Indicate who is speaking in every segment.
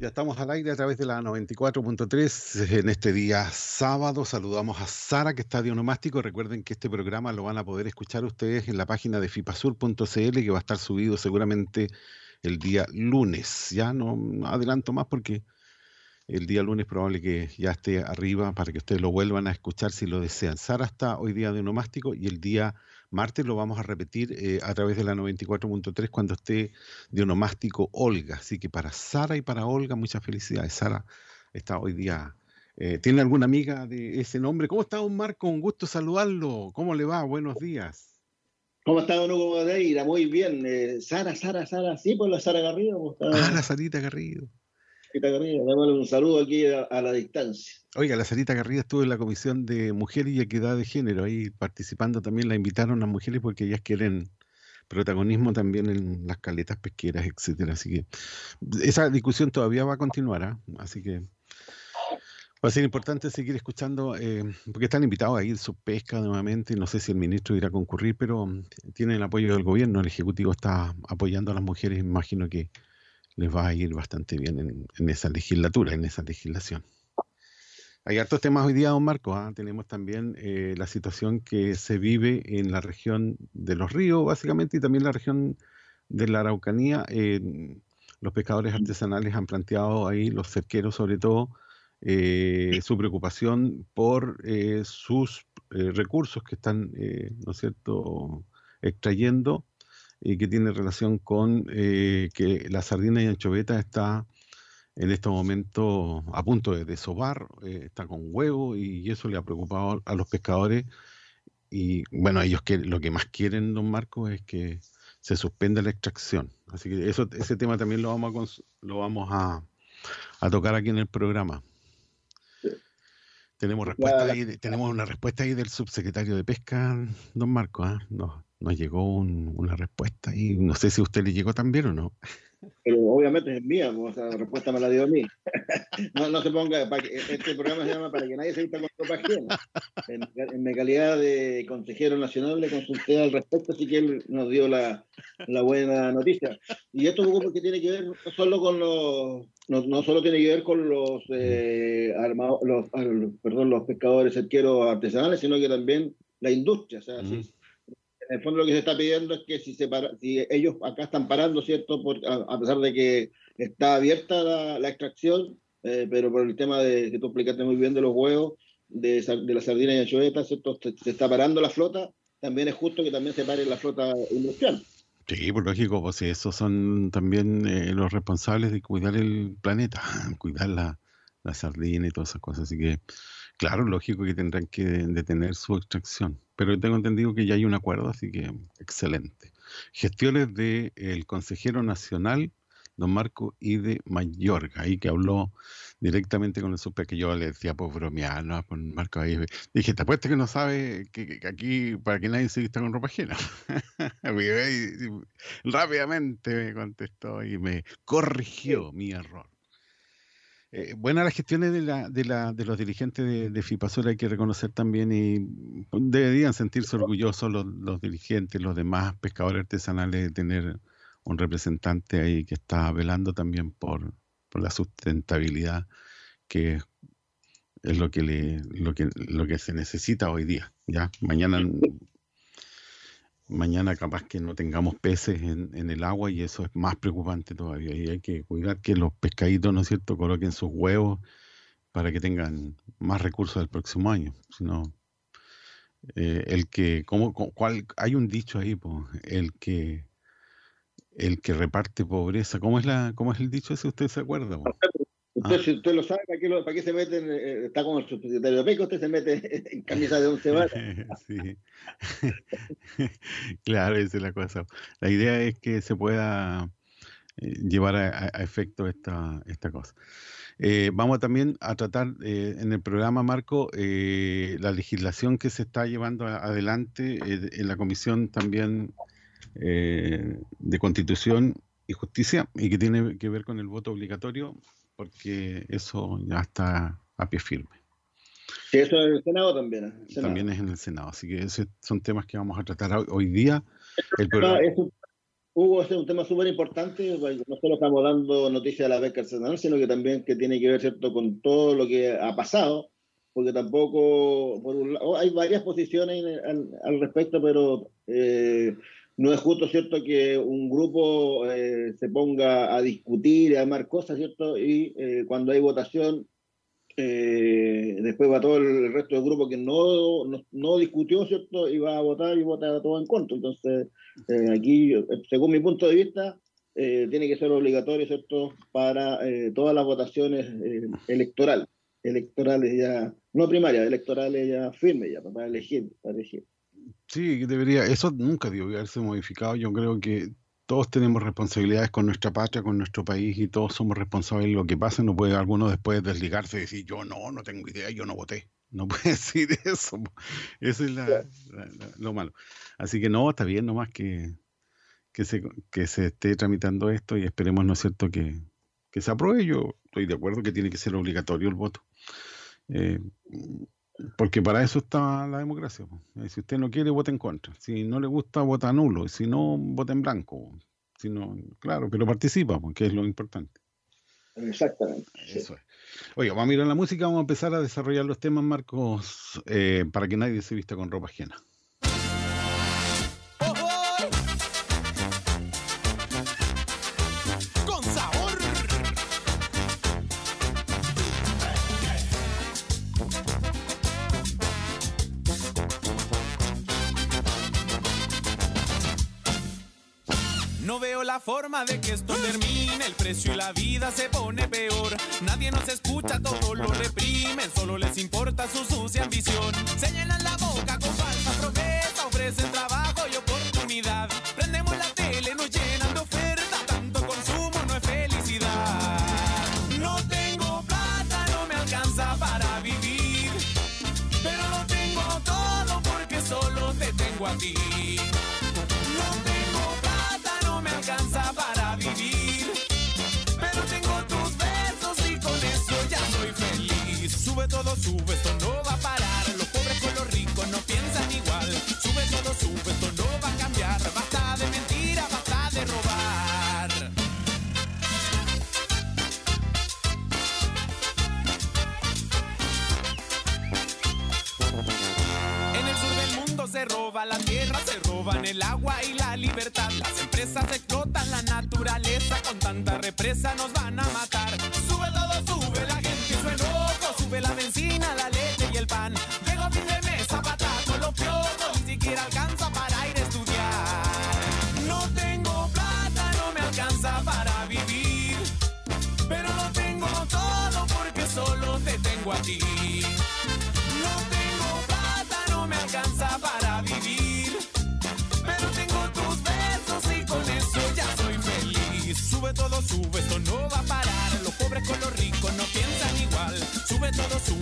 Speaker 1: Ya estamos al aire a través de la 94.3 en este día sábado. Saludamos a Sara que está de onomástico. Recuerden que este programa lo van a poder escuchar ustedes en la página de fipasur.cl que va a estar subido seguramente el día lunes. Ya no adelanto más porque el día lunes probable que ya esté arriba para que ustedes lo vuelvan a escuchar si lo desean. Sara está hoy día de onomástico y el día martes lo vamos a repetir eh, a través de la 94.3 cuando esté de onomástico Olga. Así que para Sara y para Olga, muchas felicidades. Sara está hoy día. Eh, ¿Tiene alguna amiga de ese nombre? ¿Cómo está, don Marco? Un gusto saludarlo. ¿Cómo le va? Buenos días.
Speaker 2: ¿Cómo está, don Hugo? Muy bien. Eh, Sara, Sara, Sara. Sí, pues la Sara Garrido.
Speaker 1: Ah, la Sarita Garrido.
Speaker 2: Sarita Garrido. Démosle un saludo aquí a, la distancia.
Speaker 1: Oiga, la Sarita Garrido estuvo en la Comisión de Mujeres y Equidad de Género, ahí participando también, la invitaron a mujeres porque ellas quieren protagonismo también en las caletas pesqueras, etcétera. Así que esa discusión todavía va a continuar, ¿eh? así que va a ser importante seguir escuchando, eh, porque están invitados a ir su pesca nuevamente, no sé si el ministro irá a concurrir, pero tienen el apoyo del gobierno, el Ejecutivo está apoyando a las mujeres, imagino que les va a ir bastante bien en, en esa legislatura, en esa legislación. Hay hartos temas hoy día, don Marco. ¿eh? Tenemos también eh, la situación que se vive en la región de los ríos, básicamente, y también la región de la Araucanía. Eh, los pescadores artesanales han planteado ahí, los cerqueros sobre todo, su preocupación por sus recursos que están, ¿no es cierto?, extrayendo y que tiene relación con que la sardina y anchoveta está en estos momentos a punto de desovar, eh, está con huevo y eso le ha preocupado a los pescadores. Y bueno, ellos que, lo que más quieren, don Marco, es que se suspenda la extracción. Así que eso, ese tema también lo vamos a, lo vamos a, a tocar aquí en el programa. Tenemos respuesta ahí, tenemos una respuesta ahí del subsecretario de Pesca, don Marco. ¿eh? Nos, nos llegó un, una respuesta y no sé si a usted le llegó también o no.
Speaker 2: Pero obviamente es mía, pues, esa respuesta me la dio a mí. No, no se ponga, para que, este programa se llama para que nadie se vista con ropa ajena. En, en, mi calidad de consejero nacional le consulté al respecto, así que él nos dio la, la buena noticia. Y esto es porque tiene que ver no solo con los, no, no solo tiene que ver con los, eh, armados, los, perdón, los pescadores cerqueros artesanales, sino que también la industria. O sea, mm. sí, en el fondo lo que se está pidiendo es que si, se para, si ellos acá están parando, ¿cierto? Por, a, a, pesar de que está abierta la, la extracción, eh, pero por el tema de que tú explicaste muy bien de los huevos, de, de la sardina y anchoveta, ¿cierto? Se, se, está parando la flota, también es justo que también se pare la flota industrial.
Speaker 1: Sí, por lógico, pues esos son también eh, los responsables de cuidar el planeta, cuidar la, la sardina y todas esas cosas. Así que, claro, lógico que tendrán que detener su extracción pero tengo entendido que ya hay un acuerdo, así que excelente. Gestiones del el consejero nacional, don Marco I de Mayorga, ahí que habló directamente con el super que yo le decía, pues bromear, ¿no? Con Marco ahí. Dije, te apuesto que no sabe que, que aquí, para que nadie se vista con ropa ajena. rápidamente me contestó y me corrigió mi error. Eh, buenas las gestiones de, la, de, la, de los dirigentes de, de FIPASUR, hay que reconocer también y deberían sentirse orgullosos los, los, dirigentes, los demás pescadores artesanales de tener un representante ahí que está velando también por, por la sustentabilidad, que es lo que, le, lo, que, lo que se necesita hoy día. ya Mañana mañana capaz que no tengamos peces en, en, el agua y eso es más preocupante todavía. Y hay que cuidar que los pescaditos, ¿no es cierto?, coloquen sus huevos para que tengan más recursos el próximo año. Si no, eh, el que, ¿cómo, cuál, hay un dicho ahí, pues, el que el que reparte pobreza, ¿cómo es la, cómo es el dicho ese? ¿Usted se acuerda? Po?
Speaker 2: Usted, si usted lo sabe, ¿para qué, para qué se mete? Eh, está como el subsecretario de usted se mete en camisa de once varas. sí.
Speaker 1: claro, esa es la cosa. La idea es que se pueda eh, llevar a, efecto esta, esta cosa. Eh, vamos también a tratar en el programa, Marco, la legislación que se está llevando adelante en la Comisión también de Constitución y Justicia y que tiene que ver con el voto obligatorio porque eso ya está a pie firme.
Speaker 2: Sí, eso en el Senado también. ¿eh?
Speaker 1: También es en el Senado, así que esos son temas que vamos a tratar hoy día.
Speaker 2: Hugo, este es un tema súper importante, no solo estamos dando noticias de la beca arsenal, sino que también que tiene que ver cierto con todo lo que ha pasado, porque tampoco, por un lado, hay varias posiciones al, respecto, pero eh, no es justo, ¿cierto?, que un grupo eh, se ponga a discutir a armar cosas, ¿cierto? Y eh, cuando hay votación, eh, después va todo el resto del grupo que no, no, discutió, ¿cierto? Y va a votar y vota todo en contra. Entonces, aquí, según mi punto de vista, tiene que ser obligatorio, ¿cierto?, para todas las votaciones electorales, electorales ya, no primarias, electorales ya firmes, ya, para elegir, para elegir.
Speaker 1: Sí, debería, eso nunca debió haberse modificado. Yo creo que todos tenemos responsabilidades con nuestra patria, con nuestro país y todos somos responsables de lo que pasa. No puede alguno después desligarse y decir, yo no, no tengo idea, yo no voté. No puede decir eso. Eso es lo malo. Así que no, está bien nomás que, que, se, que se esté tramitando esto y esperemos, ¿no es cierto?, que, que se apruebe. Yo estoy de acuerdo que tiene que ser obligatorio el voto. Eh, porque para eso está la democracia. Eh, si usted no quiere, vota en contra. Si no le gusta, vota nulo. Si no, vota en blanco. Si no, claro, pero participa, porque es lo importante.
Speaker 2: Exactamente.
Speaker 1: Eso es. Oye, vamos a mirar la música, vamos a empezar a desarrollar los temas, Marcos, eh, para que nadie se vista con ropa ajena.
Speaker 3: Forma de que esto termine. El precio y la vida se pone peor. Nadie nos escucha, todo lo reprimen. Solo les importa su sucia ambición. Se llenan la boca con falsa promesa. Ofrecen trabajo y oportunidad. Roban el agua y la libertad. Las empresas explotan la naturaleza, con tanta represa nos van a matar.
Speaker 1: todos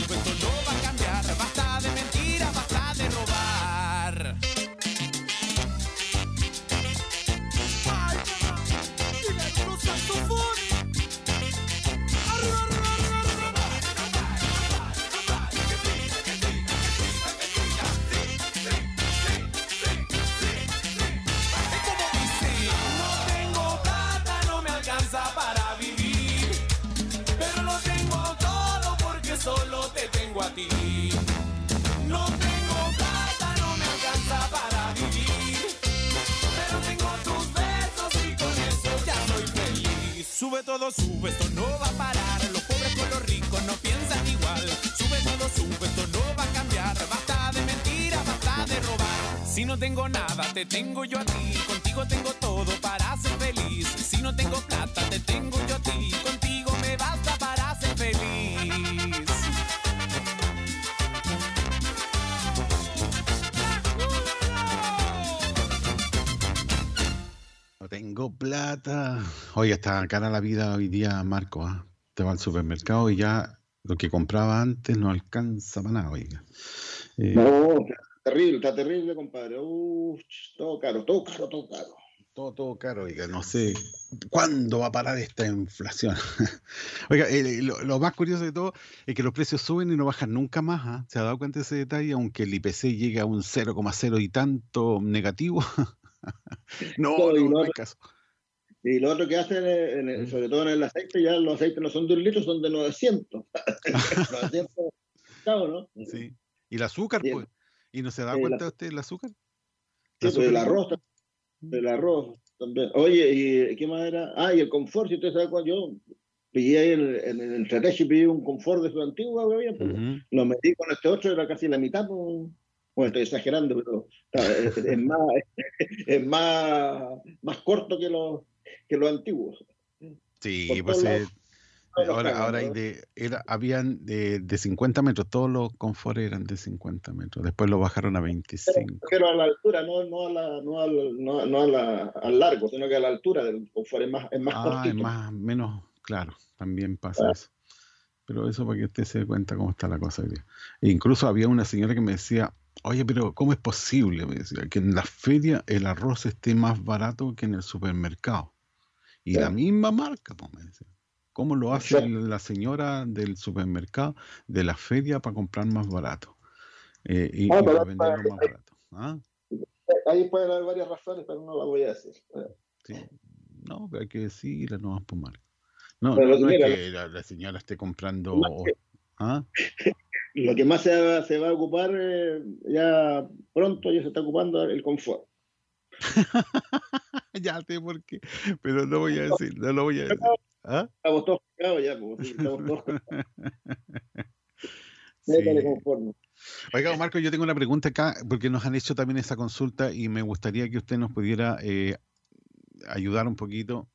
Speaker 1: está cara la vida hoy día, Marco. ¿ah? Te va al supermercado y ya lo que compraba antes no alcanza para nada, oiga.
Speaker 2: Eh, no, terrible, está terrible, compadre. todo caro, todo caro, todo caro.
Speaker 1: Todo, todo caro, oiga, no sé cuándo va a parar esta inflación. oiga, eh, lo, más curioso de todo es que los precios suben y no bajan nunca más. ¿ah? ¿Se ha dado cuenta de ese detalle? Aunque el IPC llegue a un 0,0 y tanto negativo. no, no, no, hay caso.
Speaker 2: Y lo otro que hacen, sobre todo en el aceite, ya los aceites no son de un litro, son de 900. 900
Speaker 1: ¿no? Sí. ¿Y el azúcar, pues? ¿Y no se da cuenta usted del azúcar?
Speaker 2: Sí, pues el arroz, el arroz también. Oye, ¿y qué más era? Ah, y el confort, si usted sabe cuál yo pillé ahí en, el estrategia pillé un confort de su antigua pues, lo metí con este otro, era casi la mitad, pues, bueno, estoy exagerando, pero es, más, es más, más corto que los que los antiguos.
Speaker 1: Sí, pues eh, ahora, ahora hay de, era, habían de, de, 50 metros, todos los confort eran de 50 metros, después lo bajaron a 25.
Speaker 2: Pero, a la altura, no, no, a la, no, al, no, no a la, al largo, sino que a la altura del confort es más, es más ah,
Speaker 1: Es más, menos, claro, también pasa eso. Pero eso para que usted se dé cuenta cómo está la cosa. E incluso había una señora que me decía, oye, pero ¿cómo es posible? Me decía, que en la feria el arroz esté más barato que en el supermercado. Y la misma marca, pues, ¿Cómo lo hace la señora del supermercado de la feria para comprar más barato? Eh, y, ah, para venderlo más barato. ¿Ah?
Speaker 2: Ahí pueden haber varias razones, pero no la voy a decir.
Speaker 1: Sí. No, pero hay que decirla nomás por marca. No, no, es que la, señora esté comprando. ¿ah?
Speaker 2: Lo que más se va, se va a ocupar eh, ya pronto, ya se está ocupando el confort.
Speaker 1: ya sé por qué, pero no voy a decir, no lo voy a decir.
Speaker 2: ¿Ah? Estamos todos pegados ya, como si estamos todos.
Speaker 1: Oiga, Marco, yo tengo una pregunta acá, porque nos han hecho también esa consulta y me gustaría que usted nos pudiera eh, ayudar un poquito.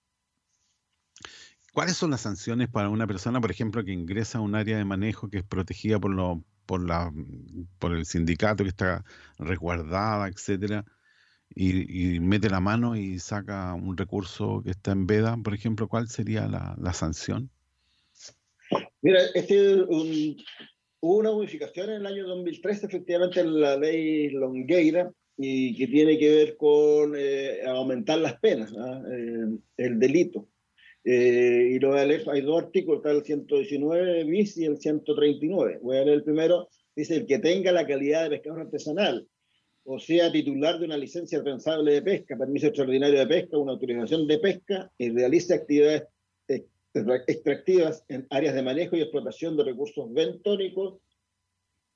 Speaker 1: ¿Cuáles son las sanciones para una persona, por ejemplo, que ingresa a un área de manejo que es protegida por, lo, por, la, por el sindicato, que está resguardada, etcétera? Y, mete la mano y saca un recurso que está en veda, por ejemplo, ¿cuál sería la, sanción?
Speaker 2: Mira, este hubo una modificación en el año 2013, efectivamente, en la ley Longueira, y que tiene que ver con eh, aumentar las penas, ¿ah? eh, el delito. Eh, y lo voy a leer, hay dos artículos, está el 119 bis y el 139. Voy a leer el primero, dice, el que tenga la calidad de pescador artesanal o sea titular de una licencia dispensable de pesca, permiso extraordinario de pesca, una autorización de pesca y realice actividades extractivas en áreas de manejo y explotación de recursos bentónicos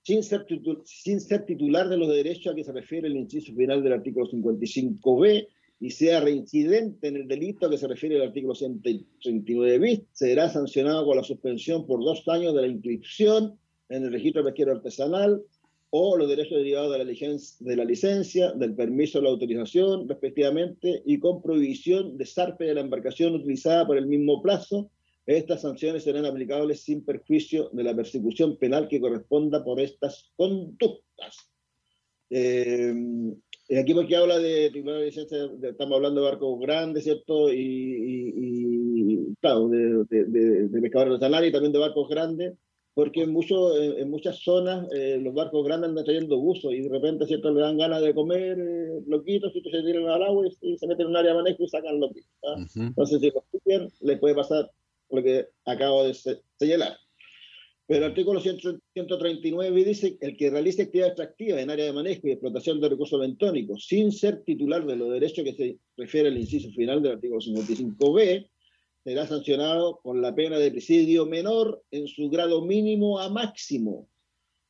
Speaker 2: sin ser, sin ser titular de los derechos a que se refiere el inciso final del artículo 55b y sea reincidente en el delito a que se refiere el artículo 139 bis, será sancionado con la suspensión por dos años de la inscripción en el registro pesquero artesanal o los derechos derivados de la, licencia, de la licencia, del permiso o la autorización, respectivamente, y con prohibición de zarpe de la embarcación utilizada por el mismo plazo. Estas sanciones serán aplicables sin perjuicio de la persecución penal que corresponda por estas conductas. Eh, aquí porque habla de de licencia, estamos hablando de barcos grandes, ¿cierto? Y, claro, de, de, de, de pescadores y también de barcos grandes porque en, mucho, en, muchas zonas eh, los barcos grandes andan trayendo buzos y de repente ¿cierto? le dan ganas de comer eh, loquitos y se tiran al agua y, se meten en un área de manejo y sacan loquitos. ¿ah? Entonces, si los pillan, les puede pasar lo que acabo de señalar. Pero el artículo 139 dice el que realice actividad extractiva en área de manejo y explotación de recursos bentónicos sin ser titular de los derechos que se refiere al inciso final del artículo 55b será sancionado con la pena de presidio menor en su grado mínimo a máximo.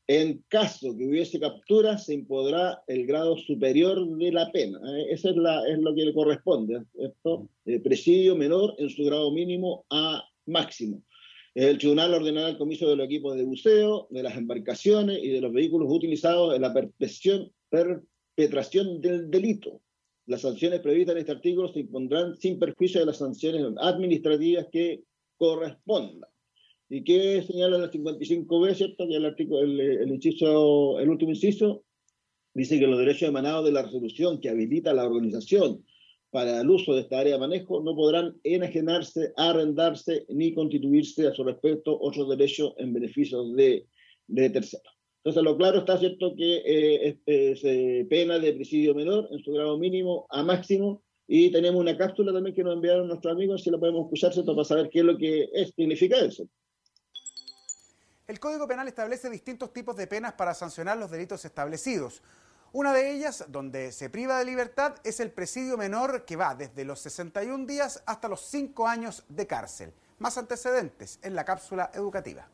Speaker 2: En caso que hubiese captura, se impondrá el grado superior de la pena. ¿eh? Eso es, la, es lo que le corresponde. Esto, eh, presidio menor en su grado mínimo a máximo. El tribunal ordenará el comiso de los equipos de buceo, de las embarcaciones y de los vehículos utilizados en la perpetración del delito. Las sanciones previstas en este artículo se impondrán sin perjuicio de las sanciones administrativas que correspondan. ¿Y qué señala el 55b, cierto? Que el, artículo, el, inciso, el último inciso dice que los derechos emanados de la resolución que habilita la organización para el uso de esta área de manejo no podrán enajenarse, arrendarse ni constituirse a su respecto otros derechos en beneficio de, de terceros. Entonces, lo claro está cierto que eh, eh, pena de presidio menor en su grado mínimo a máximo y tenemos una cápsula también que nos enviaron nuestros amigos, si la podemos escuchar, ¿cierto? para saber qué es lo que significa eso.
Speaker 4: El Código Penal establece distintos tipos de penas para sancionar los delitos establecidos. Una de ellas, donde se priva de libertad, es el presidio menor que va desde los 61 días hasta los 5 años de cárcel. Más antecedentes en la cápsula educativa.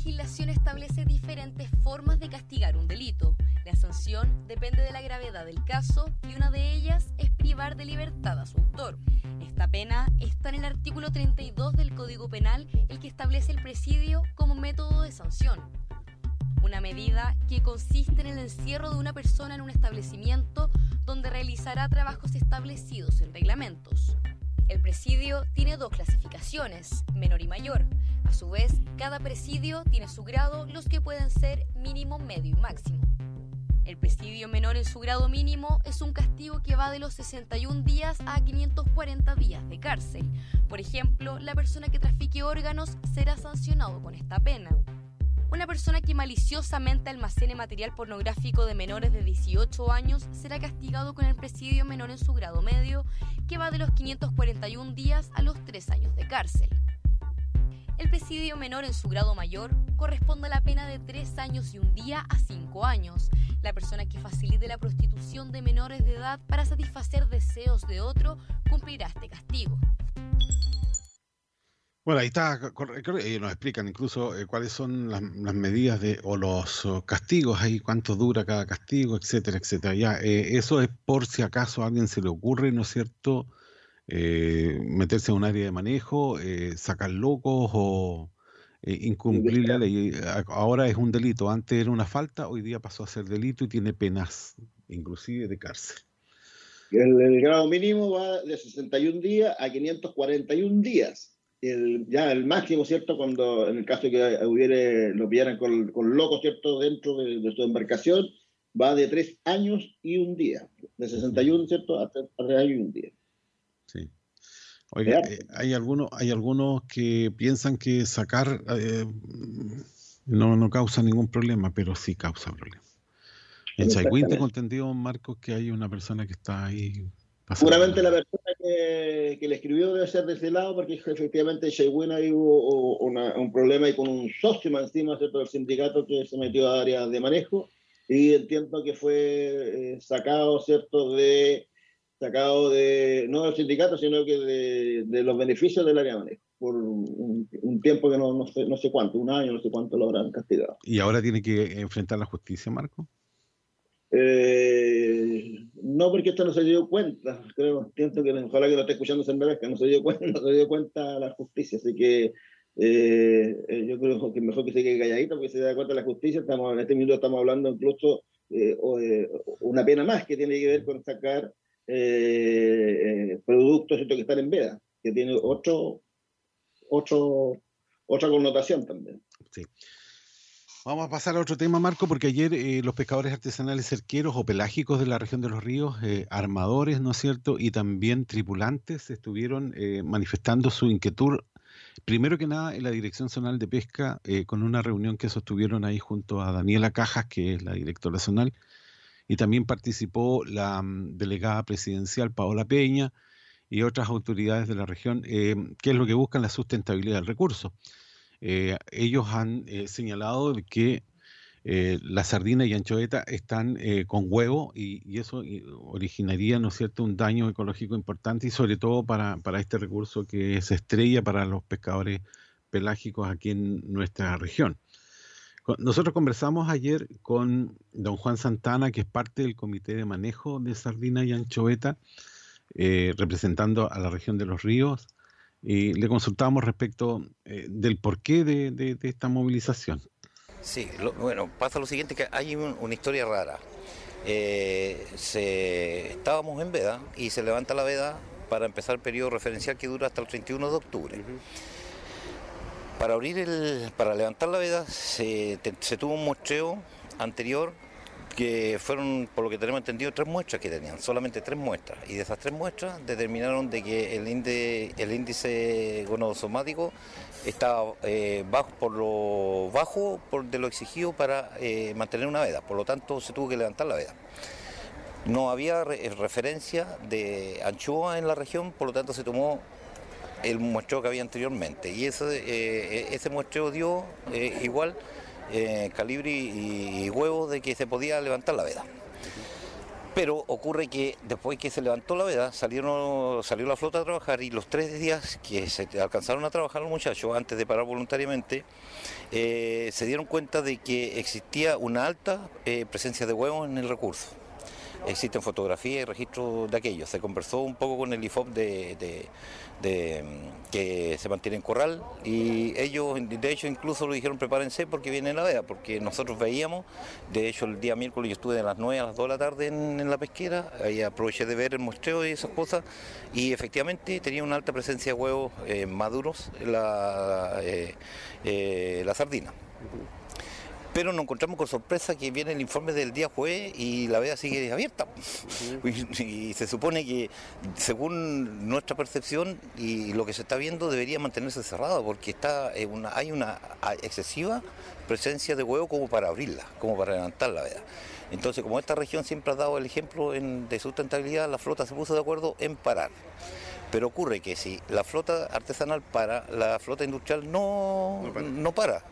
Speaker 5: Legislación establece diferentes formas de castigar un delito. La sanción depende de la gravedad del caso y una de ellas es privar de libertad a su autor. Esta pena está en el artículo 32 del Código Penal, el que establece el presidio como método de sanción una medida que consiste en el encierro de una persona en un establecimiento donde realizará trabajos establecidos en reglamentos. El presidio tiene dos clasificaciones, menor y mayor. A su vez, cada presidio tiene su grado, los que pueden ser mínimo, medio y máximo. El presidio menor en su grado mínimo es un castigo que va de los 61 días a 540 días de cárcel. Por ejemplo, la persona que trafique órganos será sancionado con esta pena. Una persona que maliciosamente almacene material pornográfico de menores de 18 años será castigado con el presidio menor en su grado medio, que va de los 541 días a los 3 años de cárcel. El presidio menor en su grado mayor corresponde a la pena de 3 años y un día a 5 años. La persona que facilite la prostitución de menores de edad para satisfacer deseos de otro cumplirá este castigo.
Speaker 1: Bueno, ahí está, nos explican incluso eh, cuáles son las, medidas de, o los castigos, ahí cuánto dura cada castigo, etcétera, etcétera. Ya, eh, eso es por si acaso a alguien se le ocurre, ¿no es cierto?, eh, meterse en un área de manejo, sacar locos o incumplir la ley. Ahora es un delito, antes era una falta, hoy día pasó a ser delito y tiene penas, inclusive de cárcel.
Speaker 2: El, el grado mínimo va de 61 días a 541 días el, ya el máximo, ¿cierto? Cuando en el caso de que hubiere, lo pillaran con, con locos, ¿cierto? Dentro de, su embarcación, va de tres años y un día. De 61, ¿cierto? A tres, años y un día.
Speaker 1: Oiga, eh, hay, algunos, hay algunos que piensan que sacar eh, no, no causa ningún problema, pero sí causa problema. En Chaiquín tengo entendido, Marcos, que hay una persona que está ahí
Speaker 2: Seguramente la persona que, que, le escribió debe ser de ese lado, porque efectivamente en Shaywin ahí hubo un problema y con un socio más encima del sindicato que se metió a área de manejo y entiendo que fue eh, sacado, ¿cierto?, de sacado de, no del sindicato, sino que de, de los beneficios del área de manejo, por un, un tiempo que no, no, sé, no sé cuánto, un año, no sé cuánto lo habrán castigado.
Speaker 1: ¿Y ahora tiene que enfrentar la justicia, Marco?
Speaker 2: Eh, no porque esto no se dio cuenta, creo, siento que ojalá que lo esté escuchando que no se dio cuenta, no se dio cuenta la justicia, así que eh, eh, yo creo que mejor que se quede calladito porque se da cuenta la justicia, estamos, en este minuto estamos hablando incluso eh, una pena más que tiene que ver con sacar productos que están en veda, que tiene otro, otra connotación también.
Speaker 1: Vamos a pasar a otro tema, Marco, porque ayer eh, los pescadores artesanales cerqueros o pelágicos de la región de los ríos, eh, armadores, ¿no es cierto? Y también tripulantes estuvieron eh, manifestando su inquietud, primero que nada, en la Dirección Zonal de Pesca, con una reunión que sostuvieron ahí junto a Daniela Cajas, que es la directora zonal, y también participó la mm, delegada presidencial Paola Peña y otras autoridades de la región, que es lo que buscan la sustentabilidad del recurso. Eh, ellos han eh, señalado que eh, la sardina y anchoeta están con huevo y, eso originaría, ¿no es cierto?, un daño ecológico importante y sobre todo para, para este recurso que es estrella para los pescadores pelágicos aquí en nuestra región. Nosotros conversamos ayer con don Juan Santana, que es parte del Comité de Manejo de Sardina y Anchoeta, representando a la región de los ríos, y le consultábamos respecto eh, del porqué de, de, esta movilización.
Speaker 6: Sí, bueno, pasa lo siguiente, que hay una historia rara. Eh, se, estábamos en veda y se levanta la veda para empezar el periodo referencial que dura hasta el 31 de octubre. Para abrir el, para levantar la veda se, se tuvo un mostreo anterior que fueron, por lo que tenemos entendido, tres muestras que tenían, solamente tres muestras. Y de esas tres muestras determinaron de que el índice, el índice gonosomático estaba eh, bajo, por lo bajo por de lo exigido para eh, mantener una veda. Por lo tanto, se tuvo que levantar la veda. No había referencia de anchoa en la región, por lo tanto se tomó el muestreo que había anteriormente. Y ese, eh, ese muestreo dio igual eh, calibre y, huevo de que se podía levantar la veda. Pero ocurre que después que se levantó la veda, salieron, salió la flota a trabajar y los tres días que se alcanzaron a trabajar los muchachos antes de parar voluntariamente, eh, se dieron cuenta de que existía una alta eh, presencia de huevos en el recurso existen fotografías y registros de aquello. Se conversó un poco con el IFOP de, que se mantiene en corral y ellos, de hecho, incluso lo dijeron prepárense porque viene la veda, porque nosotros veíamos, de hecho, el día miércoles yo estuve de las 9 a las 2 de la tarde en, la pesquera, ahí aproveché de ver el muestreo y esas cosas, y efectivamente tenía una alta presencia de huevos eh, maduros la, eh, eh, la sardina pero nos encontramos con sorpresa que viene el informe del día jueves y la veda sigue abierta. y, se supone que, según nuestra percepción y lo que se está viendo, debería mantenerse cerrado porque está una, hay una excesiva presencia de huevo como para abrirla, como para levantar la veda. Entonces, como esta región siempre ha dado el ejemplo de sustentabilidad, la flota se puso de acuerdo en parar. Pero ocurre que si la flota artesanal para, la flota industrial no, no para.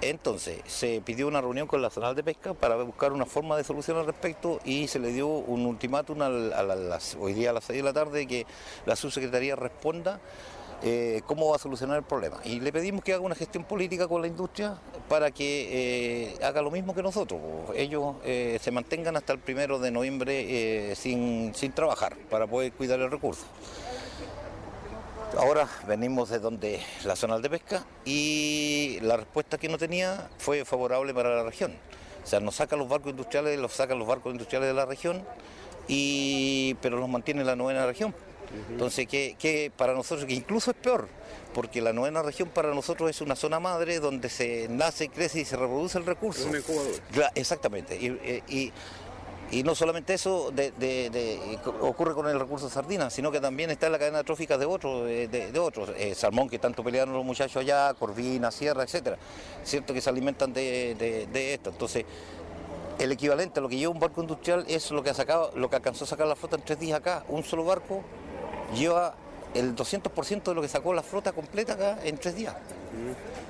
Speaker 6: Entonces, se pidió una reunión con la zona de pesca para buscar una forma de solución al respecto y se le dio un ultimátum a, las, hoy día a las 6 de la tarde que la subsecretaría responda eh, cómo va a solucionar el problema. Y le pedimos que haga una gestión política con la industria para que eh, haga lo mismo que nosotros. Ellos eh, se mantengan hasta el primero de noviembre sin, sin trabajar para poder cuidar el recurso. Ahora venimos de donde la zona de pesca y la respuesta que no tenía fue favorable para la región. O sea, nos sacan los barcos industriales, los sacan los barcos industriales de la región, y, pero los mantiene la novena región. Entonces, que, para nosotros, que incluso es peor, porque la novena región para nosotros es una zona madre donde se nace, crece y se reproduce el recurso.
Speaker 1: un incubador.
Speaker 6: Exactamente. y y no solamente eso ocurre con el recurso sardina, sino que también está en la cadena trófica de otros, de, otros, eh, salmón que tanto pelearon los muchachos allá, corvina, sierra, etcétera, cierto que se alimentan de, esto. Entonces, el equivalente a lo que lleva un barco industrial es lo que ha sacado, lo que alcanzó a sacar la flota en tres días acá. Un solo barco lleva el 200% de lo que sacó la flota completa acá en tres días.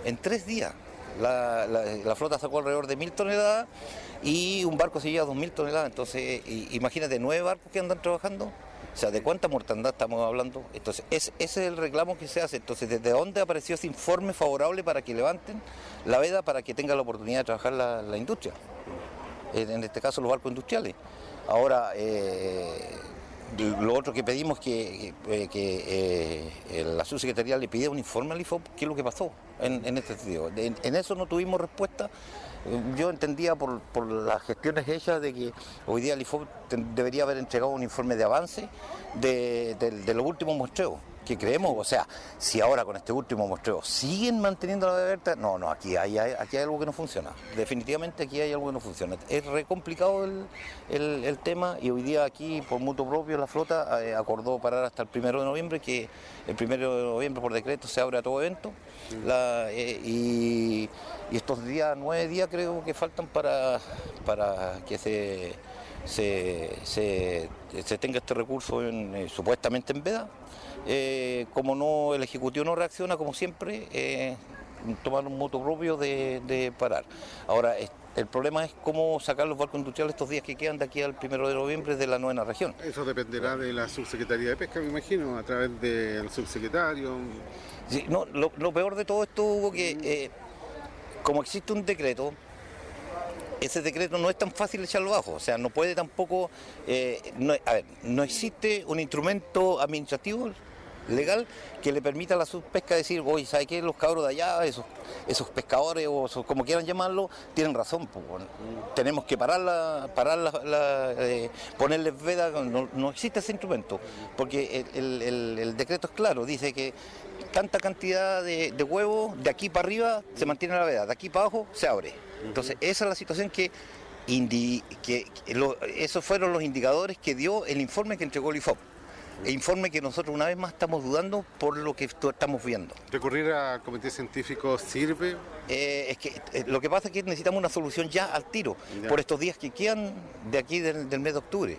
Speaker 6: En tres días. La, flota sacó alrededor de mil toneladas y un barco se lleva dos mil toneladas. Entonces, imagínate, nueve barcos que andan trabajando. O sea, ¿de cuánta mortandad estamos hablando? Entonces, ese es el reclamo que se hace. Entonces, ¿desde dónde apareció ese informe favorable para que levanten la veda para que tenga la oportunidad de trabajar la, industria? En este caso, los barcos industriales. Ahora, eh, lo otro que pedimos que, que, que eh, la subsecretaría le pida un informe al IFOP, qué es lo que pasó en, este sentido. En, eso no tuvimos respuesta. Yo entendía por, las gestiones hechas de que hoy día el IFOP debería haber entregado un informe de avance de, de los últimos muestreos que creemos, o sea, si ahora con este último muestreo siguen manteniendo la abierta, no, no, aquí hay, aquí hay algo que no funciona. Definitivamente aquí hay algo que no funciona. Es re complicado el, tema y hoy día aquí, por mutuo propio, la flota eh, acordó parar hasta el primero de noviembre, que el primero de noviembre por decreto se abre a todo evento. Eh, y, estos días, nueve días creo que faltan para, para que se, se, tenga este recurso eh, supuestamente en veda eh, como no el Ejecutivo no reacciona, como siempre, eh, tomar un moto propio de, parar. Ahora, el problema es cómo sacar los barcos industriales estos días que quedan de aquí al primero de noviembre de la novena región.
Speaker 1: Eso dependerá de la subsecretaría de Pesca, me imagino, a través del subsecretario.
Speaker 6: no, lo, peor de todo esto hubo que, eh, como existe un decreto, ese decreto no es tan fácil echarlo abajo, o sea, no puede tampoco, eh, a ver, no existe un instrumento administrativo legal que le permita a la subpesca decir, oye, ¿sabe qué? Los cabros de allá, esos, esos pescadores o como quieran llamarlo, tienen razón. tenemos que pararla, pararla, eh, ponerles veda, no, existe ese instrumento, porque el, decreto es claro, dice que tanta cantidad de, de huevos de aquí para arriba se mantiene la veda, de aquí para abajo se abre. Entonces, esa es la situación que que, esos fueron los indicadores que dio el informe que entregó el IFOP. E informe que nosotros una vez más estamos dudando por lo que estamos viendo.
Speaker 1: ¿Recurrir al comité científico sirve?
Speaker 6: Eh, es que eh, lo que pasa es que necesitamos una solución ya al tiro, por estos días que quedan de aquí del, mes de octubre.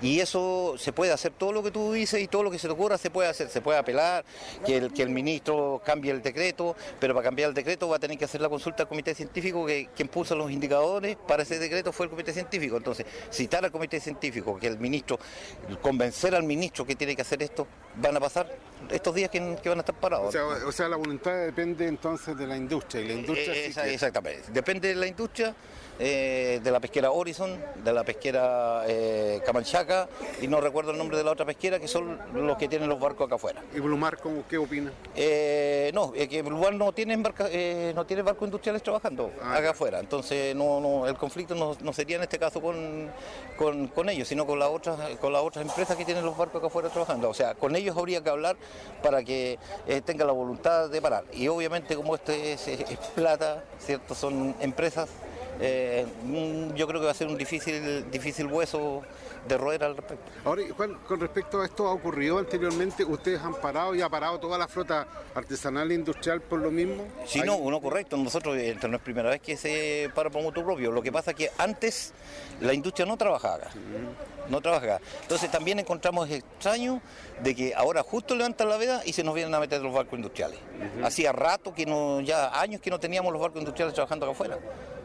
Speaker 6: Y eso se puede hacer, todo lo que tú dices y todo lo que se te ocurra se puede hacer, se puede apelar, que el, que el ministro cambie el decreto, pero para cambiar el decreto va a tener que hacer la consulta al comité científico, que quien puso los indicadores para ese decreto fue el comité científico. Entonces, citar al comité científico, que el ministro, convencer al ministro que tiene que hacer esto, van a pasar estos días que, van a estar parados.
Speaker 1: O sea, la voluntad depende entonces de la industria, y la industria...
Speaker 6: Eh, exactamente, depende de la industria eh, de la pesquera Horizon, de la pesquera eh, Camanchaca y no recuerdo el nombre de la otra pesquera, que son los que tienen los barcos acá afuera.
Speaker 1: ¿Y Blumar qué opina?
Speaker 6: Eh, no, que Blumar no tiene, no tiene barcos industriales trabajando ah, acá afuera, entonces no, el conflicto no, sería en este caso con, con, ellos, sino con las otras con las otras empresas que tienen los barcos acá afuera trabajando. O sea, con ellos habría que hablar para que tenga la voluntad de parar. Y obviamente como esto es, es plata, ¿cierto? Son empresas eh, yo creo que va a ser un difícil, difícil hueso de roer al respecto.
Speaker 1: Ahora, Juan, con respecto a esto, ¿ha ocurrido anteriormente? ¿Ustedes han parado y ha parado toda la flota artesanal e industrial por lo mismo?
Speaker 6: Sí, no, uno correcto. Nosotros, no es primera vez que se para por motor propio. Lo que pasa es que antes la industria no trabajaba acá. No trabajaba. Entonces también encontramos extraño de que ahora justo levantan la veda y se nos vienen a meter los barcos industriales. Hacía rato que no, ya años que no teníamos los barcos industriales trabajando acá afuera.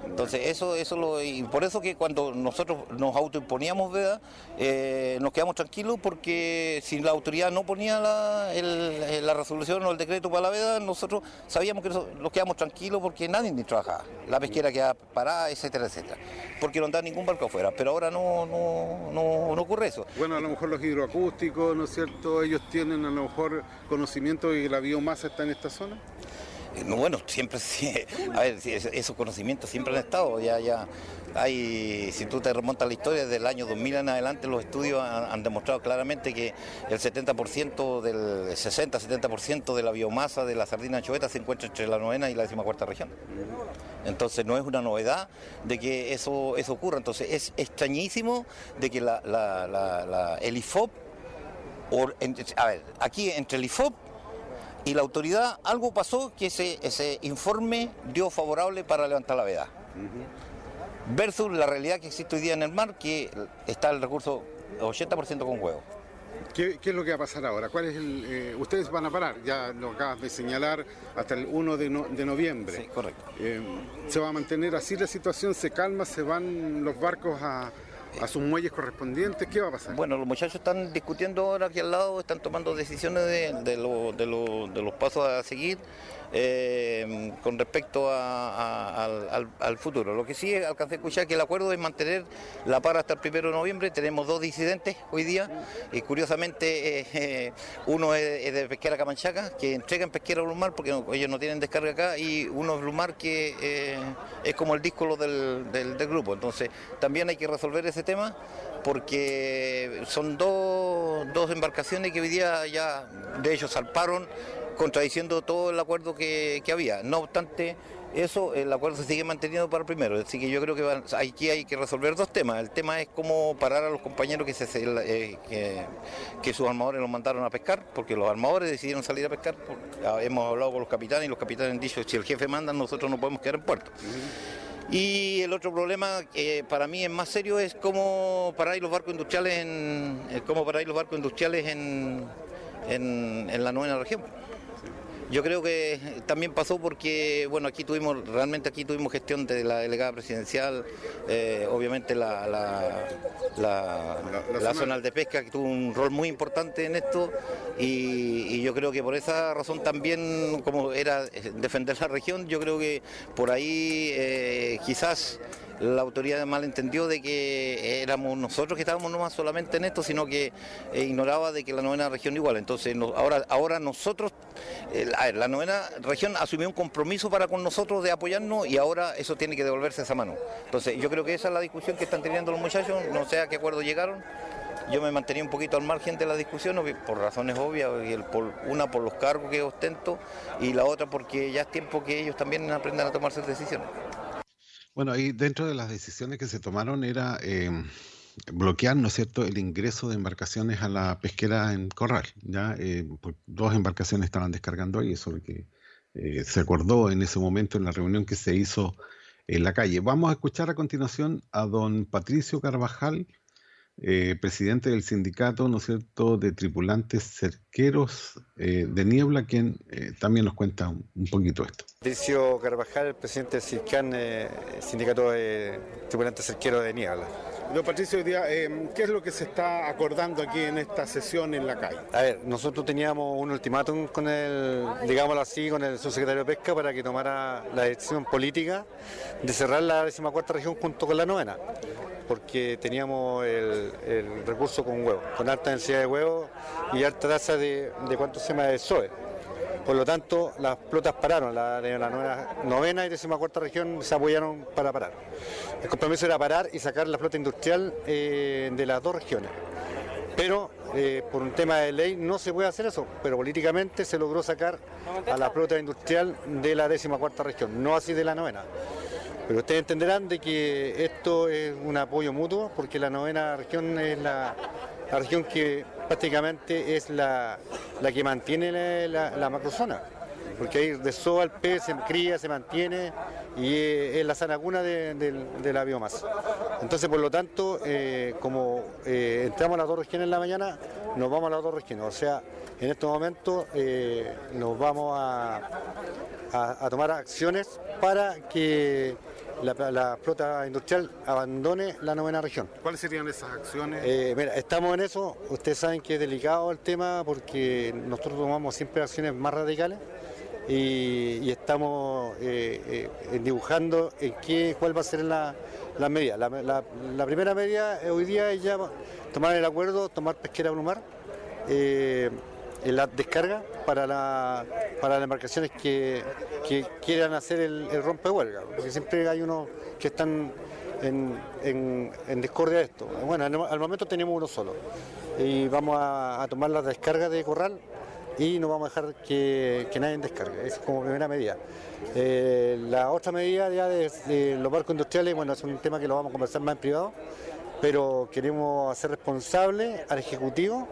Speaker 6: Entonces, eso, eso lo, y por eso que cuando nosotros nos autoimponíamos veda, eh, nos quedamos tranquilos porque si la autoridad no ponía la, la, resolución o el decreto para la veda, nosotros sabíamos que nos quedamos tranquilos porque nadie ni trabajaba. La pesquera quedaba parada, etcétera, etcétera. Porque no andaba ningún barco afuera. Pero ahora no, no, no, no ocurre eso.
Speaker 1: Bueno, a lo mejor los hidroacústicos, ¿no es cierto? Ellos tienen a lo mejor conocimiento de que la biomasa está en esta zona.
Speaker 6: Bueno, siempre, a ver, esos conocimientos siempre han estado, ya, ya, si tú te remontas a la historia, desde el año 2000 en adelante los estudios han, demostrado claramente que el 70% del 60-70% de la biomasa de la sardina anchoveta se encuentra entre la novena y la cuarta región. Entonces no es una novedad de que eso, eso ocurra. Entonces es extrañísimo de que el IFOP, a ver, aquí entre el IFOP y la autoridad, algo pasó que ese, ese informe dio favorable para levantar la veda. Versus la realidad que existe hoy día en el mar, que está el recurso 80% con huevo.
Speaker 1: ¿Qué, es lo que va a pasar ahora? ¿Cuál es el, eh, ustedes van a parar, ya lo acabas de señalar, hasta el 1 de, noviembre.
Speaker 6: Sí, correcto.
Speaker 1: Eh, ¿Se va a mantener así la situación? ¿Se calma? ¿Se van los barcos a, a sus muelles correspondientes? ¿Qué va a pasar?
Speaker 6: Bueno, los muchachos están discutiendo ahora aquí al lado, están tomando decisiones de, de, de los pasos a seguir. Eh, con respecto al, futuro. Lo que sí alcancé a escuchar que el acuerdo es mantener la para hasta el primero de noviembre. Tenemos dos disidentes hoy día y curiosamente eh, eh, uno es, de Pesquera Camanchaca, que entrega en Pesquera Blumar porque ellos no tienen descarga acá, y uno es Blumar que es como el disco del, del, grupo. Entonces también hay que resolver ese tema porque son dos, dos embarcaciones que hoy día ya de hecho salparon contradiciendo todo el acuerdo que, había. No obstante, eso, el acuerdo se sigue manteniendo para el primero, así que yo creo que aquí hay que resolver dos temas. El tema es cómo parar a los compañeros que, se, eh, que, sus armadores los mandaron a pescar, porque los armadores decidieron salir a pescar. hemos hablado con los capitanes y los capitanes han dicho, si el jefe manda, nosotros no podemos quedar en puerto. Y el otro problema que para mí es más serio es cómo parar los barcos industriales en, cómo parar los barcos industriales en, en, en la novena región. Yo creo que también pasó porque, bueno, aquí tuvimos, realmente aquí tuvimos gestión de la delegada presidencial, eh, obviamente la, la, zona. de pesca que tuvo un rol muy importante en esto y, yo creo que por esa razón también, como era defender la región, yo creo que por ahí eh, quizás la autoridad malentendió de que éramos nosotros que estábamos no más solamente en esto, sino que eh, ignoraba de que la novena región igual. Entonces ahora, ahora nosotros, la novena región asumió un compromiso para con nosotros de apoyarnos y ahora eso tiene que devolverse a esa mano. Entonces yo creo que esa es la discusión que están teniendo los muchachos, no sé a qué acuerdo llegaron. Yo me mantenía un poquito al margen de la discusión por razones obvias, una por los cargos que ostento y la otra porque ya es tiempo que ellos también aprendan a tomarse decisiones.
Speaker 1: Bueno, ahí dentro de las decisiones que se tomaron era eh, bloquear, ¿no es cierto?, el ingreso de embarcaciones a la pesquera en Corral. Ya eh, pues, dos embarcaciones estaban descargando ahí, eso es lo que eh, se acordó en ese momento en la reunión que se hizo en la calle. Vamos a escuchar a continuación a don Patricio Carvajal, eh, presidente del sindicato, ¿no es cierto?, de tripulantes cerqueros eh, de Niebla, quien eh, también nos cuenta un, un, poquito esto.
Speaker 7: Patricio Carvajal, presidente del CIRCAN, eh, sindicato de tripulantes cerqueros de Niebla.
Speaker 8: Don Patricio, hoy día, eh, ¿qué es lo que se está acordando aquí en esta sesión en la calle?
Speaker 7: A ver, nosotros teníamos un ultimátum con el, digámoslo así, con el subsecretario de Pesca para que tomara la decisión política de cerrar la decimacuarta región junto con la novena, porque teníamos el, recurso con huevo, con alta densidad de huevo y alta tasa de, de cuánto se llama de SOE. Por lo tanto, las flotas pararon, la de la novena, novena y décima cuarta región se apoyaron para parar. El compromiso era parar y sacar la flota industrial eh, de las dos regiones. Pero eh, por un tema de ley no se puede hacer eso, pero políticamente se logró sacar a la flota industrial de la décima cuarta región, no así de la novena. Pero ustedes entenderán de que esto es un apoyo mutuo, porque la novena región es la, región que prácticamente es la, la que mantiene la, la, la, macrozona, porque ahí de soa el pez se cría, se mantiene y es la sana cuna de, de, la biomasa. Entonces, por lo tanto, eh, como eh, entramos a las dos regiones en la mañana, nos vamos a las dos regiones. O sea, en estos momentos eh, nos vamos a, a tomar acciones para que la, la, flota industrial abandone la novena región.
Speaker 8: ¿Cuáles serían esas acciones?
Speaker 7: Eh, mira, estamos en eso. Ustedes saben que es delicado el tema porque nosotros tomamos siempre acciones más radicales y, y estamos eh, eh, dibujando en qué, cuál va a ser la, la medida. La, la, la, primera medida hoy día es ya tomar el acuerdo, tomar pesquera Blumar. La descarga para, la, para las embarcaciones que, quieran hacer el, el rompehuelga, porque siempre hay unos que están en, discordia de esto. Bueno, al momento tenemos uno solo y vamos a, tomar la descarga de corral y no vamos a dejar que, que nadie descargue, es como primera medida. Eh, la otra medida ya de, de los barcos industriales, bueno, es un tema que lo vamos a conversar más en privado, pero queremos hacer responsable al Ejecutivo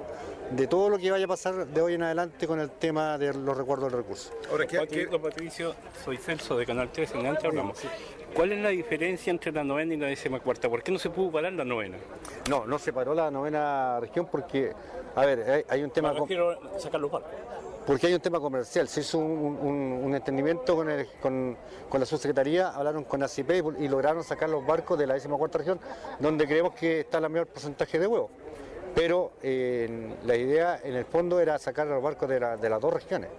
Speaker 7: de todo lo que vaya a pasar de hoy en adelante con el tema de los recuerdos del recurso.
Speaker 9: Ahora, ¿qué, qué... Patricio, soy Celso de Canal 3, en antes hablamos. ¿Cuál es la diferencia entre la novena y la décima cuarta? ¿Por qué no se pudo parar la novena?
Speaker 7: No, no se paró la novena región porque, a ver, hay, hay un tema...
Speaker 9: No, quiero sacar los barcos.
Speaker 7: Porque hay un tema comercial, se hizo un, un, un entendimiento con, el, con, con, la subsecretaría, hablaron con ACP y, y lograron sacar los barcos de la décima cuarta región, donde creemos que está el mayor porcentaje de huevos pero eh, la idea en el fondo era sacar a los barcos de, la, de, las dos regiones.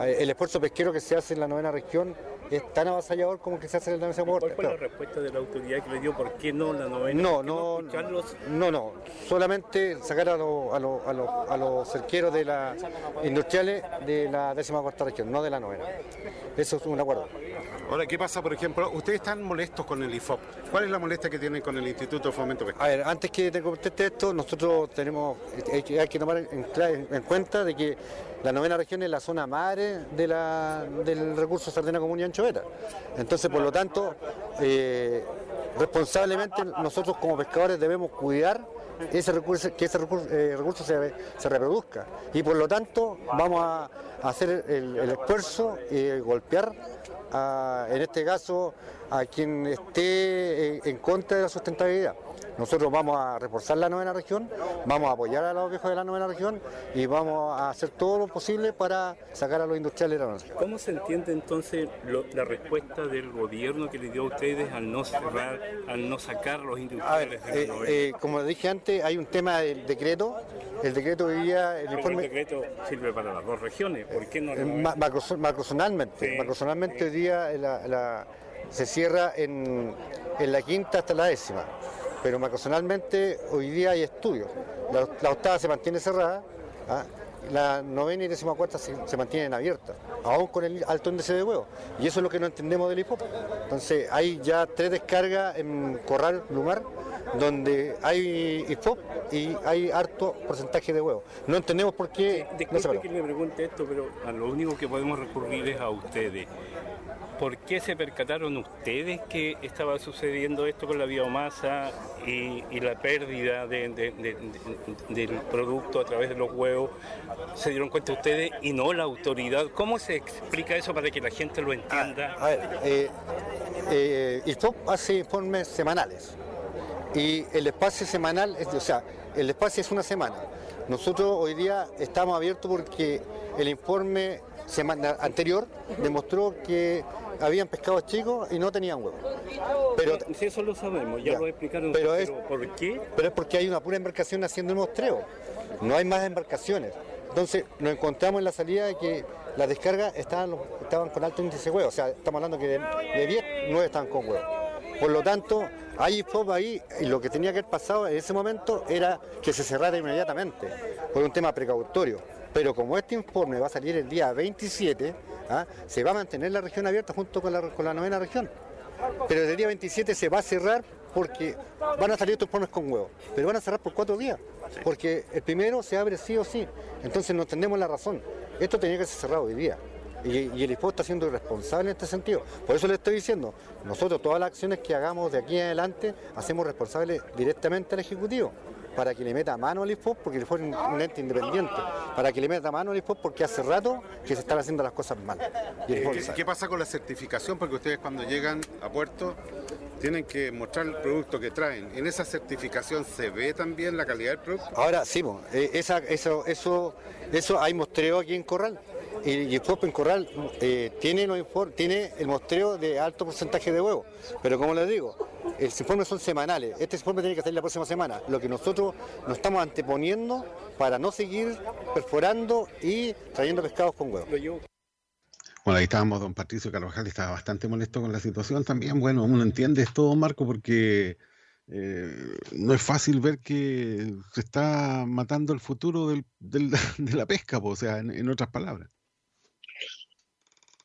Speaker 7: Eh, el esfuerzo pesquero que se hace en la novena región es tan avasallador como que se hace en la décima
Speaker 9: cuarta. ¿Cuál fue la respuesta de la autoridad que le dio por qué no la novena?
Speaker 7: No, no, no, no, solamente sacar a, lo, a, lo, a, lo, a los cerqueros de la industriales de la décima cuarta región, no de la novena. Eso es un acuerdo.
Speaker 8: Ahora, ¿qué pasa, por ejemplo? Ustedes están molestos con el IFOP. ¿Cuál es la molestia que tienen con el Instituto de Fomento Pesquero?
Speaker 7: A ver, antes que te conteste esto, nosotros tenemos, hay que, hay que tomar en, en, cuenta de que la novena región es la zona madre de la, del recurso sardina común Entonces, por lo tanto, eh, responsablemente nosotros como pescadores debemos cuidar ese recurso, que ese recurso, eh, recurso se, reproduzca. Y por lo tanto vamos a, hacer el, esfuerzo y golpear a, en este caso a quien esté en contra de la sustentabilidad. Nosotros vamos a reforzar la novena región, vamos a apoyar a los viejos de la novena región y vamos a hacer todo lo posible para sacar a los industriales de la novena
Speaker 9: ¿Cómo se entiende entonces lo, la respuesta del gobierno que le dio a ustedes al no cerrar, al no sacar a los industriales
Speaker 7: a ver, de la novena? Eh, eh, como dije antes, hay un tema del decreto. El decreto día...
Speaker 9: El, informe... el decreto sirve para las dos regiones. ¿Por qué no?
Speaker 7: Ma macrozonalmente. Sí, macrozonalmente sí. hoy día la, la, se cierra en, en la quinta hasta la décima pero macrozonalmente hoy día hay estudios. La, octava se mantiene cerrada, ¿ah? la novena y décima cuarta se, se, mantienen abiertas, aún con el alto índice de huevo. Y eso es lo que no entendemos del IFOP. Entonces hay ya tres descargas en Corral, Lumar, donde hay IFOP y hay harto porcentaje de huevo. No entendemos por qué no
Speaker 9: Disculpe
Speaker 7: paró.
Speaker 9: que le pregunte esto, pero a lo único que podemos recurrir es a ustedes. ¿Por qué se percataron ustedes que estaba sucediendo esto con la biomasa y, y la pérdida de- de- de- de- del producto a través de los huevos? ¿Se dieron cuenta ustedes y no la autoridad? ¿Cómo se explica eso para que la gente lo entienda?
Speaker 7: A ver, eh, eh, hace informes semanales y el espacio semanal, es, o sea, el espacio es una semana. Nosotros hoy día estamos abiertos porque el informe semana anterior demostró que habían pescados chicos y no tenían huevos. Pero,
Speaker 9: si eso lo sabemos, ya,
Speaker 7: Ya.
Speaker 9: lo explicaron.
Speaker 7: Pero es-
Speaker 9: ¿por qué?
Speaker 7: pero es porque hay una pura embarcación haciendo el mostreo. No hay más embarcaciones. Entonces nos encontramos en la salida de que las descargas estaban, estaban con alto índice de huevo. O sea, estamos hablando que de, de 10, 9 estaban con huevo. Por lo tanto, hay FOB ahí y lo que tenía que haber pasado en ese momento era que se cerrara inmediatamente por un tema precautorio. Pero como este informe va a salir el día 27, ¿ah? se va a mantener la región abierta junto con la, novena región. Pero el día 27 se va a cerrar porque van a salir estos informes con huevo. Pero van a cerrar por cuatro días. Porque el primero se abre sí o sí. Entonces no entendemos la razón. Esto tenía que ser cerrado hoy día. Y, y el IFO está siendo irresponsable en este sentido. Por eso le estoy diciendo, nosotros todas las acciones que hagamos de aquí en adelante hacemos responsables directamente al Ejecutivo para que le meta mano al IFOP, porque el IFOP es un- ente independiente, para que le meta mano al IFOP porque hace rato que se están haciendo las cosas mal. Y el lo
Speaker 8: ¿Qué, pasa con la certificación? Porque ustedes cuando llegan a puerto tienen que mostrar el producto que traen. ¿En esa certificación se ve también la calidad del producto?
Speaker 7: Ahora sí, eh, esa, eso, eso, eso hay mostreo aquí en Corral. Y, FOP en Corral eh, tiene, los infor- tiene el mostreo de alto porcentaje de huevo. Pero como les digo, los informes son semanales. Este informe tiene que salir la próxima semana. Lo que nosotros nos estamos anteponiendo para no seguir perforando y trayendo pescados con huevo.
Speaker 1: Bueno, ahí estábamos, don Patricio Carvajal estaba bastante molesto con la situación también. Bueno, uno entiende esto, Marco, porque eh, no es fácil ver que se está matando el futuro del- de la pesca, o sea, en otras palabras.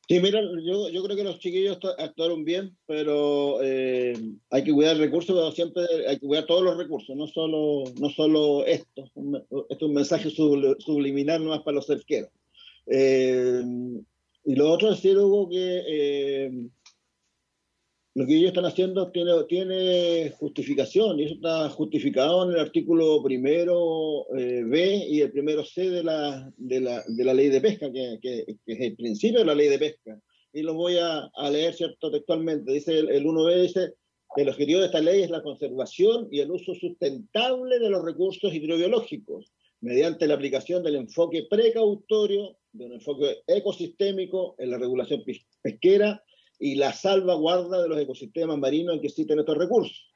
Speaker 2: Sí, mira, yo, yo creo que los chiquillos actu- actuaron bien, pero eh, hay que cuidar recursos, pero siempre hay que cuidar todos los recursos, no solo, no solo esto. Esto es un mensaje subli- subliminal nomás para los cerqueros. Eh, y lo otro es decir, Hugo, que eh, lo que ellos están haciendo tiene, tiene justificación, y eso está justificado en el artículo primero eh, B y el primero C de la, de la, de la ley de pesca, que, que- que es el principio de la ley de pesca. Y lo voy a, a leer cierto textualmente. Dice el, el 1B, dice el objetivo de esta ley es la conservación y el uso sustentable de los recursos hidrobiológicos mediante la aplicación del enfoque precautorio, de un enfoque ecosistémico en la regulación pesquera y la salvaguarda de los ecosistemas marinos en que existen estos recursos.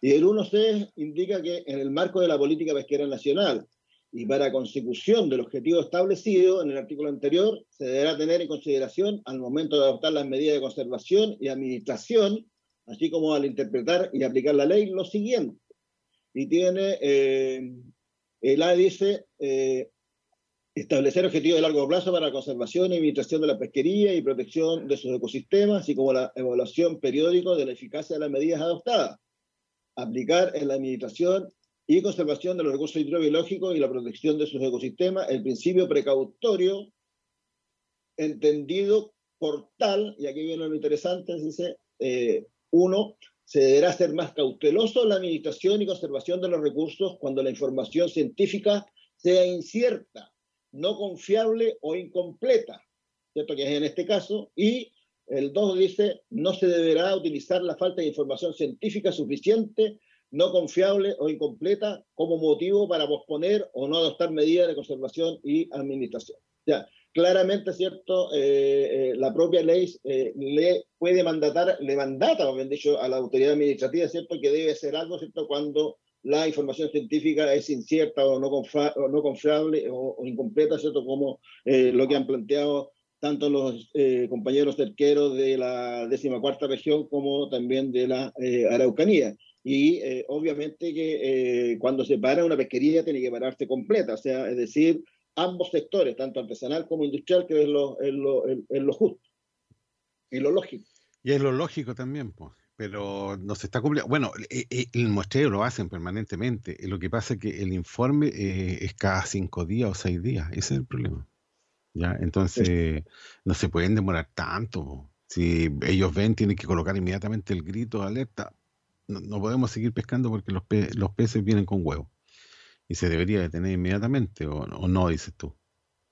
Speaker 2: Y el 1C indica que en el marco de la política pesquera nacional y para consecución del objetivo establecido en el artículo anterior, se deberá tener en consideración al momento de adoptar las medidas de conservación y administración, así como al interpretar y aplicar la ley, lo siguiente. Y tiene, eh, el A dice, eh, establecer objetivos de largo plazo para la conservación y administración de la pesquería y protección de sus ecosistemas, así como la evaluación periódica de la eficacia de las medidas adoptadas. Aplicar en la administración y conservación de los recursos hidrobiológicos y la protección de sus ecosistemas el principio precautorio entendido por tal, y aquí viene lo interesante, dice, eh, uno, se deberá ser más cauteloso en la administración y conservación de los recursos cuando la información científica sea incierta, no confiable o incompleta, ¿cierto? Que es en este caso. Y el 2 dice, no se deberá utilizar la falta de información científica suficiente, no confiable o incompleta como motivo para posponer o no adoptar medidas de conservación y administración. Ya, claramente, ¿cierto? Eh, eh, la propia ley eh, le puede mandatar, le mandata, más bien dicho, a la autoridad administrativa, ¿cierto? Que debe hacer algo, ¿cierto? Cuando la información científica es incierta o no, o no confiable o, o incompleta, ¿cierto? Como eh, lo que han planteado tanto los eh, compañeros cerqueros de la decimacuarta región como también de la eh, Araucanía. Y eh, obviamente que eh, cuando se para una pesquería tiene que pararse completa, o sea, es decir, ambos sectores, tanto artesanal como industrial, que es lo, es lo, es lo justo y lo lógico.
Speaker 1: Y es lo lógico también, pues. Pero no se está cumpliendo. Bueno, e, e, el muestreo lo hacen permanentemente. Lo que pasa es que el informe eh, es cada cinco días o seis días. Ese es el problema. ¿Ya? Entonces, no se pueden demorar tanto. Si ellos ven, tienen que colocar inmediatamente el grito de alerta. No, podemos seguir pescando porque los, los peces vienen con huevo. Y se debería detener inmediatamente, o, o no, dices tú.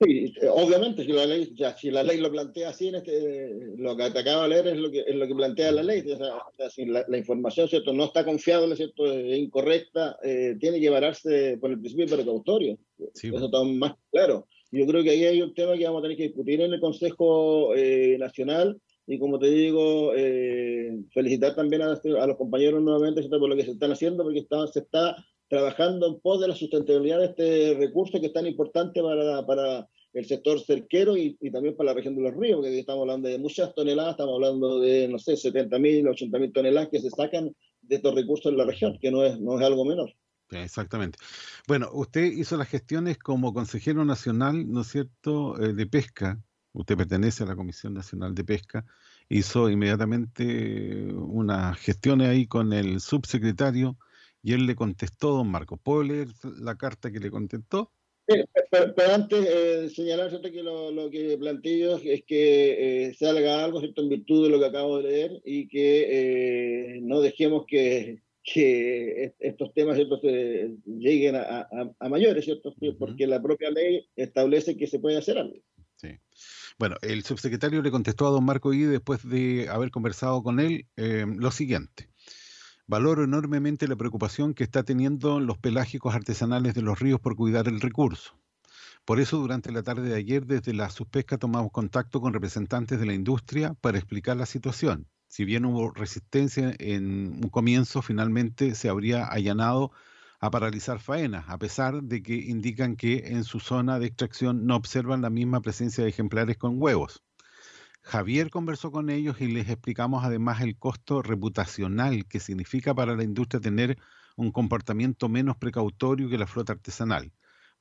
Speaker 2: Sí, obviamente, si la ley, ya, si la ley lo plantea así, en este, lo que te acabo de leer es lo que, es lo que plantea la ley. O sea, si la, información ¿cierto? no está confiable, ¿cierto? es incorrecta, eh, tiene que vararse por el principio precautorio. Sí, Eso está más claro. Yo creo que ahí hay un tema que vamos a tener que discutir en el Consejo eh, Nacional y como te digo, eh, felicitar también a, a, los compañeros nuevamente ¿cierto? por lo que se están haciendo, porque está, se está trabajando en pos de la sustentabilidad de este recurso que es tan importante para, para el sector cerquero y, también para la región de los ríos, porque estamos hablando de muchas toneladas, estamos hablando de, no sé, 70 mil, 80 mil toneladas que se sacan de estos recursos en la región, que no es, no es algo menor.
Speaker 1: Exactamente. Bueno, usted hizo las gestiones como consejero nacional, ¿no es cierto?, eh, de pesca. Usted pertenece a la Comisión Nacional de Pesca. Hizo inmediatamente unas gestiones ahí con el subsecretario y él le contestó, don Marco. ¿Puedo leer la carta que le contestó?
Speaker 2: pero, antes eh, señalar que lo, que planteo es que eh, salga algo ¿cierto? en virtud de lo que acabo de leer y que eh, no dejemos que, que estos temas ¿cierto? lleguen a, a, mayores, ¿cierto? porque la propia ley establece que se puede hacer algo.
Speaker 1: Sí. Bueno, el subsecretario le contestó a don Marco y después de haber conversado con él eh, lo siguiente. Valoro enormemente la preocupación que está teniendo los pelágicos artesanales de los ríos por cuidar el recurso. Por eso, durante la tarde de ayer, desde la Suspesca tomamos contacto con representantes de la industria para explicar la situación. Si bien hubo resistencia en un comienzo, finalmente se habría allanado a paralizar faenas, a pesar de que indican que en su zona de extracción no observan la misma presencia de ejemplares con huevos. Javier conversó con ellos y les explicamos además el costo reputacional que significa para la industria tener un comportamiento menos precautorio que la flota artesanal.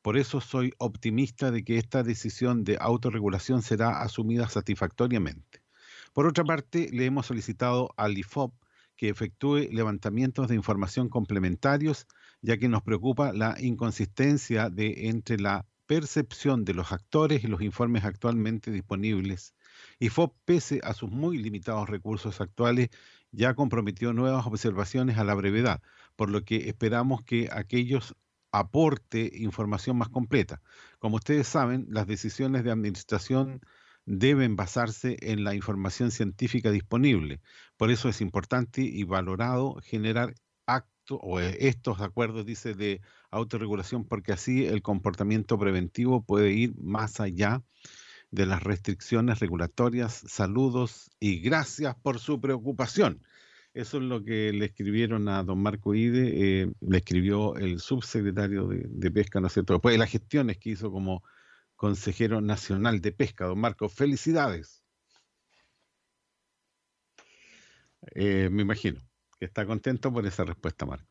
Speaker 1: Por eso soy optimista de que esta decisión de autorregulación será asumida satisfactoriamente. Por otra parte, le hemos solicitado al IFOP que efectúe levantamientos de información complementarios, ya que nos preocupa la inconsistencia de entre la percepción de los actores y los informes actualmente disponibles y FOP, pese a sus muy limitados recursos actuales, ya comprometió nuevas observaciones a la brevedad, por lo que esperamos que aquellos aporte información más completa. Como ustedes saben, las decisiones de administración deben basarse en la información científica disponible. Por eso es importante y valorado generar actos o eh, estos acuerdos, dice, de autorregulación, porque así el comportamiento preventivo puede ir más allá de las restricciones regulatorias. Saludos y gracias por su preocupación. Eso es lo que le escribieron a don Marco Ide, eh, le escribió el subsecretario de, Pesca, ¿no es cierto? Después de las gestiones que hizo como consejero nacional de pesca, don Marco, felicidades. Eh, me imagino que está contento por esa respuesta, Marco.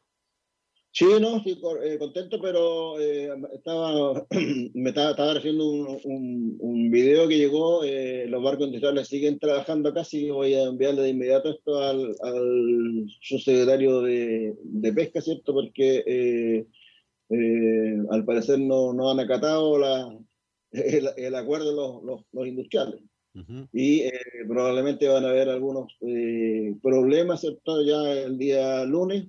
Speaker 2: Sí, no, sí, eh, contento, pero eh, estaba, me estaba, estaba haciendo un, un, video que llegó, eh, los barcos industriales siguen trabajando acá, sí, voy a enviarle de inmediato esto al, al subsecretario de, de, Pesca, ¿cierto? Porque al parecer no, no han acatado la, el, acuerdo de los, los, los industriales. Y probablemente van a haber algunos problemas, ¿cierto? Ya el día lunes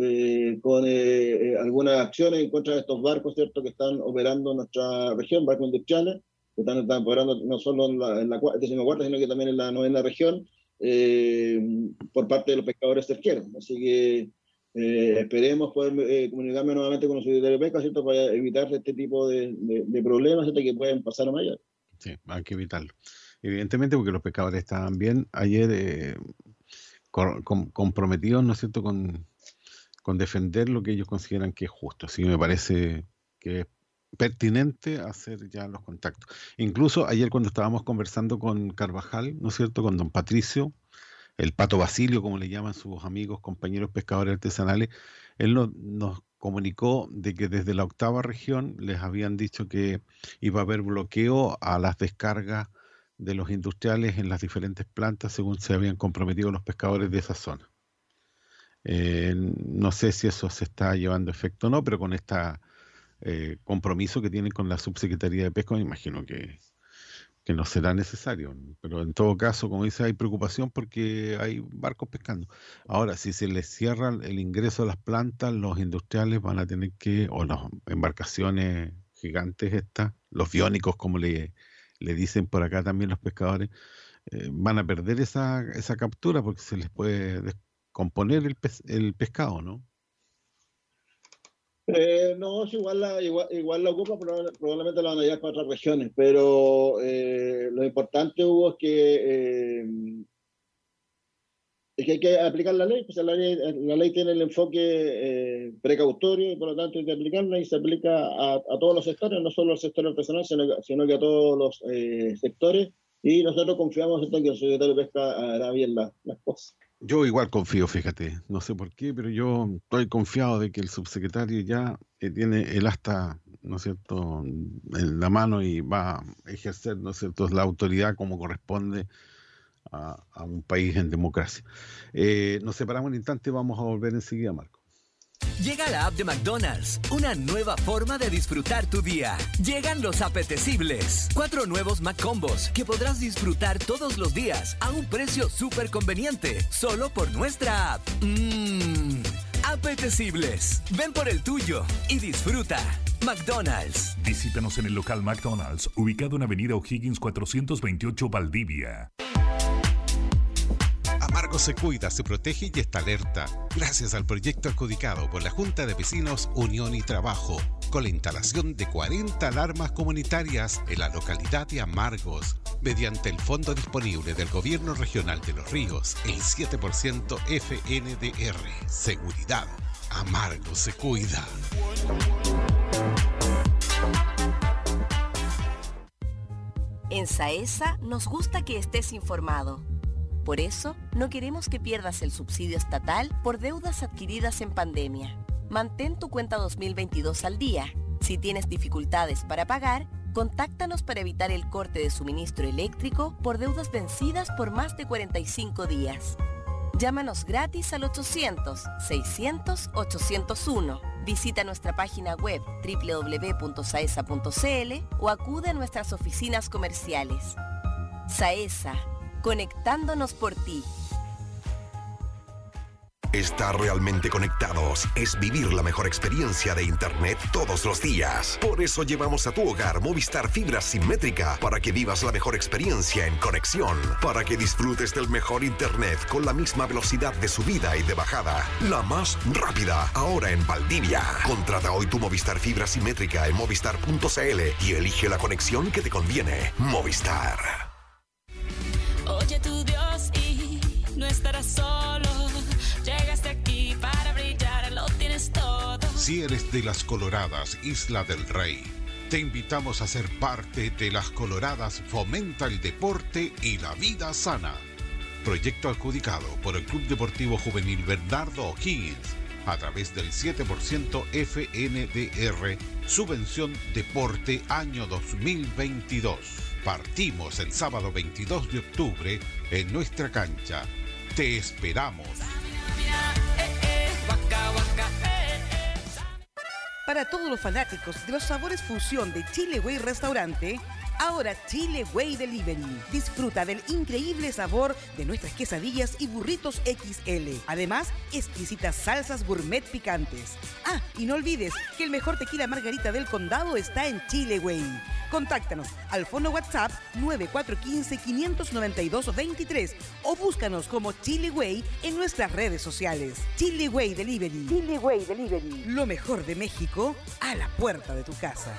Speaker 2: eh, con eh, eh, algunas acciones en contra de estos barcos, ¿cierto?, que están operando en nuestra región, barcos industriales, que están, están operando no solo en la, en la cuarta, sino que también en la novena región, por parte de los pescadores cerqueros. Así que esperemos poder comunicarme nuevamente con los secretarios de pesca, ¿cierto?, para evitar este tipo de, de, problemas ¿cierto? que pueden pasar a mayor.
Speaker 1: Sí, hay que evitarlo. Evidentemente, porque los pescadores estaban bien ayer comprometidos, ¿no es cierto?, con con defender lo que ellos consideran que es justo. Así me parece que es pertinente hacer ya los contactos. Incluso ayer cuando estábamos conversando con Carvajal, ¿no es cierto?, con don Patricio, el pato Basilio, como le llaman sus amigos, compañeros pescadores artesanales, él nos comunicó de que desde la octava región les habían dicho que iba a haber bloqueo a las descargas de los industriales en las diferentes plantas según se habían comprometido los pescadores de esa zona. Eh, no sé si eso se está llevando efecto o no, pero con este compromiso que tienen con la subsecretaría de pesca, me imagino que, que no será necesario. Pero en todo caso, como dice, hay preocupación porque hay barcos pescando. Ahora, si se les cierra el ingreso a las plantas, los industriales van a tener que, o las embarcaciones gigantes estas, los biónicos, como le, le dicen por acá también los pescadores, eh, van a perder esa, esa captura porque se les puede descomponer el, el pescado, ¿no?
Speaker 2: Eh, no, igual la, igual, igual la ocupa, probablemente la van a llevar para otras regiones, pero eh, lo importante, Hugo, es que, es que hay que aplicar la ley, pues la ley, tiene el enfoque precautorio y por lo tanto hay que aplicarla y se aplica a, a todos los sectores, no solo al sector artesanal, sino, sino que a todos los sectores y nosotros confiamos en que el secretario de Pesca hará bien las cosas.
Speaker 1: Yo igual confío, fíjate, no sé por qué, pero yo estoy confiado de que el subsecretario ya eh, tiene el asta, ¿no es cierto?, en la mano y va a ejercer, ¿no es cierto?, la autoridad como corresponde a, un país en democracia. Eh, nos separamos un instante y vamos a volver enseguida, Marco.
Speaker 10: Llega la app de McDonald's, una nueva forma de disfrutar tu día. Llegan los apetecibles. Cuatro nuevos McCombos que podrás disfrutar todos los días a un precio súper conveniente, solo por nuestra app. Mmm, apetecibles. Ven por el tuyo y disfruta. McDonald's.
Speaker 11: Visítanos en el local McDonald's, ubicado en Avenida O'Higgins 428 Valdivia.
Speaker 12: Amargo se cuida, se protege y está alerta, gracias al proyecto adjudicado por la Junta de Vecinos Unión y Trabajo, con la instalación de 40 alarmas comunitarias en la localidad de Amargos, mediante el fondo disponible del Gobierno Regional de los Ríos, el 7% FNDR. Seguridad. Amargos se cuida.
Speaker 13: En Saesa nos gusta que estés informado. Por eso, no queremos que pierdas el subsidio estatal por deudas adquiridas en pandemia. Mantén tu cuenta 2022 al día. Si tienes dificultades para pagar, contáctanos para evitar el corte de suministro eléctrico por deudas vencidas por más de 45 días. Llámanos gratis al 800-600-801. Visita nuestra página web www.saesa.cl o acude a nuestras oficinas comerciales. Saesa conectándonos por ti.
Speaker 14: Estar realmente conectados es vivir la mejor experiencia de Internet todos los días. Por eso llevamos a tu hogar Movistar Fibra Simétrica para que vivas la mejor experiencia en conexión, para que disfrutes del mejor Internet con la misma velocidad de subida y de bajada, la más rápida, ahora en Valdivia. Contrata hoy tu Movistar Fibra Simétrica en movistar.cl y elige la conexión que te conviene. Movistar.
Speaker 15: Oye tu Dios y no estarás solo. Llegaste aquí para brillar, lo tienes todo.
Speaker 12: Si eres de las Coloradas, Isla del Rey, te invitamos a ser parte de las Coloradas Fomenta el Deporte y la Vida Sana. Proyecto adjudicado por el Club Deportivo Juvenil Bernardo O'Higgins a través del 7% FNDR, Subvención Deporte Año 2022. Partimos el sábado 22 de octubre en nuestra cancha. Te esperamos.
Speaker 16: Para todos los fanáticos de los sabores fusión de Chile Way Restaurante, Ahora Chile Way Delivery. Disfruta del increíble sabor de nuestras quesadillas y burritos XL. Además, exquisitas salsas gourmet picantes. Ah, y no olvides que el mejor tequila margarita del condado está en Chile Way. Contáctanos al fono WhatsApp 9415-592-23 o búscanos como Chile Way en nuestras redes sociales. Chile Way Delivery. Chile Way Delivery. Lo mejor de México a la puerta de tu casa.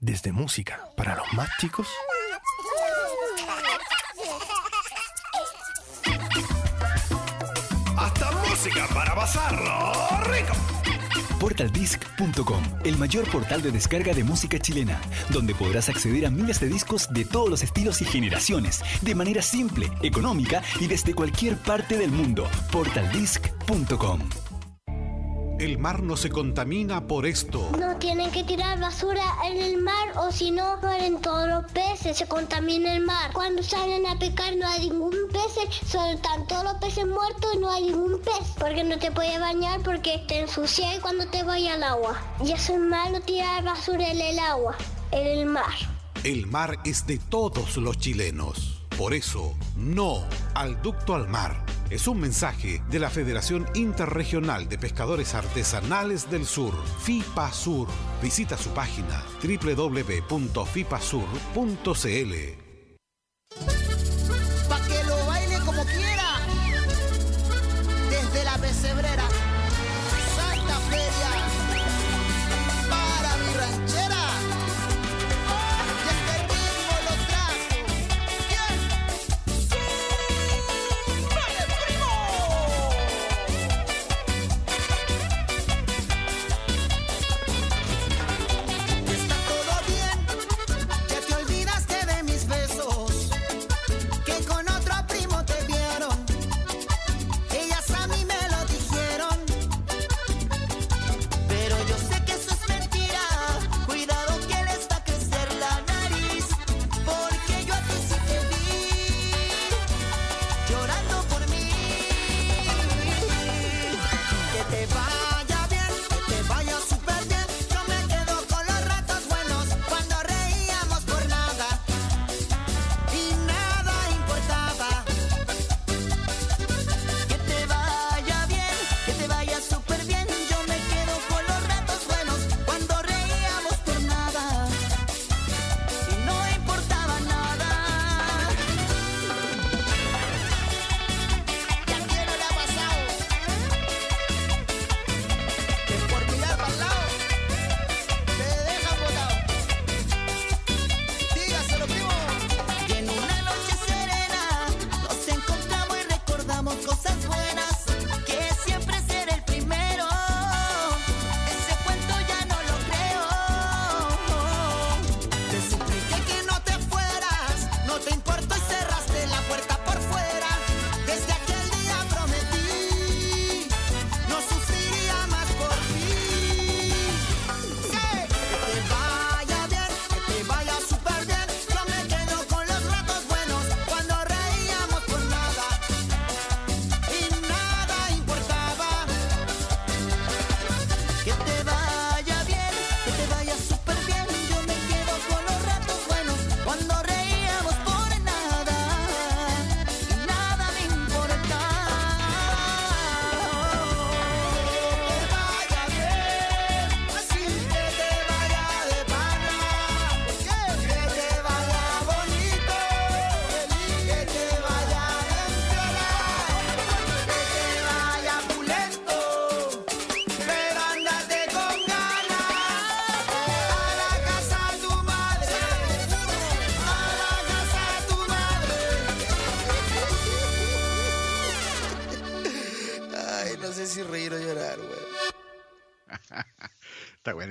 Speaker 17: Desde música para los más chicos hasta música
Speaker 18: música para pasarlo rico.
Speaker 19: Portaldisc.com, el mayor portal de descarga de música chilena, donde podrás acceder a miles de discos de todos los estilos y generaciones, de manera simple, económica y desde cualquier parte del mundo. Portaldisc.com.
Speaker 12: El mar no se contamina por esto.
Speaker 20: No tienen que tirar basura en el mar o si no mueren todos los peces, se contamina el mar. Cuando salen a pescar no hay ningún pez, solo están todos los peces muertos y no hay ningún pez. Porque no te puedes bañar porque te ensucias cuando te vayas al agua. Y eso es malo tirar basura en el agua, en el mar.
Speaker 12: El mar es de todos los chilenos. Por eso, no al ducto al mar. Es un mensaje de la Federación Interregional de Pescadores Artesanales del Sur, FIPASUR. Visita su página www.fipasur.cl.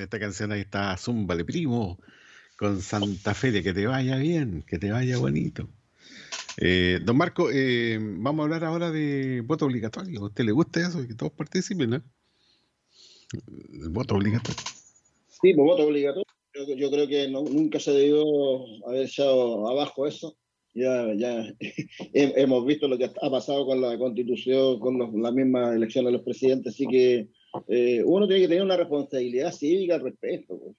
Speaker 1: esta canción, ahí está Zúmbale Primo, con Santa Feria, que te vaya bien, que te vaya bonito. Eh, don Marco, eh, vamos a hablar ahora de voto obligatorio. ¿A usted le gusta eso? Que todos participen, ¿no? El voto obligatorio.
Speaker 2: Sí, pues voto obligatorio. Yo, creo que nunca se debió haber echado abajo eso. Ya, ya he- hemos visto lo que ha pasado con la constitución, con los- la misma elección de los presidentes, así que eh, uno tiene que tener una responsabilidad cívica al respecto. pues.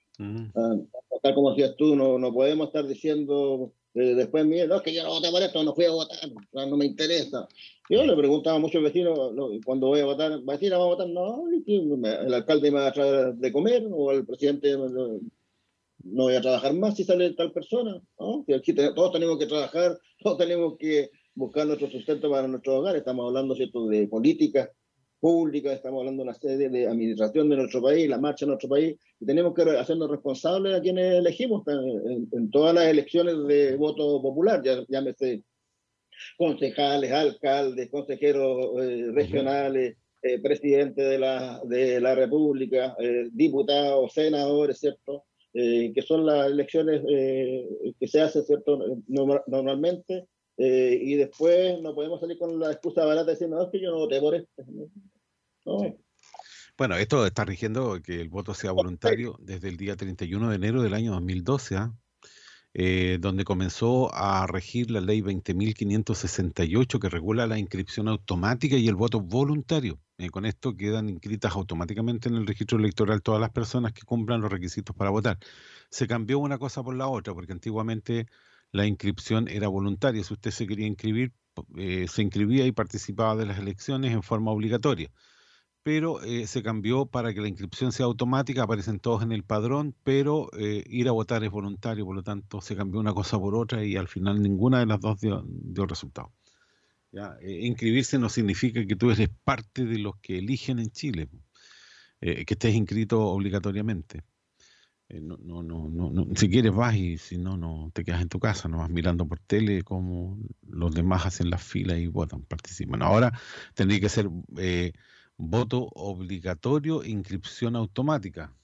Speaker 2: Ah, tal como decías tú, no, no podemos estar diciendo eh, después, mire, no, es que yo no voté por esto, no fui a votar, no, no me interesa. Yo le preguntaba a muchos vecinos no, cuando voy a votar, vecina, ¿vamos a votar? No, el alcalde me va a traer de comer o el presidente no, no- voy a trabajar más si sale tal persona. ¿no? Aquí te- todos tenemos que trabajar, todos tenemos que buscar nuestro sustento para nuestro hogar. Estamos hablando ¿cierto? de políticas públicas, estamos hablando de una serie de administración de nuestro país, la marcha de nuestro país, y tenemos que hacernos responsables a quienes elegimos en, todas las elecciones de voto popular, ya, llámese concejales, alcaldes, consejeros eh, regionales, eh, presidente de la, de la República, eh, diputados, senadores, ¿cierto? Eh, que son las elecciones que se hacen, ¿cierto? Norma- normalmente, y después no podemos salir con la excusa barata de decir, no, es que yo no voté por esto. No,
Speaker 1: Bueno, esto está rigiendo que el voto sea voluntario desde el día 31 de enero del año 2012, ¿ah? Eh, donde comenzó a regir la ley 20.568 que regula la inscripción automática y el voto voluntario. Eh, con esto quedan inscritas automáticamente en el registro electoral todas las personas que cumplan los requisitos para votar. Se cambió una cosa por la otra, porque antiguamente la inscripción era voluntaria. Si usted se quería inscribir, eh, se inscribía y participaba de las elecciones en forma obligatoria pero eh, se cambió para que la inscripción sea automática, aparecen todos en el padrón, pero eh, ir a votar es voluntario, por lo tanto se cambió una cosa por otra y al final ninguna de las dos dio, dio resultado. ¿ya? Eh, inscribirse no significa que tú eres parte de los que eligen en Chile, que estés inscrito obligatoriamente. No, no, no, no, si quieres vas y si no, no te quedas en tu casa, no vas mirando por tele como los demás hacen las filas y votan, participan. Ahora tendría que ser voto obligatorio, inscripción automática.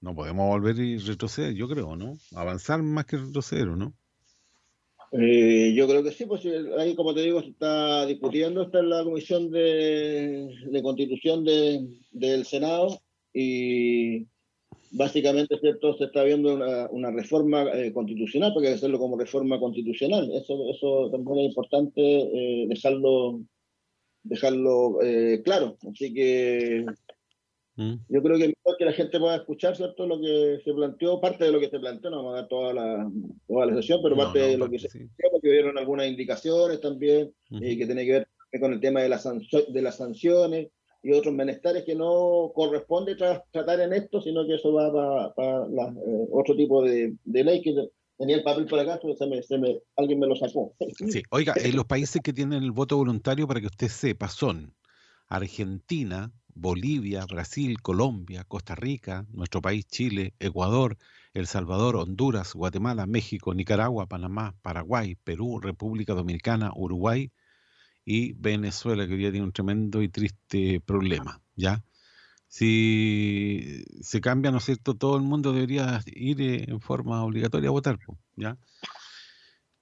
Speaker 1: No podemos volver y retroceder, yo creo, ¿no? Avanzar más que retroceder, ¿o ¿no?
Speaker 2: Eh, yo creo que sí, pues eh, ahí como te digo se está discutiendo, está en la comisión de, de constitución de- del Senado y básicamente cierto se está viendo una, reforma eh, constitucional, porque hay que hacerlo como reforma constitucional. Eso, eso también es importante dejarlo, dejarlo eh, claro. Así que
Speaker 1: ¿Mm?
Speaker 2: yo creo que mejor que la gente pueda escuchar cierto lo que se planteó, parte de lo que se planteó, no vamos a dar toda la, toda la sesión, pero
Speaker 1: No,
Speaker 2: parte
Speaker 1: no,
Speaker 2: de lo
Speaker 1: parte
Speaker 2: que se
Speaker 1: sí.
Speaker 2: planteó, porque dieron algunas indicaciones también, eh, que tiene que ver con el tema de, las de las sanciones y otros menesteres que no corresponde tra- tratar en esto, sino que eso va para otro tipo de, de ley que tenía el papel por acá, pero se me, alguien me lo sacó.
Speaker 1: Sí, oiga, eh, los países que tienen el voto voluntario, para que usted sepa, son Argentina, Bolivia, Brasil, Colombia, Costa Rica, nuestro país Chile, Ecuador, El Salvador, Honduras, Guatemala, México, Nicaragua, Panamá, Paraguay, Perú, República Dominicana, Uruguay y Venezuela, que hoy día tiene un tremendo y triste problema, ¿ya? Si se cambia, ¿no es cierto? Todo el mundo debería ir eh, en forma obligatoria a votar, ¿ya?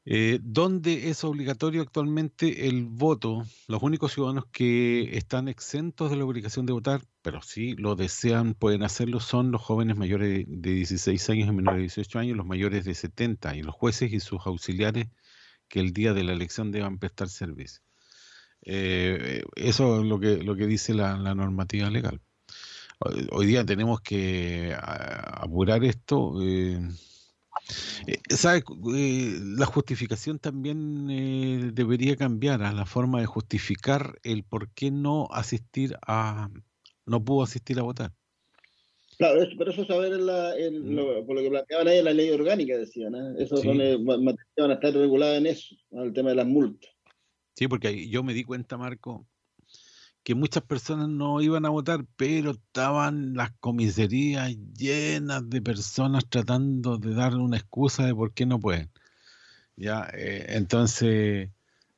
Speaker 1: Eh, ¿Dónde es obligatorio actualmente el voto? Los únicos ciudadanos que están exentos de la obligación de votar, pero sí lo desean, pueden hacerlo, son los jóvenes mayores de 16 años y menores de 18 años, los mayores de 70 y los jueces y sus auxiliares que el día de la elección deban prestar servicio. Eh, eso es lo que, lo que dice la normativa legal. Hoy día tenemos que a- apurar esto. eh, eh, ¿sabe? Eh, la justificación también eh, debería cambiar a la forma de justificar el por qué no asistir a, no pudo asistir a votar.
Speaker 2: Claro, eso- pero eso saber en la, en lo- por lo que planteaban ahí en la ley orgánica, decían, ¿eh? Eso
Speaker 1: Sí.
Speaker 2: son, eh, van a estar reguladas en eso, ¿no? el tema de las multas.
Speaker 1: Sí, porque yo me di cuenta, Marco, que muchas personas no iban a votar, pero estaban las comisarías llenas de personas tratando de dar una excusa de por qué no pueden. Ya, eh, entonces, eh,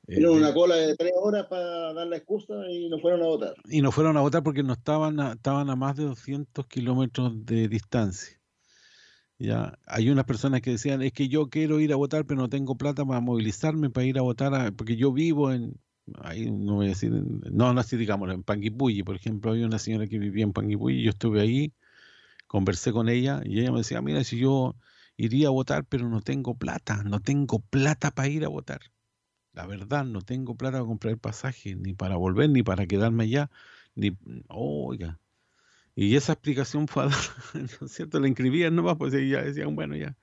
Speaker 2: Tuvieron
Speaker 1: de-
Speaker 2: una cola de tres horas para dar la excusa y no fueron a votar.
Speaker 1: y no fueron a votar porque no estaban a, estaban a más de 200 kilómetros de distancia. Ya, hay unas personas que decían, es que yo quiero ir a votar, pero no tengo plata para movilizarme para ir a votar, a- porque yo vivo en, ahí no voy a decir, en- no, no así digamos, en Panguipulli, por ejemplo, había una señora que vivía en Panguipulli, yo estuve ahí, conversé con ella y ella me decía, mira, si yo iría a votar, pero no tengo plata, no tengo plata para ir a votar. La verdad, no tengo plata para comprar el pasaje, ni para volver, ni para quedarme allá, ni, oiga. Y esa explicación fue a dar, ¿no es cierto? La inscribían nomás, pues ya decían, bueno, ya,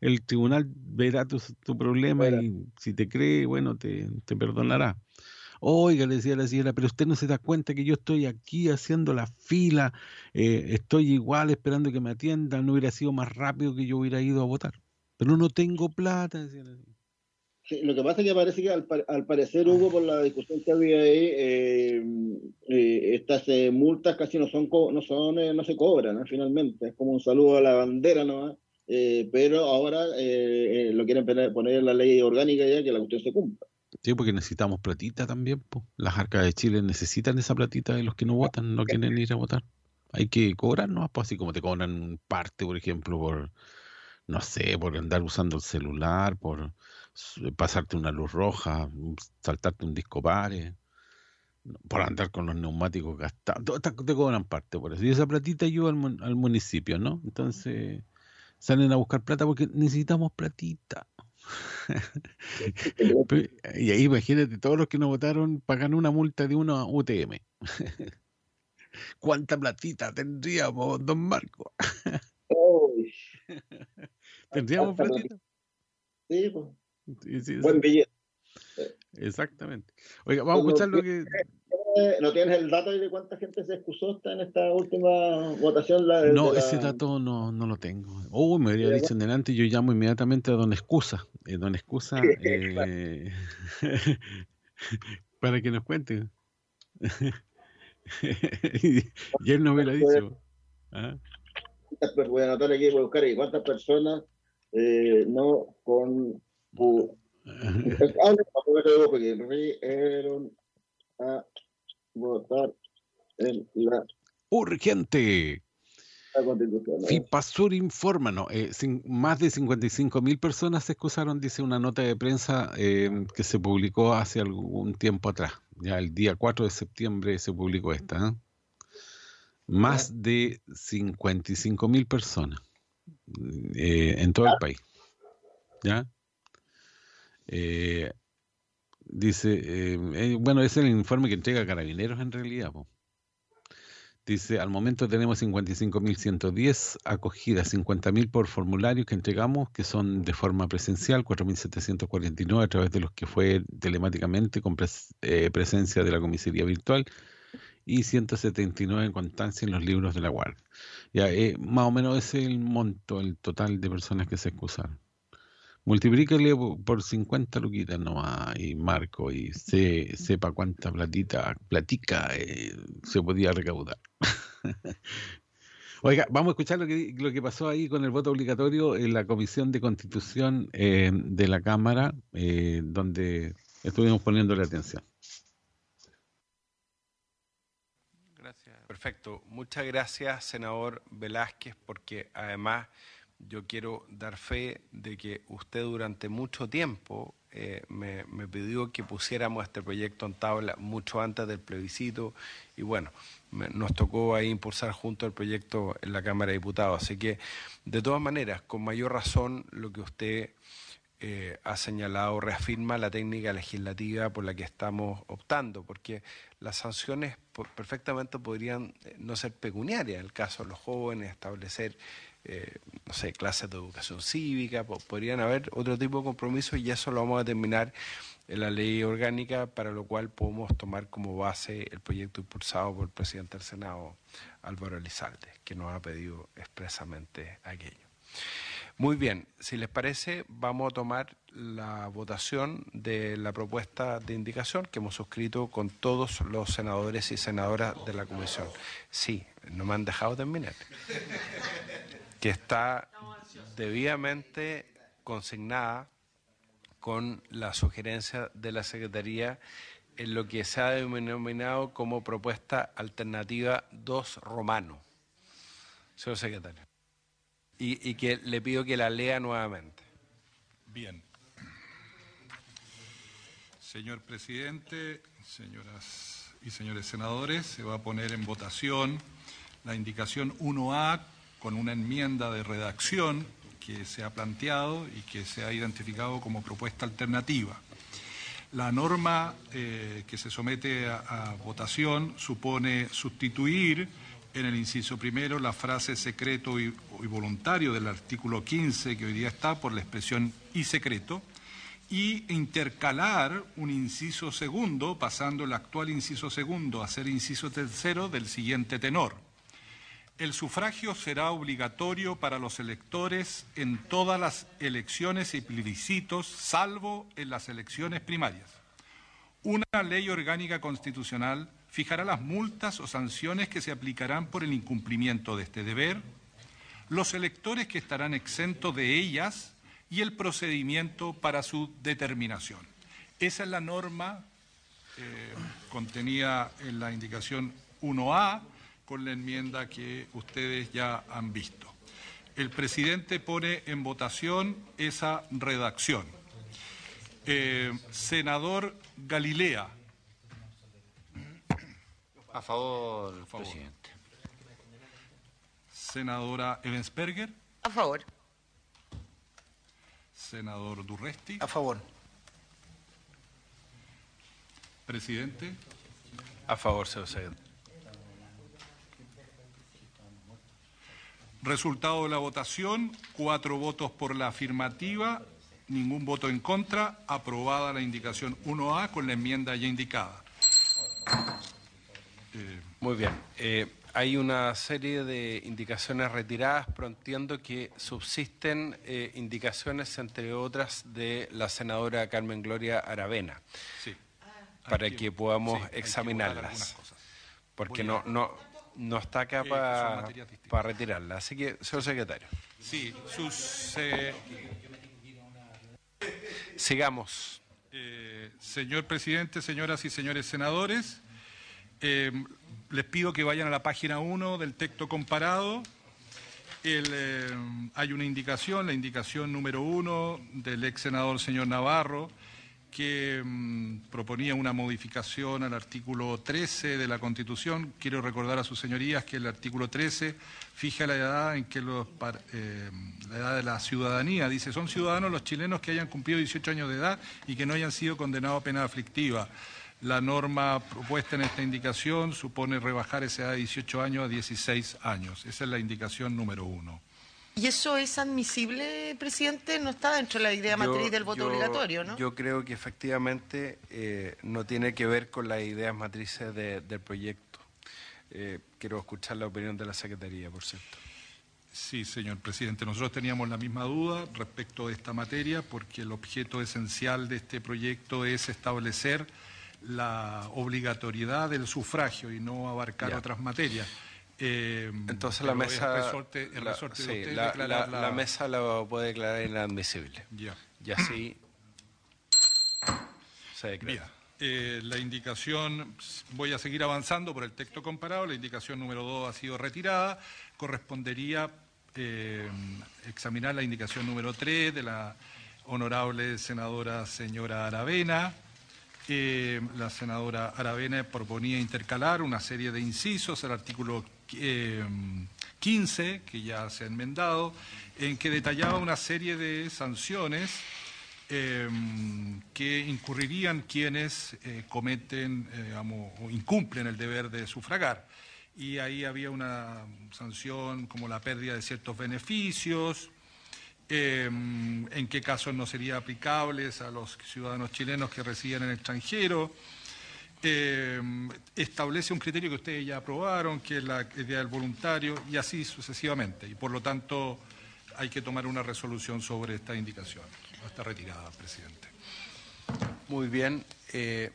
Speaker 1: el tribunal verá tu, tu problema y si te cree, bueno, te, te perdonará. Oiga, le decía la señora, pero usted no se da cuenta que yo estoy aquí haciendo la fila, eh, estoy igual esperando que me atiendan, no hubiera sido más rápido que yo hubiera ido a votar. Pero no tengo plata, decía la señora.
Speaker 2: Sí, lo que pasa es que parece que al, pa- al parecer, Hugo, por la discusión que había ahí, eh, eh, estas eh, multas casi no son, no son, eh, no se cobran, ¿no? finalmente. Es como un saludo a la bandera nomás. pero ahora lo quieren poner poner en la ley orgánica ya que la cuestión se cumpla.
Speaker 1: Sí, porque necesitamos platita también. po. Las arcas de Chile necesitan esa platita de los que no votan, no quieren ir a votar. Hay que cobrar, ¿no? Pues así como te cobran parte, por ejemplo, por, no sé, por andar usando el celular, por pasarte una luz roja, saltarte un disco pare, por andar con los neumáticos gastados. Te cobran parte por eso. Y esa platita ayuda al municipio, ¿no? Entonces salen a buscar plata porque necesitamos platita. Y ahí imagínate, todos los que no votaron pagan una multa de una UTM. ¿Cuánta platita tendríamos, don Marco? ¿Tendríamos platita?
Speaker 2: sí, pues,
Speaker 1: Sí, sí,
Speaker 2: buen billete.
Speaker 1: Exactamente. Oiga, vamos a escuchar lo que...
Speaker 2: Eh, ¿No tienes el dato de cuánta gente se excusó hasta en esta última votación? La,
Speaker 1: No,
Speaker 2: la-
Speaker 1: ese dato no, no lo tengo. Oh, me habría dicho en delante, yo llamo inmediatamente a don Excusa. Eh, don Excusa, eh, para que nos cuente. y, él no me lo ha dicho. ¿Ah?
Speaker 2: ¿Cuántas per- Voy a anotar aquí, voy a buscar ahí. ¿Cuántas personas eh, no con... Ah, no, porque a votar en la,
Speaker 1: Urgente.
Speaker 2: la Constitución. ¿no?
Speaker 1: FIPASUR informa, no, eh, más de 55 mil personas se excusaron, dice una nota de prensa eh, que se publicó hace algún tiempo atrás. Ya el día 4 de septiembre se publicó esta. ¿eh? Más de 55 mil personas eh, en todo el país. ¿Ya? Eh, dice, eh, eh, bueno, es el informe que entrega Carabineros en realidad. po. Dice, al momento tenemos 55.110 acogidas, 50.000 por formularios que entregamos, que son de forma presencial, 4.749 a través de los que fue telemáticamente con eh, presencia de la comisaría virtual y 179 en constancia en los libros de la guardia. Ya, eh, más o menos es el monto, el total de personas que se excusaron. Multiplícale po- por 50 luquitas nomás y marco y se, sepa cuánta platita, platica eh, se podía recaudar. Oiga, vamos a escuchar lo que, lo que pasó ahí con el voto obligatorio en la Comisión de Constitución eh, de la Cámara, eh, donde estuvimos poniéndole atención.
Speaker 21: Perfecto. Muchas gracias, senador Velázquez, porque además yo quiero dar fe de que usted durante mucho tiempo eh, me, pidió que pusiéramos este proyecto en tabla mucho antes del plebiscito y bueno, me- nos tocó ahí impulsar junto el proyecto en la Cámara de Diputados. Así que, de todas maneras, con mayor razón, lo que usted eh, ha señalado reafirma la técnica legislativa por la que estamos optando, porque las sanciones perfectamente podrían eh, no ser pecuniarias, en el caso de los jóvenes, establecer, eh, no sé, clases de educación cívica, po- podrían haber otro tipo de compromisos y eso lo vamos a determinar en la ley orgánica, para lo cual podemos tomar como base el proyecto impulsado por el presidente del Senado, Álvaro Elizalde, que nos ha pedido expresamente aquello. Muy bien, si les parece, vamos a tomar la votación de la propuesta de indicación que hemos suscrito con todos los senadores y senadoras de la comisión. Sí, no me han dejado terminar. Que está debidamente consignada con la sugerencia de la Secretaría en lo que se ha denominado como propuesta alternativa 2 romano. Señor secretario. Y, y que le pido que la lea nuevamente.
Speaker 22: Bien. Señor presidente, señoras y señores senadores, se va a poner en votación la indicación 1A con una enmienda de redacción que se ha planteado y que se ha identificado como propuesta alternativa. La norma eh, que se somete a, votación supone sustituir en el inciso primero la frase secreto y, y voluntario del artículo 15 que hoy día está por la expresión y secreto y intercalar un inciso segundo, pasando el actual inciso segundo a ser inciso tercero del siguiente tenor. El sufragio será obligatorio para los electores en todas las elecciones y plebiscitos, salvo en las elecciones primarias. Una ley orgánica constitucional fijará las multas o sanciones que se aplicarán por el incumplimiento de este deber, los electores que estarán exentos de ellas y el procedimiento para su determinación. Esa es la norma eh, contenida en la indicación 1A con la enmienda que ustedes ya han visto. El presidente pone en votación esa redacción. Eh, senador Galilea.
Speaker 23: A favor,
Speaker 22: favor.
Speaker 23: presidente.
Speaker 22: Senadora Evensberger.
Speaker 24: A favor.
Speaker 22: Senador Durresti.
Speaker 24: A favor.
Speaker 22: Presidente.
Speaker 21: A favor, señor
Speaker 22: Resultado de la votación, cuatro votos por la afirmativa, ningún voto en contra, aprobada la indicación 1A con la enmienda ya indicada. Eh,
Speaker 21: Muy bien. Eh, hay una serie de indicaciones retiradas, pero entiendo que subsisten eh, indicaciones, entre otras, de la senadora Carmen Gloria Aravena,
Speaker 22: sí.
Speaker 21: para que, podamos
Speaker 22: sí, que
Speaker 21: examinarlas. Porque
Speaker 22: Voy
Speaker 21: no,
Speaker 22: a-
Speaker 21: no, no está acá
Speaker 22: Eh,
Speaker 21: para retirarla. Así que, señor secretario,
Speaker 22: Sí, sus... eh,
Speaker 21: sigamos.
Speaker 22: Eh, señor presidente, señoras y señores senadores, les pido que vayan a la página 1 del texto comparado. El, hay una indicación, la indicación número 1 del ex senador señor Navarro, que mm, proponía una modificación al artículo 13 de la Constitución. Quiero recordar a sus señorías que el artículo 13 fija la edad en que los eh, la edad de la ciudadanía. Dice, son ciudadanos los chilenos que hayan cumplido 18 años de edad y que no hayan sido condenados a pena aflictiva. La norma propuesta en esta indicación supone rebajar esa edad de 18 años a 16 años. Esa es la indicación número uno.
Speaker 24: ¿Y eso es admisible, presidente? No está dentro de la idea
Speaker 21: Yo-
Speaker 24: matriz del voto
Speaker 21: yo-
Speaker 24: obligatorio, ¿no?
Speaker 21: Yo creo que efectivamente eh, no tiene que ver con las ideas matrices de- del proyecto. Eh, quiero escuchar la opinión de la Secretaría, por cierto.
Speaker 22: Sí, señor presidente. Nosotros teníamos la misma duda respecto de esta materia porque el objeto esencial de este proyecto es establecer la obligatoriedad del sufragio y no abarcar
Speaker 21: Ya.
Speaker 22: otras materias. Eh,
Speaker 21: Entonces la mesa,
Speaker 22: resorte, es
Speaker 21: la,
Speaker 22: resorte de
Speaker 21: sí,
Speaker 22: usted
Speaker 21: la- la- la mesa la puede declarar inadmisible.
Speaker 22: Ya.
Speaker 21: Y así se declara.
Speaker 22: Eh, la indicación, voy a seguir avanzando por el texto comparado, la indicación número 2 ha sido retirada, correspondería eh, examinar la indicación número 3 de la honorable senadora señora Aravena. Eh, la senadora Aravena proponía intercalar una serie de incisos al artículo eh, 15, que ya se ha enmendado, en que detallaba una serie de sanciones eh, que incurrirían quienes eh, cometen eh, o incumplen el deber de sufragar. Y ahí había una sanción como la pérdida de ciertos beneficios, eh, en qué casos no sería aplicables a los ciudadanos chilenos que residen en el extranjero. Eh, establece un criterio que ustedes ya aprobaron, que es la idea del voluntario, y así sucesivamente. Y por lo tanto hay que tomar una resolución sobre esta indicación. No está retirada, presidente.
Speaker 21: Muy bien. eh,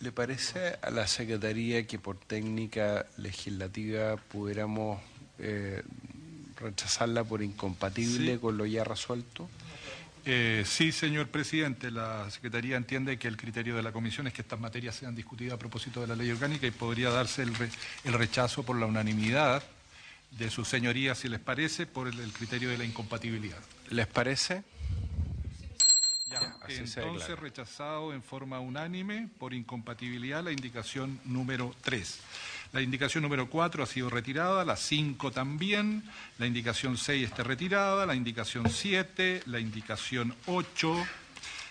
Speaker 21: ¿Le parece a la Secretaría que por técnica legislativa pudiéramos eh, rechazarla por incompatible
Speaker 22: Sí.
Speaker 21: con lo ya resuelto?
Speaker 22: Eh, sí, señor presidente, la Secretaría entiende que el criterio de la Comisión es que estas materias sean discutidas a propósito de la ley orgánica y podría darse el, re- el rechazo por la unanimidad de sus señorías, si les parece, por el, el criterio de la incompatibilidad.
Speaker 21: ¿Les parece?
Speaker 22: Ya,
Speaker 21: así
Speaker 22: entonces rechazado en forma unánime por incompatibilidad la indicación número 3. La indicación número 4 ha sido retirada, la 5 también, la indicación 6 está retirada, la indicación 7, la indicación 8,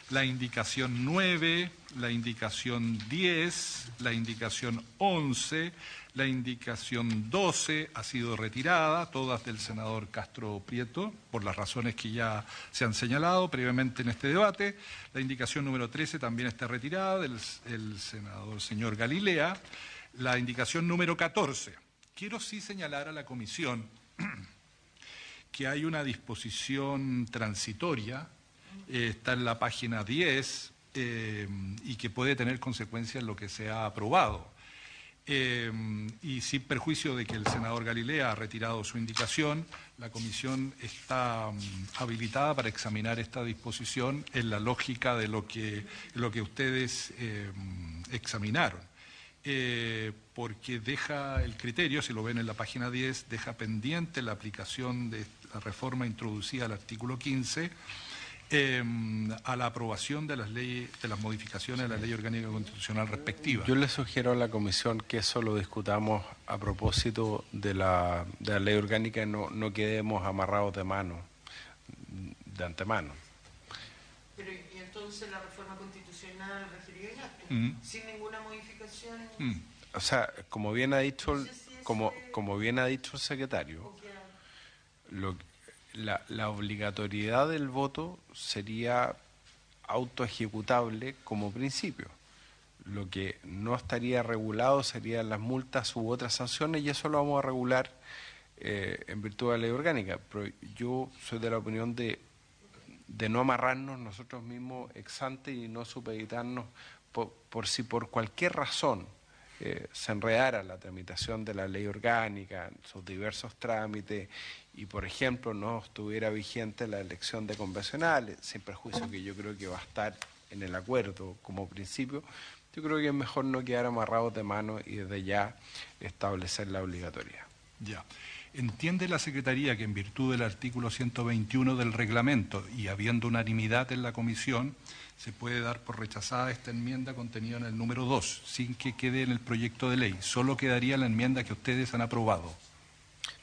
Speaker 22: la indicación 9, la indicación 10, la indicación 11, la indicación 12 ha sido retirada, todas del senador Castro Prieto, por las razones que ya se han señalado previamente en este debate. La indicación número 13 también está retirada, del el senador señor Galilea. La indicación número 14. Quiero sí señalar a la comisión que hay una disposición transitoria, eh, está en la página 10, eh, y que puede tener consecuencias en lo que se ha aprobado. Eh, y sin perjuicio de que el senador Galilea ha retirado su indicación, la comisión está mm, habilitada para examinar esta disposición en la lógica de lo que, lo que ustedes mm, examinaron. Eh, porque deja el criterio, si lo ven en la página 10, deja pendiente la aplicación de la reforma introducida al artículo 15 eh, a la aprobación de las leyes, de las modificaciones de la ley orgánica constitucional respectiva.
Speaker 21: Yo le sugiero a la comisión que eso lo discutamos a propósito de la, de la ley orgánica y no, no quedemos amarrados de mano, de antemano.
Speaker 24: Pero y entonces la reforma constitucional acto,
Speaker 21: Ujú.
Speaker 24: sin ninguna.
Speaker 22: Mm.
Speaker 21: O sea, como bien ha dicho, como, como bien ha dicho el secretario, la obligatoriedad del voto sería autoejecutable como principio. Lo que no estaría regulado serían las multas u otras sanciones y eso lo vamos a regular eh, en virtud de la ley orgánica. Pero yo soy de la opinión de, de no amarrarnos nosotros mismos ex ante y no supeditarnos por, si por cualquier razón eh, se enredara la tramitación de la ley orgánica, sus diversos trámites, y por ejemplo no estuviera vigente la elección de convencionales, sin perjuicio que yo creo que va a estar en el acuerdo como principio, yo creo que es mejor no quedar amarrados de mano y desde ya establecer la obligatoriedad.
Speaker 22: Ya. ¿Entiende la Secretaría que en virtud del artículo 121 del reglamento y habiendo unanimidad en la comisión, se puede dar por rechazada esta enmienda contenida en el número 2, sin que quede en el proyecto de ley? Solo quedaría la enmienda que ustedes han aprobado.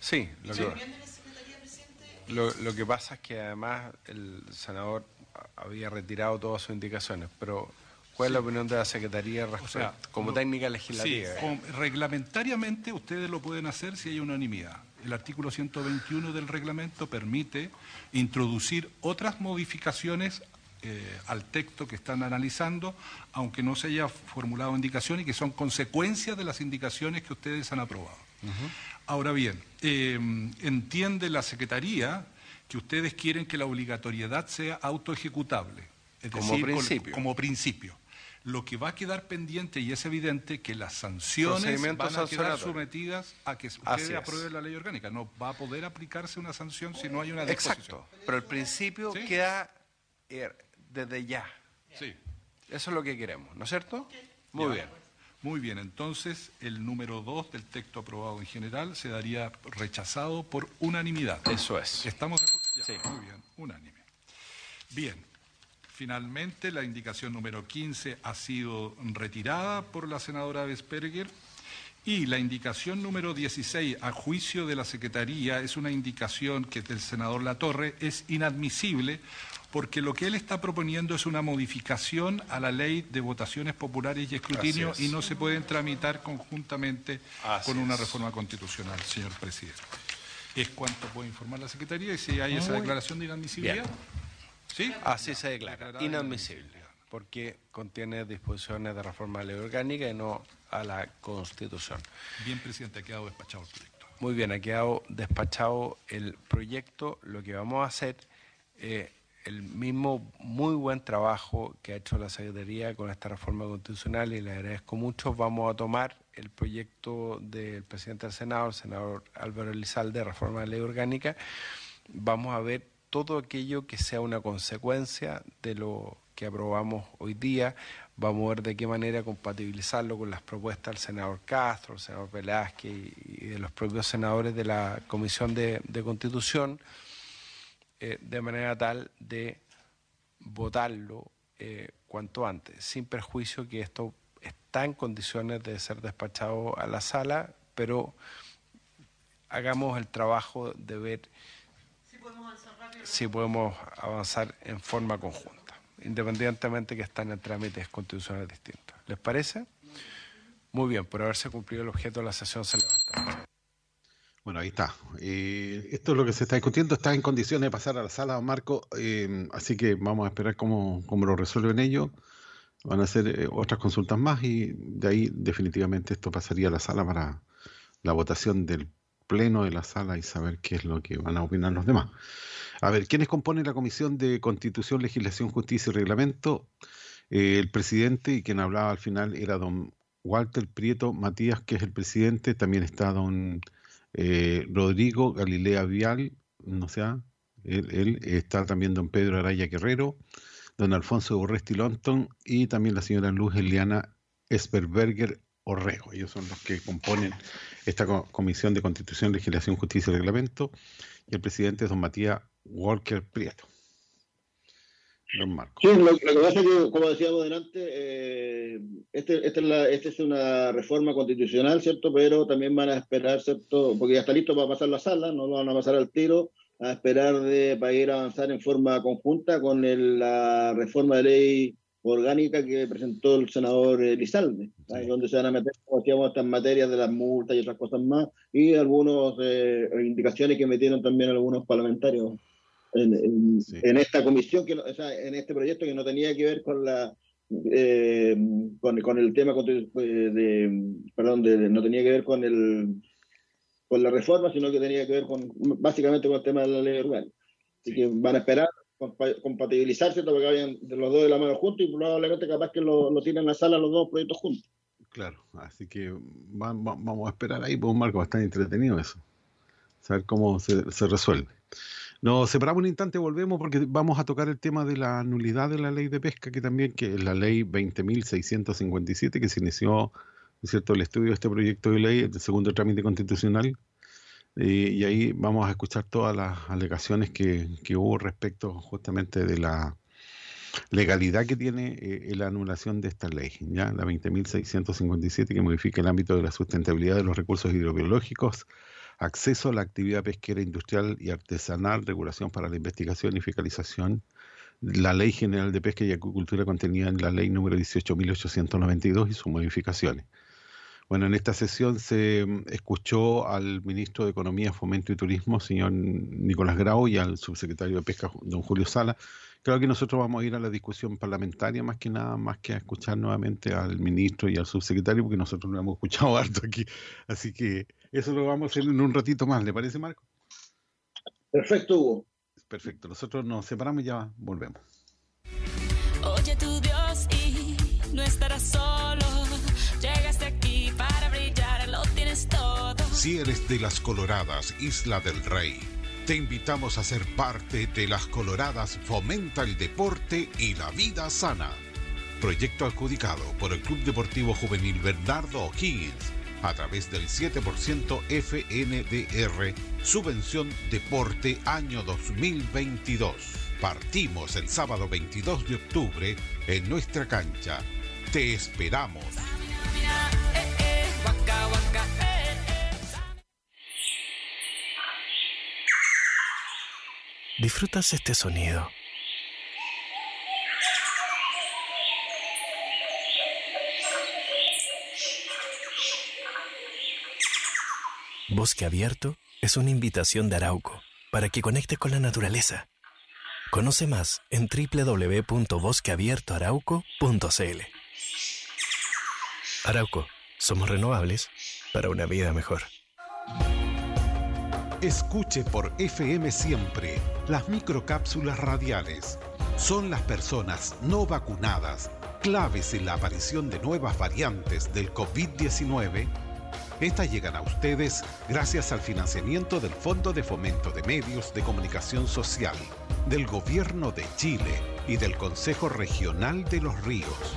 Speaker 21: Sí, lo que, lo, lo que pasa es que además el senador había retirado todas sus indicaciones, pero ¿cuál es la opinión de la Secretaría respecto,
Speaker 22: sea,
Speaker 21: como
Speaker 22: lo-
Speaker 21: técnica legislativa?
Speaker 22: Sí, reglamentariamente ustedes lo pueden hacer si hay unanimidad. El artículo 121 del reglamento permite introducir otras modificaciones eh, al texto que están analizando, aunque no se haya formulado indicación y que son consecuencias de las indicaciones que ustedes han aprobado. Ahora bien, eh, entiende la Secretaría que ustedes quieren que la obligatoriedad sea autoejecutable, es
Speaker 21: Como
Speaker 22: decir, con-
Speaker 21: principio.
Speaker 22: como principio. Lo que va a quedar pendiente, y es evidente, que las sanciones van a quedar sometidas a que ustedes
Speaker 21: es.
Speaker 22: aprueben la ley orgánica. No va a poder aplicarse una sanción si no hay una disposición.
Speaker 21: Exacto, pero el principio queda eh, desde ya.
Speaker 22: Sí.
Speaker 21: Eso es lo que queremos, ¿no es cierto? Muy
Speaker 22: Ya.
Speaker 21: bien.
Speaker 22: Muy bien, entonces el número 2 del texto aprobado en general se daría rechazado por unanimidad.
Speaker 21: Eso es.
Speaker 22: ¿Estamos de acuerdo? Ya, Muy bien, unánime. Bien, finalmente la indicación número 15 ha sido retirada por la senadora Vesperger y la indicación número 16 a juicio de la Secretaría es una indicación que del senador Latorre es inadmisible porque lo que él está proponiendo es una modificación a la ley de votaciones populares y escrutinio
Speaker 21: es.
Speaker 22: y no se pueden tramitar conjuntamente
Speaker 21: Así
Speaker 22: con una reforma constitucional, señor presidente. Es cuanto puede informar la Secretaría y si hay esa declaración de inadmisibilidad.
Speaker 21: bien.
Speaker 22: ¿Sí?
Speaker 21: Así se declara, inadmisible, porque contiene disposiciones de reforma de ley orgánica y no a la Constitución.
Speaker 22: Bien, presidente, ha quedado despachado el proyecto.
Speaker 21: Muy bien, ha quedado despachado el proyecto. Lo que vamos a hacer, eh, el mismo muy buen trabajo que ha hecho la Secretaría con esta reforma constitucional y le agradezco mucho, vamos a tomar el proyecto del presidente del Senado, el senador Álvaro Elizalde, de reforma de ley orgánica. Vamos a ver todo aquello que sea una consecuencia de lo que aprobamos hoy día. Vamos a ver de qué manera compatibilizarlo con las propuestas del senador Castro, el senador Velázquez y, de los propios senadores de la Comisión de Constitución, eh, de manera tal de votarlo eh, cuanto antes, sin perjuicio que esto está en condiciones de ser despachado a la sala, pero hagamos el trabajo de ver si podemos avanzar en forma conjunta, independientemente que están en trámites constitucionales distintos. ¿Les parece? Muy bien, por haberse cumplido el objeto de la sesión se levanta.
Speaker 1: Bueno, ahí está. Eh, esto es lo que se está discutiendo. Está en condiciones de pasar a la sala, don Marco. eh, así que vamos a esperar cómo, cómo lo resuelven ellos. Van a hacer eh, otras consultas más y de ahí definitivamente esto pasaría a la sala para la votación del pleno de la sala y saber qué es lo que van a opinar los demás. A ver, ¿quiénes componen la Comisión de Constitución, Legislación, Justicia y Reglamento? Eh, el presidente y quien hablaba al final era don Walter Prieto Matías, que es el presidente, también está don eh, Rodrigo Galilea Vial, no sé, él, él, está también don Pedro Araya Guerrero, don Alfonso Urresti Lonton y también la señora Luz Eliana Esperberger Orrego. Ellos son los que componen esta co- Comisión de Constitución, Legislación, Justicia y Reglamento. Y el presidente es don Matías Walker Prieto. Don Marco.
Speaker 2: Sí, lo, lo que pasa es que, como decíamos delante, eh, este, este es la, este es una reforma constitucional, ¿cierto? Pero también van a esperar, ¿cierto? Porque ya está listo para pasar la sala, no lo van a pasar al tiro, a esperar de, para ir a avanzar en forma conjunta con el- la reforma de ley orgánica que presentó el senador eh, Lizalde, ahí donde se van a meter, como decíamos, estas materias de las multas y otras cosas más, y algunas indicaciones que metieron también algunos parlamentarios en, en- en esta comisión, que no- o sea, en este proyecto que no tenía que ver con la eh, con, con el tema eh, de, perdón, de- no tenía que ver con el con la reforma, sino que tenía que ver con básicamente con el tema de la ley orgánica. Así que van a esperar compa- compatibilizarse para que vayan de los dos de la mano juntos y probablemente capaz que lo, lo tienen en la sala los dos proyectos juntos.
Speaker 1: Claro, así que va- va- vamos a esperar ahí, pues un marco bastante entretenido eso. Saber cómo se, se resuelve. Nos separamos un instante, volvemos porque vamos a tocar el tema de la nulidad de la ley de pesca, que también, que es la ley 20.657, que se inició, ¿no es cierto?, el estudio de este proyecto de ley, el segundo trámite constitucional, eh, y ahí vamos a escuchar todas las alegaciones que, que hubo respecto justamente de la legalidad que tiene eh, la anulación de esta ley, ya la 20.657 que modifica el ámbito de la sustentabilidad de los recursos hidrobiológicos, acceso a la actividad pesquera industrial y artesanal, regulación para la investigación y fiscalización, la Ley General de Pesca y Acuicultura contenida en la Ley número 18.892 y sus modificaciones. Bueno, en esta sesión se mm, escuchó al ministro de Economía, Fomento y Turismo, señor Nicolás Grau, y al subsecretario de Pesca, don Julio Sala. Claro que nosotros vamos a ir a la discusión parlamentaria más que nada, más que a escuchar nuevamente al ministro y al subsecretario, porque nosotros lo hemos escuchado harto aquí. Así que eso lo vamos a hacer en un ratito más, ¿le parece, Marco?
Speaker 2: Perfecto, Hugo.
Speaker 1: Perfecto, nosotros nos separamos y ya volvemos.
Speaker 15: Oye tu Dios y no estarás solo. Llegaste aquí para brillar, lo tienes todo.
Speaker 12: Si eres de las Coloradas, Isla del Rey, te invitamos a ser parte de las Coloradas Fomenta el Deporte y la Vida Sana. Proyecto adjudicado por el Club Deportivo Juvenil Bernardo O'Higgins a través del 7% FNDR, Subvención Deporte Año 2022. Partimos el sábado 22 de octubre en nuestra cancha. Te esperamos.
Speaker 17: ¿Disfrutas este sonido? Bosque Abierto es una invitación de Arauco para que conectes con la naturaleza. Conoce más en www.bosqueabiertoarauco.cl. Arauco, somos renovables para una vida mejor.
Speaker 12: Escuche por FM Siempre las microcápsulas radiales. Son las personas no vacunadas claves en la aparición de nuevas variantes del COVID-19. Estas llegan a ustedes gracias al financiamiento del Fondo de Fomento de Medios de Comunicación Social, del Gobierno de Chile y del Consejo Regional de los Ríos.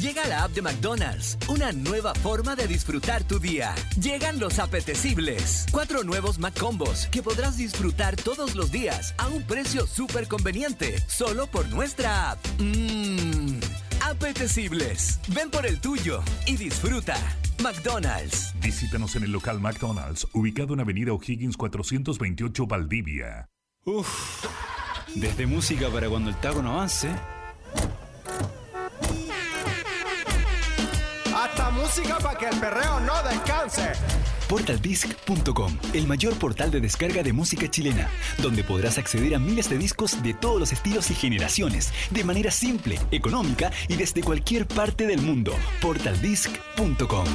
Speaker 10: Llega la app de McDonald's, una nueva forma de disfrutar tu día. Llegan los apetecibles. Cuatro nuevos McCombos que podrás disfrutar todos los días a un precio súper conveniente, solo por nuestra app. Mmm, apetecibles. Ven por el tuyo y disfruta. McDonald's.
Speaker 11: Visítanos en el local McDonald's, ubicado en Avenida O'Higgins 428 Valdivia.
Speaker 18: Uf,
Speaker 19: Desde música para cuando el taco no avance,
Speaker 4: música para que el perreo no descanse.
Speaker 19: Portaldisc.com, el mayor portal de descarga de música chilena, donde podrás acceder a miles de discos de todos los estilos y generaciones, de manera simple, económica y desde cualquier parte del mundo. Portaldisc.com.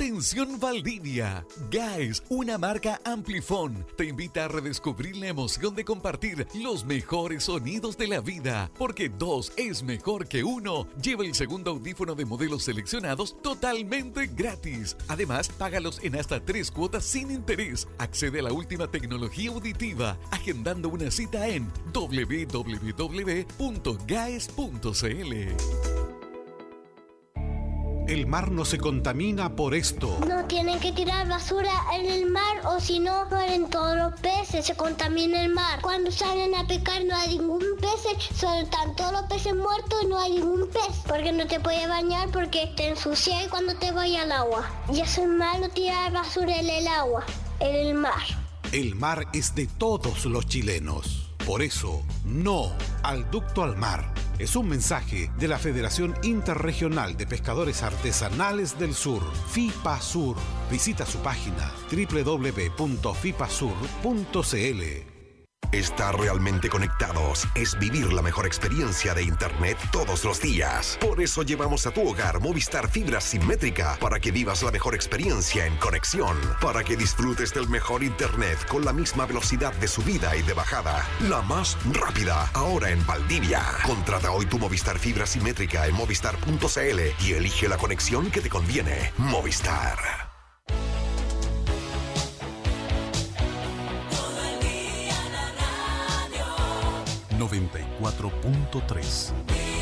Speaker 25: Atención Valdivia. Guys, una marca Amplifon, te invita a redescubrir la emoción de compartir los mejores sonidos de la vida. Porque dos es mejor que uno. Lleva el segundo audífono de modelos seleccionados totalmente gratis. Además, págalos en hasta tres cuotas sin interés. Accede a la última tecnología auditiva, agendando una cita en www.gaes.cl.
Speaker 1: El mar no se contamina por esto.
Speaker 20: No tienen que tirar basura en el mar o si no mueren todos los peces, se contamina el mar. Cuando salen a pescar no hay ningún pez, solo están todos los peces muertos y no hay ningún pez. Porque no te puedes bañar porque te ensucias cuando te vayas al agua. Y eso es malo tirar basura en el agua, en el mar.
Speaker 1: El mar es de todos los chilenos. Por eso, no al ducto al mar. Es un mensaje de la Federación Interregional de Pescadores Artesanales del Sur, FIPASUR. Visita su página www.fipasur.cl.
Speaker 14: Estar realmente conectados es vivir la mejor experiencia de Internet todos los días. Por eso llevamos a tu hogar Movistar Fibra Simétrica para que vivas la mejor experiencia en conexión, para que disfrutes del mejor Internet con la misma velocidad de subida y de bajada, la más rápida, ahora en Valdivia. Contrata hoy tu Movistar Fibra Simétrica en movistar.cl y elige la conexión que te conviene. Movistar.
Speaker 1: 94.3.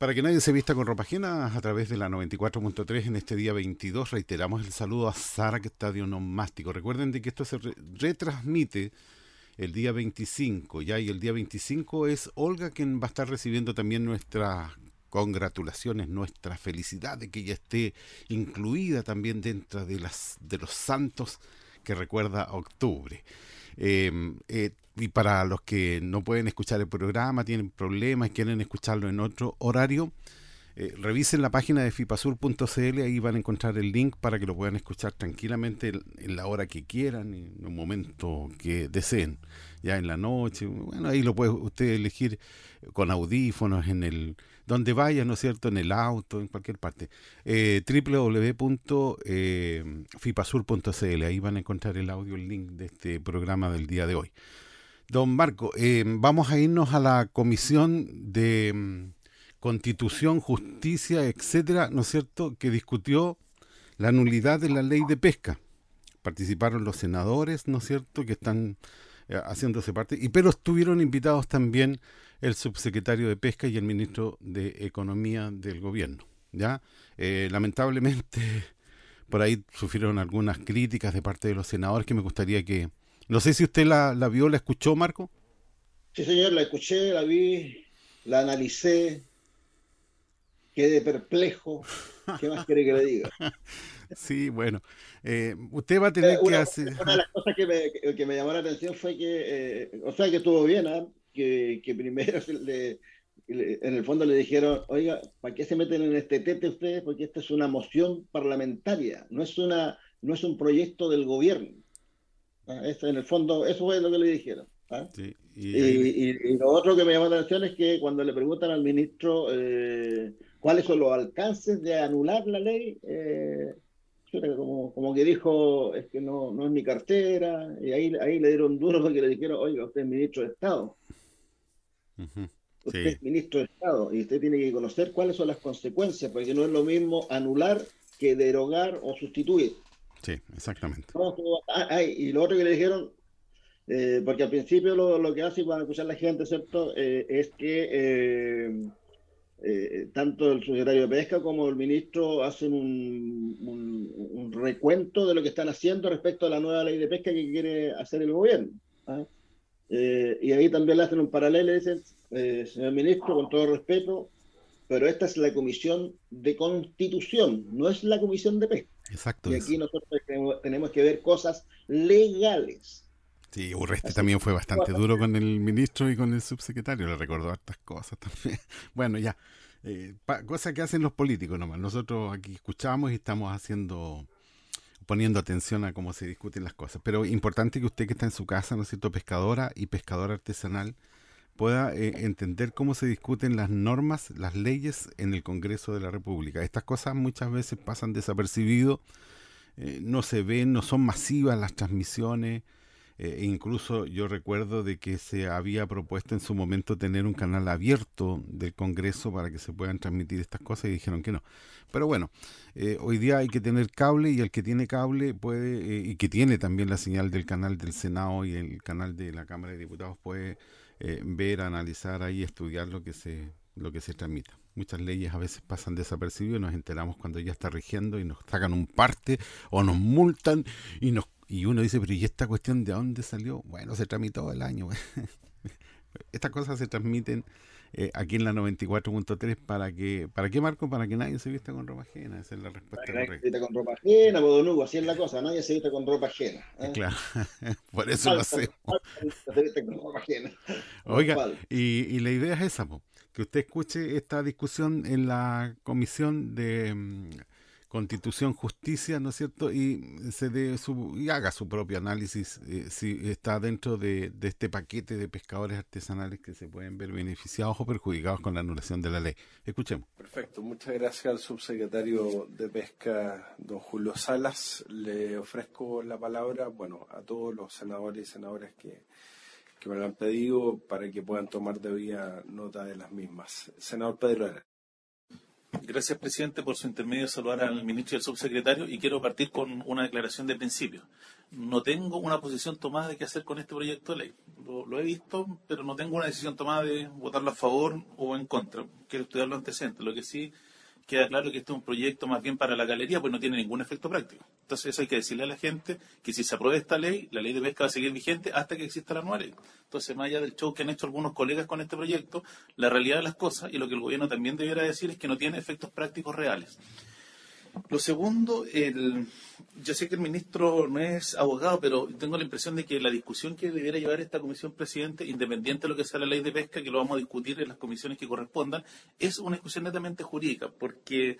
Speaker 1: Para que nadie se vista con ropa ajena, a través de la 94.3 en este día 22 reiteramos el saludo a Sara que está de onomástico. Recuerden de que esto se re- retransmite el día 25, ya y el día 25 es Olga quien va a estar recibiendo también nuestras congratulaciones, nuestra felicidad de que ella esté incluida también dentro de las de los santos que recuerda octubre. Eh, eh, y para los que no pueden escuchar el programa, tienen problemas, quieren escucharlo en otro horario, eh, revisen la página de fipasur.cl, ahí van a encontrar el link para que lo puedan escuchar tranquilamente en- la hora que quieran, en un momento que deseen, ya en la noche. Bueno, ahí lo puede usted elegir con audífonos, en el donde vaya, ¿no es cierto?, en el auto, en cualquier parte. Eh, www.fipasur.cl, ahí van a encontrar el audio, el link de este programa del día de hoy. Don Marco, eh, vamos a irnos a la comisión de mm, Constitución, Justicia, etcétera, ¿no es cierto?, que discutió la nulidad de la ley de pesca. Participaron los senadores, ¿no es cierto?, que están eh, haciéndose parte, y pero estuvieron invitados también el subsecretario de Pesca y el ministro de Economía del gobierno. ¿ya? Eh, lamentablemente, por ahí sufrieron algunas críticas de parte de los senadores que me gustaría que... No sé si usted la, la vio, la escuchó, Marco.
Speaker 2: Sí, señor, la escuché, la vi, la analicé, quedé perplejo. ¿Qué más quiere que le diga?
Speaker 1: Sí, bueno. eh, usted va a tener que
Speaker 2: una,
Speaker 1: hacer...
Speaker 2: una de las cosas que me, que- que me llamó la atención fue que, eh, o sea, que estuvo bien, ¿ah? que, que primero se le- le- en el fondo le dijeron, oiga, ¿para qué se meten en este tete ustedes? Porque esta es una moción parlamentaria, no es, una, no es un proyecto del gobierno. Ah, eso, en el fondo, eso fue lo que le dijeron. ¿ah?
Speaker 1: Sí,
Speaker 2: Y,
Speaker 1: y ahí-
Speaker 2: y- y lo otro que me llamó la atención es que cuando le preguntan al ministro eh, cuáles son los alcances de anular la ley, eh, como, como que dijo, es que no, no es mi cartera, y ahí, ahí le dieron duro porque le dijeron, oiga, usted es ministro de Estado, usted
Speaker 1: Sí.
Speaker 2: es ministro de Estado, y usted tiene que conocer cuáles son las consecuencias, porque no es lo mismo anular que derogar o sustituir.
Speaker 1: Sí, exactamente.
Speaker 2: Ah, y lo otro que le dijeron, eh, porque al principio lo, que hace para escuchar la gente, ¿cierto? Eh, es que eh, tanto el secretario de Pesca como el ministro hacen un, un- recuento de lo que están haciendo respecto a la nueva ley de pesca que quiere hacer el gobierno. ¿ah? Y ahí también le hacen un paralelo y dicen, señor ministro, con todo respeto, pero esta es la comisión de constitución, no es la comisión de pesca.
Speaker 1: Exacto.
Speaker 2: Y
Speaker 1: eso.
Speaker 2: aquí nosotros tenemos, que ver cosas legales.
Speaker 1: Sí, Urresti también fue bastante duro con el ministro y con el subsecretario, le recordó hartas cosas también. Bueno, ya, eh, pa- cosas que hacen los políticos nomás. Nosotros aquí escuchamos y estamos haciendo, poniendo atención a cómo se discuten las cosas. Pero importante que usted que está en su casa, ¿no es cierto?, pescadora y pescadora artesanal, pueda eh, entender cómo se discuten las normas, las leyes en el Congreso de la República. Estas cosas muchas veces pasan desapercibido, eh, no se ven, no son masivas las transmisiones. Eh, e incluso yo recuerdo de que se había propuesto en su momento tener un canal abierto del Congreso para que se puedan transmitir estas cosas y dijeron que no. Pero bueno, eh, hoy día hay que tener cable y el que tiene cable puede, eh, y que tiene también la señal del canal del Senado y el canal de la Cámara de Diputados puede eh, ver, analizar ahí, estudiar lo que se lo que se transmita. Muchas leyes a veces pasan desapercibidas y nos enteramos cuando ya está rigiendo y nos sacan un parte o nos multan y nos y uno dice, pero ¿y esta cuestión de dónde salió? Bueno, se tramitó el año. Estas cosas se transmiten eh, aquí en la 94.3 para que, ¿para qué Marco? Para que nadie se vista con ropa ajena. Esa es la respuesta
Speaker 2: Nadie se viste con ropa ajena, pues, don Hugo, así es la cosa, nadie se viste con ropa ajena. ¿eh?
Speaker 1: Claro, por eso lo hacemos.
Speaker 2: falta se viste con ropa ajena.
Speaker 1: Oiga, y, y la idea es esa, po, que usted escuche esta discusión en la Comisión de mm, Constitución, Justicia, ¿no es cierto? Y se dé su y haga su propio análisis eh, si está dentro de, de este paquete de pescadores artesanales que se pueden ver beneficiados o perjudicados con la anulación de la ley. Escuchemos.
Speaker 21: Perfecto, muchas gracias al subsecretario de Pesca, don Julio Salas. Le ofrezco la palabra, bueno, a todos los senadores y senadoras que, que me lo han pedido para que puedan tomar debida nota de las mismas. Senador Pedro Herrera.
Speaker 26: Gracias, presidente, por su intermedio saludar al ministro y al subsecretario y quiero partir con una declaración de principio. No tengo una posición tomada de qué hacer con este proyecto de ley. Lo, lo he visto, pero no tengo una decisión tomada de votarlo a favor o en contra. Quiero estudiar los antecedentes. Lo que sí queda claro que este es un proyecto más bien para la galería, pues no tiene ningún efecto práctico. Entonces eso hay que decirle a la gente que si se aprueba esta ley, la ley de pesca va a seguir vigente hasta que exista la nueva ley. Entonces, más allá del show que han hecho algunos colegas con este proyecto, la realidad de las cosas y lo que el gobierno también debiera decir es que no tiene efectos prácticos reales. Lo segundo, el, yo sé que el ministro no es abogado, pero tengo la impresión de que la discusión que debiera llevar esta comisión presidente, independiente de lo que sea la ley de pesca, que lo vamos a discutir en las comisiones que correspondan, es una discusión netamente jurídica, porque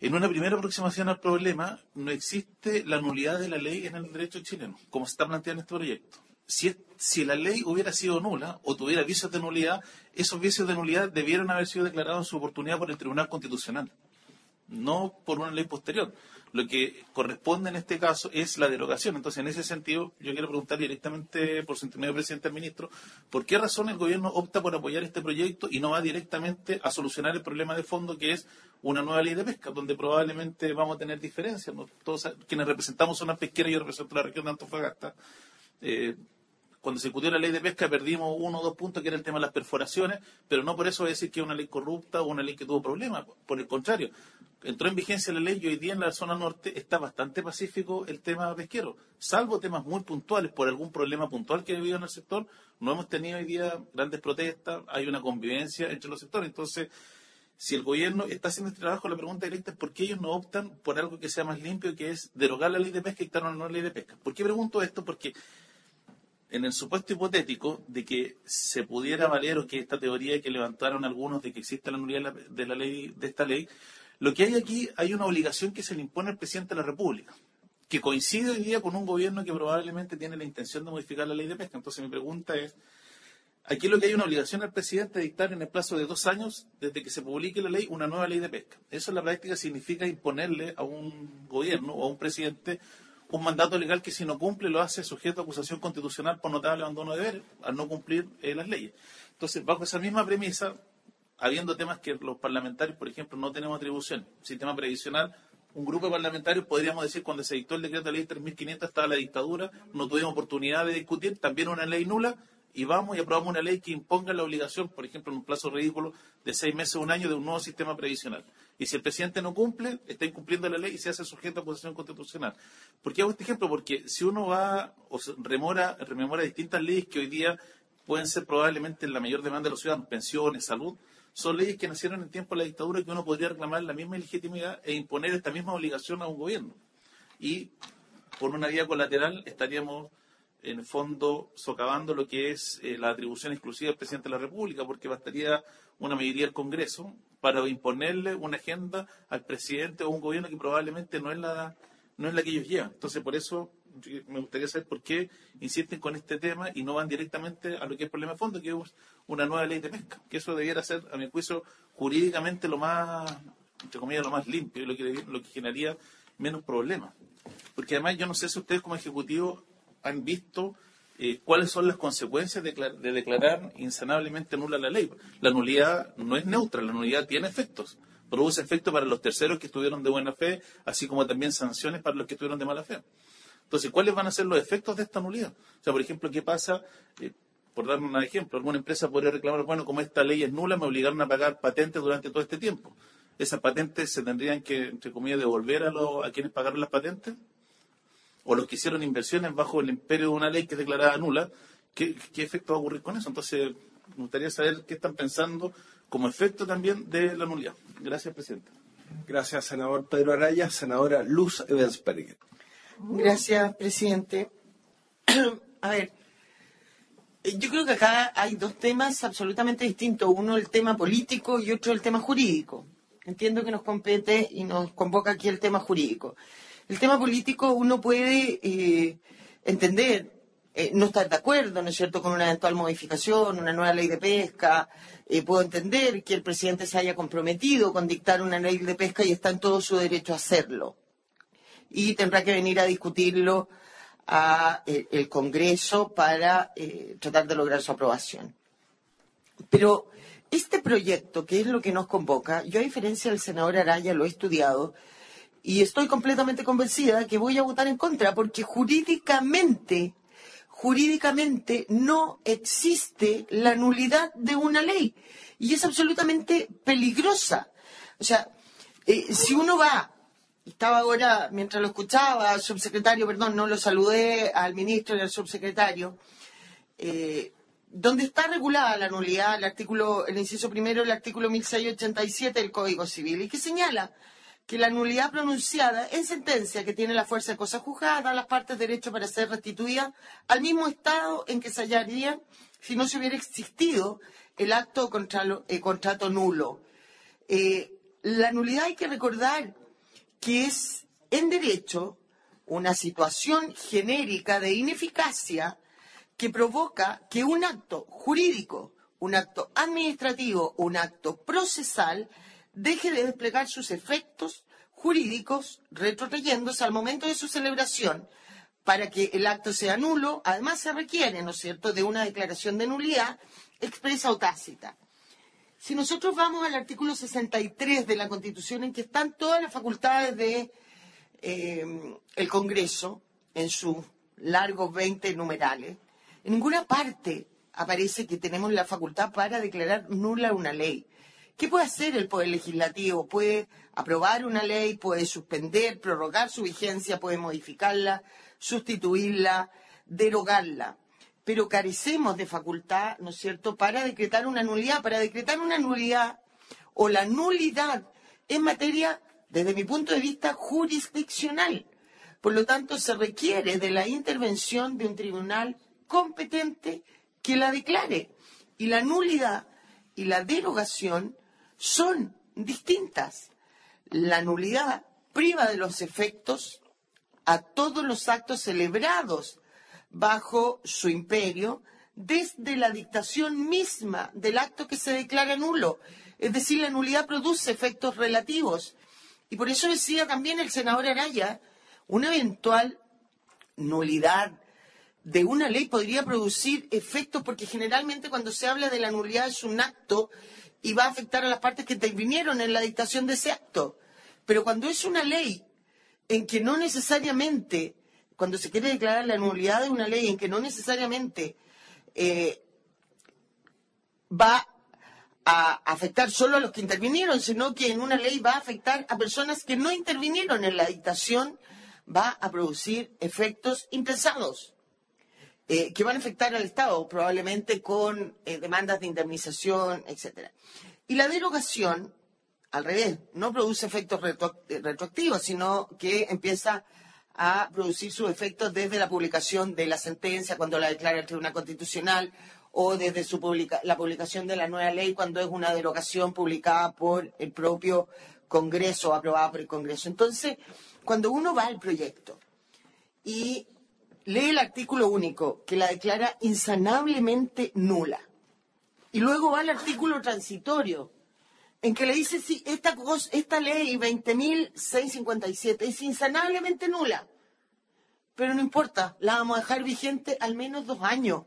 Speaker 26: en una primera aproximación al problema no existe la nulidad de la ley en el derecho chileno, como se está planteando en este proyecto. Si, si la ley hubiera sido nula o tuviera vicios de nulidad, esos vicios de nulidad debieron haber sido declarados en su oportunidad por el Tribunal Constitucional no por una ley posterior. Lo que corresponde en este caso es la derogación. Entonces, en ese sentido, yo quiero preguntar directamente por su intermedio presidente al ministro, ¿por qué razón el gobierno opta por apoyar este proyecto y no va directamente a solucionar el problema de fondo que es una nueva ley de pesca, donde probablemente vamos a tener diferencias? Todos quienes representamos una pesquera, yo represento la región de Antofagasta, eh, cuando se discutió la ley de pesca perdimos uno o dos puntos, que era el tema de las perforaciones, pero no por eso decir que es una ley corrupta o una ley que tuvo problemas. Por el contrario, entró en vigencia la ley y hoy día en la zona norte está bastante pacífico el tema pesquero. Salvo temas muy puntuales, por algún problema puntual que ha habido en el sector, no hemos tenido hoy día grandes protestas, hay una convivencia entre los sectores. Entonces, si el gobierno está haciendo este trabajo, la pregunta directa es por qué ellos no optan por algo que sea más limpio, que es derogar la ley de pesca y dictar una nueva ley de pesca. ¿Por qué pregunto esto? Porque en el supuesto hipotético de que se pudiera valer o que esta teoría que levantaron algunos de que existe la nulidad de la, ley de esta ley, lo que hay aquí hay una obligación que se le impone al presidente de la República, que coincide hoy día con un gobierno que probablemente tiene la intención de modificar la ley de pesca. Entonces mi pregunta es, aquí lo que hay una obligación al presidente de dictar en el plazo de dos años, desde que se publique la ley, una nueva ley de pesca. Eso en la práctica significa imponerle a un gobierno o a un presidente un mandato legal que si no cumple lo hace sujeto a acusación constitucional por notable abandono de deberes, al no cumplir eh, las leyes. Entonces, bajo esa misma premisa, habiendo temas que los parlamentarios, por ejemplo, no tenemos atribución, sistema previsional, un grupo de parlamentarios, podríamos decir, cuando se dictó el decreto de ley 3.500 estaba la dictadura, no tuvimos oportunidad de discutir, también una ley nula, y vamos y aprobamos una ley que imponga la obligación, por ejemplo, en un plazo ridículo de seis meses o un año de un nuevo sistema previsional. Y si el presidente no cumple, está incumpliendo la ley y se hace sujeto a acusación constitucional. ¿Por qué hago este ejemplo? Porque si uno va o remora, rememora distintas leyes que hoy día pueden ser probablemente la mayor demanda de los ciudadanos, pensiones, salud, son leyes que nacieron en tiempo de la dictadura que uno podría reclamar la misma legitimidad e imponer esta misma obligación a un gobierno. Y por una vía colateral estaríamos en el fondo socavando lo que es eh, la atribución exclusiva del presidente de la República, porque bastaría una mayoría del Congreso para imponerle una agenda al presidente o un gobierno que probablemente no es la, no es la que ellos llevan. Entonces, por eso yo- me gustaría saber por qué insisten con este tema y no van directamente a lo que es el problema de fondo, que es una nueva ley de pesca, que eso debiera ser, a mi juicio, jurídicamente lo más, entre comillas, lo más limpio y lo que, lo que generaría menos problemas. Porque además yo no sé si ustedes como ejecutivo han visto eh, cuáles son las consecuencias de, de declarar insanablemente nula la ley. La nulidad no es neutra, la nulidad tiene efectos. Produce efectos para los terceros que estuvieron de buena fe, así como también sanciones para los que estuvieron de mala fe. Entonces, ¿cuáles van a ser los efectos de esta nulidad? O sea, por ejemplo, ¿qué pasa? eh, por dar un ejemplo, alguna empresa podría reclamar, bueno, como esta ley es nula, me obligaron a pagar patentes durante todo este tiempo. ¿Esas patentes se tendrían que, entre comillas, devolver a, los- a quienes pagaron las patentes? O los que hicieron inversiones bajo el imperio de una ley que es declarada nula, ¿qué, qué efecto va a ocurrir con eso? Entonces, me gustaría saber qué están pensando como efecto también de la nulidad. Gracias, presidente.
Speaker 21: Gracias, senador Pedro Araya. Senadora Luz Evensberger.
Speaker 24: Gracias, presidente. A ver, eh, yo creo que acá hay dos temas absolutamente distintos. Uno el tema político y otro el tema jurídico. Entiendo que nos compete y nos convoca aquí el tema jurídico. El tema político uno puede eh, entender, eh, no estar de acuerdo, ¿no es cierto?, con una eventual modificación, una nueva ley de pesca. Eh, puedo entender que el presidente se haya comprometido con dictar una ley de pesca y está en todo su derecho a hacerlo y tendrá que venir a discutirlo a eh, el Congreso para tratar de lograr su aprobación. Pero Este proyecto, que es lo que nos convoca, yo a diferencia del senador Araya lo he estudiado y estoy completamente convencida que voy a votar en contra porque jurídicamente, jurídicamente no existe la nulidad de una ley y es absolutamente peligrosa. O sea, eh, si uno va, estaba ahora, mientras lo escuchaba, al subsecretario, perdón, no lo saludé, al ministro y al subsecretario, eh, donde está regulada la nulidad, el artículo, el inciso primero, el artículo 1687 del Código Civil, y que señala que la nulidad pronunciada en sentencia que tiene la fuerza de cosa juzgada a las partes derecho para ser restituida al mismo estado en que se hallarían si no se hubiera existido el acto contra- eh, contrato nulo. Eh, la nulidad hay que recordar que es en derecho una situación genérica de ineficacia que provoca que un acto jurídico, un acto administrativo, un acto procesal deje de desplegar sus efectos jurídicos retrotrayéndose al momento de su celebración para que el acto sea nulo. Además se requiere, ¿no es cierto?, de una declaración de nulidad expresa o tácita. Si nosotros vamos al artículo 63 de la Constitución, en que están todas las facultades de eh, Congreso, en sus largos 20 numerales, en ninguna parte aparece que tenemos la facultad para declarar nula una ley. ¿Qué puede hacer el Poder Legislativo? Puede aprobar una ley, puede suspender, prorrogar su vigencia, puede modificarla, sustituirla, derogarla. Pero carecemos de facultad, ¿no es cierto?, para decretar una nulidad. Para decretar una nulidad o la nulidad en materia, desde mi punto de vista, jurisdiccional. Por lo tanto, se requiere de la intervención de un tribunal competente que la declare. Y la nulidad y la derogación son distintas. La nulidad priva de los efectos a todos los actos celebrados bajo su imperio desde la dictación misma del acto que se declara nulo. Es decir, la nulidad produce efectos relativos. Y por eso decía también el senador Araya, una eventual nulidad de una ley podría producir efectos, porque generalmente cuando se habla de la nulidad es un acto y va a afectar a las partes que intervinieron en la dictación de ese acto. Pero cuando es una ley en que no necesariamente, cuando se quiere declarar la nulidad de una ley en que no necesariamente eh, va a afectar solo a los que intervinieron, sino que en una ley va a afectar a personas que no intervinieron en la dictación, va a producir efectos impensados eh, que van a afectar al Estado, probablemente con eh, demandas de indemnización, etcétera. Y la derogación, al revés, no produce efectos eh, retroactivos, sino que empieza a producir sus efectos desde la publicación de la sentencia, cuando la declara el Tribunal Constitucional, o desde su publica- la publicación de la nueva ley, cuando es una derogación publicada por el propio Congreso, aprobada por el Congreso. Entonces, cuando uno va al proyecto y lee el artículo único que la declara insanablemente nula. Y luego va al artículo transitorio en que le dice si esta, cos- esta ley 20.657 es insanablemente nula. Pero no importa, la vamos a dejar vigente al menos dos años.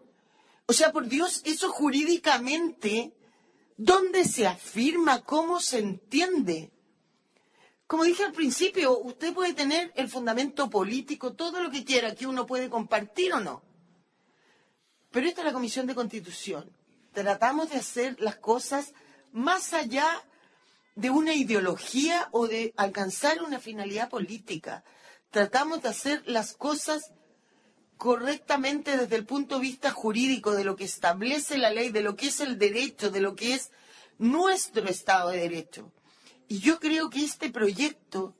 Speaker 24: O sea, por Dios, eso jurídicamente, ¿dónde se afirma? ¿Cómo se entiende? Como dije al principio, usted puede tener el fundamento político, todo lo que quiera, que uno puede compartir o no. Pero esta es la Comisión de Constitución. Tratamos de hacer las cosas más allá de una ideología o de alcanzar una finalidad política. Tratamos de hacer las cosas correctamente desde el punto de vista jurídico, de lo que establece la ley, de lo que es el derecho, de lo que es nuestro Estado de Derecho. Y yo creo que este proyecto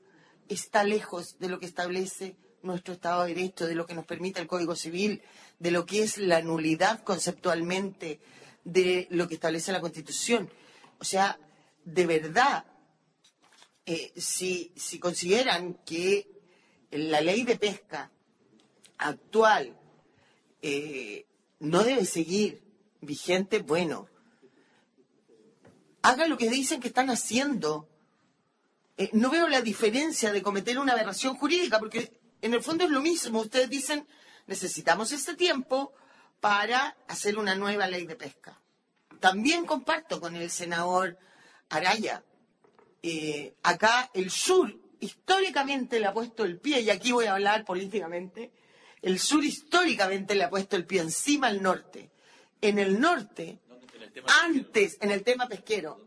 Speaker 24: está lejos de lo que establece nuestro Estado de Derecho, de lo que nos permite el Código Civil, de lo que es la nulidad conceptualmente, de lo que establece la Constitución. O sea, de verdad, eh, si, si consideran que la ley de pesca actual eh, no debe seguir vigente, bueno, hagan lo que dicen que están haciendo. Eh, no veo la diferencia de cometer una aberración jurídica, porque en el fondo es lo mismo. Ustedes dicen, necesitamos este tiempo para hacer una nueva ley de pesca. también comparto con el senador Araya. Eh, acá el sur históricamente le ha puesto el pie, y aquí voy a hablar políticamente, el sur históricamente le ha puesto el pie encima al norte. En el norte, antes, en el tema pesquero,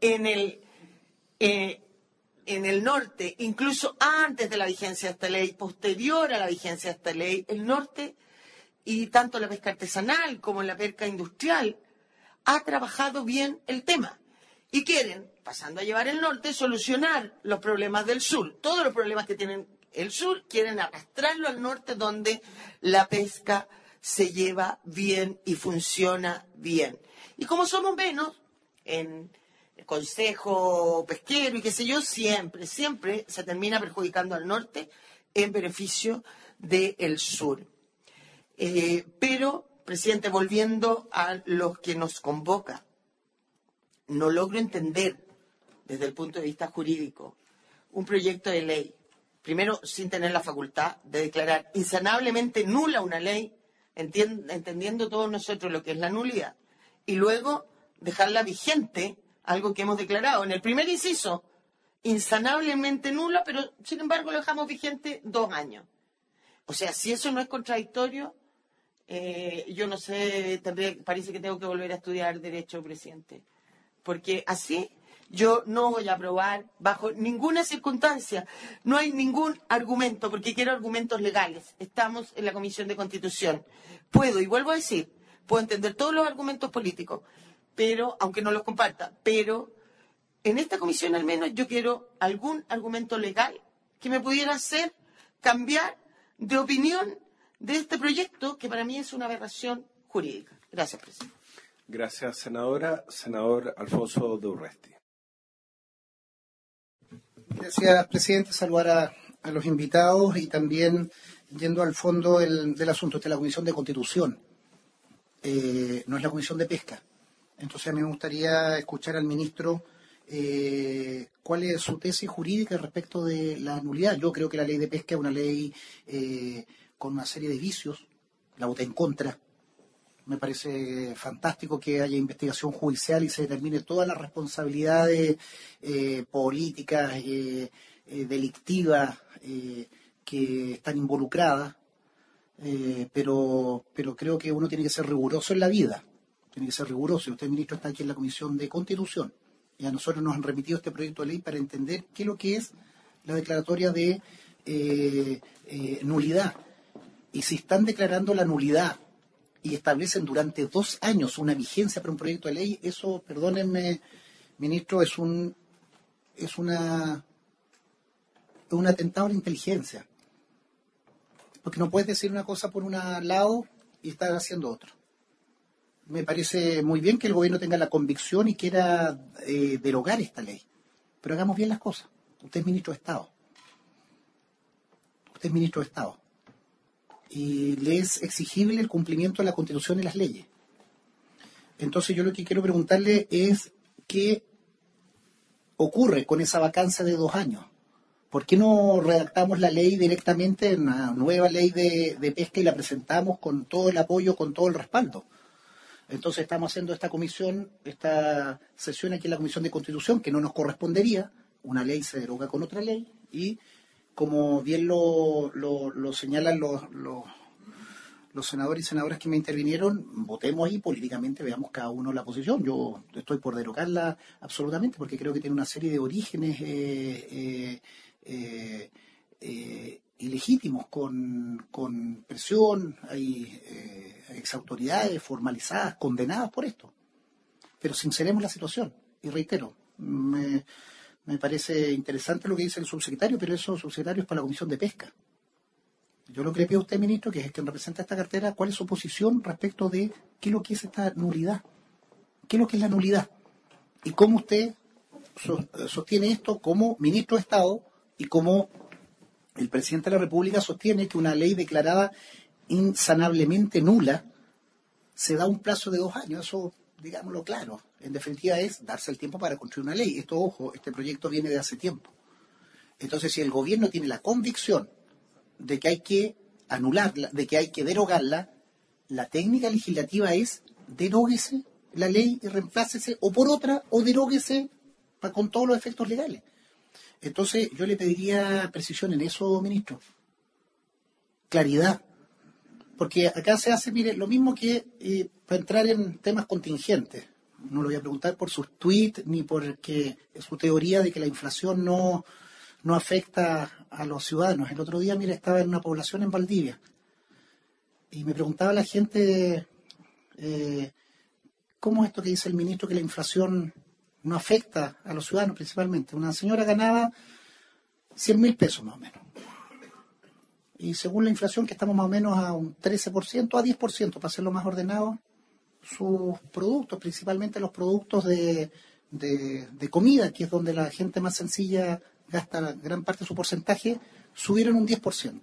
Speaker 24: en el, eh, en el norte, incluso antes de la vigencia de esta ley, posterior a la vigencia de esta ley, el norte, y tanto la pesca artesanal como la pesca industrial, ha trabajado bien el tema. Y quieren, pasando a llevar el norte, solucionar los problemas del sur. Todos los problemas que tienen el sur quieren arrastrarlo al norte donde la pesca se lleva bien y funciona bien. Y como somos menos en el consejo pesquero y qué sé yo, siempre, siempre se termina perjudicando al norte en beneficio del sur. Eh, pero, presidente, volviendo a los que nos convoca, no logro entender desde el punto de vista jurídico un proyecto de ley, primero sin tener la facultad de declarar insanablemente nula una ley, entendiendo todos nosotros lo que es la nulidad, y luego dejarla vigente, algo que hemos declarado en el primer inciso, insanablemente nula, pero sin embargo lo dejamos vigente dos años. O sea, si eso no es contradictorio, eh, yo no sé, tendré- parece que tengo que volver a estudiar Derecho, presidente. Porque así yo no voy a aprobar bajo ninguna circunstancia. No hay ningún argumento, porque quiero argumentos legales. Estamos en la Comisión de Constitución. Puedo, y vuelvo a decir, puedo entender todos los argumentos políticos, pero, aunque no los comparta, pero en esta comisión al menos yo quiero algún argumento legal que me pudiera hacer cambiar de opinión de este proyecto que para mí es una aberración jurídica. Gracias, presidente.
Speaker 21: Gracias, senadora. Senador Alfonso de Urresti.
Speaker 27: Gracias, presidente. Saludar a, a los invitados y también yendo al fondo del, del asunto. Esta es la Comisión de Constitución, eh, no es la Comisión de Pesca. Entonces, me gustaría escuchar al ministro eh, cuál es su tesis jurídica respecto de la nulidad. Yo creo que la ley de pesca es una ley eh, con una serie de vicios. La voté en contra. Me parece fantástico que haya investigación judicial y se determine todas las responsabilidades eh, políticas, eh, eh, delictivas que están involucradas, pero, pero creo que uno tiene que ser riguroso en la vida, tiene que ser riguroso. Usted, ministro, está aquí en la Comisión de Constitución y a nosotros nos han remitido este proyecto de ley para entender qué es lo que es la declaratoria de eh, eh, nulidad. Y si están declarando la nulidad y establecen durante dos años una vigencia para un proyecto de ley, eso, perdónenme, ministro, es un es una un atentado a la inteligencia. Porque no puedes decir una cosa por un lado y estar haciendo otro. Me parece muy bien que el gobierno tenga la convicción y quiera eh, derogar esta ley. Pero hagamos bien las cosas. Usted es ministro de Estado. Usted es ministro de Estado y le es exigible el cumplimiento de la Constitución y las leyes. Entonces yo lo que quiero preguntarle es qué ocurre con esa vacancia de dos años. ¿Por qué no redactamos la ley directamente en una nueva ley de pesca y la presentamos con todo el apoyo, con todo el respaldo? Entonces estamos haciendo esta comisión, esta sesión aquí en la Comisión de Constitución, que no nos correspondería, una ley se deroga con otra ley y como bien lo, señalan los, senadores y senadoras que me intervinieron, votemos ahí políticamente, veamos cada uno la posición. Yo estoy por derogarla absolutamente porque creo que tiene una serie de orígenes eh, eh, eh, ilegítimos con, con presión, hay eh, exautoridades formalizadas, condenadas por esto. Pero sinceremos la situación y reitero, me, me parece interesante lo que dice el subsecretario, pero eso, subsecretario, es para la Comisión de Pesca. Yo lo que le pido a usted, ministro, que es que representa esta cartera, cuál es su posición respecto de qué es lo que es esta nulidad. ¿Qué es lo que es la nulidad? Y cómo usted so- sostiene esto como ministro de Estado y como el presidente de la República sostiene que una ley declarada insanablemente nula se da un plazo de dos años. Eso, digámoslo claro, en definitiva es darse el tiempo para construir una ley. Esto, ojo, este proyecto viene de hace tiempo. Entonces, si el gobierno tiene la convicción de que hay que anularla, de que hay que derogarla, la técnica legislativa es deróguese la ley y reemplácese o por otra o deróguese con todos los efectos legales. Entonces, yo le pediría precisión en eso, ministro. Claridad. Porque acá se hace, mire, lo mismo que eh, para entrar en temas contingentes. No lo voy a preguntar por sus tweets ni por que su teoría de que la inflación no, no afecta a los ciudadanos. El otro día, mire, estaba en una población en Valdivia y me preguntaba la gente, eh, ¿cómo es esto que dice el ministro que la inflación no afecta a los ciudadanos principalmente? Una señora ganaba 100 mil pesos más o menos. Y según la inflación, que estamos más o menos a un 13%, a 10%, para hacerlo más ordenado, sus productos, principalmente los productos de, de, de comida, que es donde la gente más sencilla gasta gran parte de su porcentaje, subieron un 10%.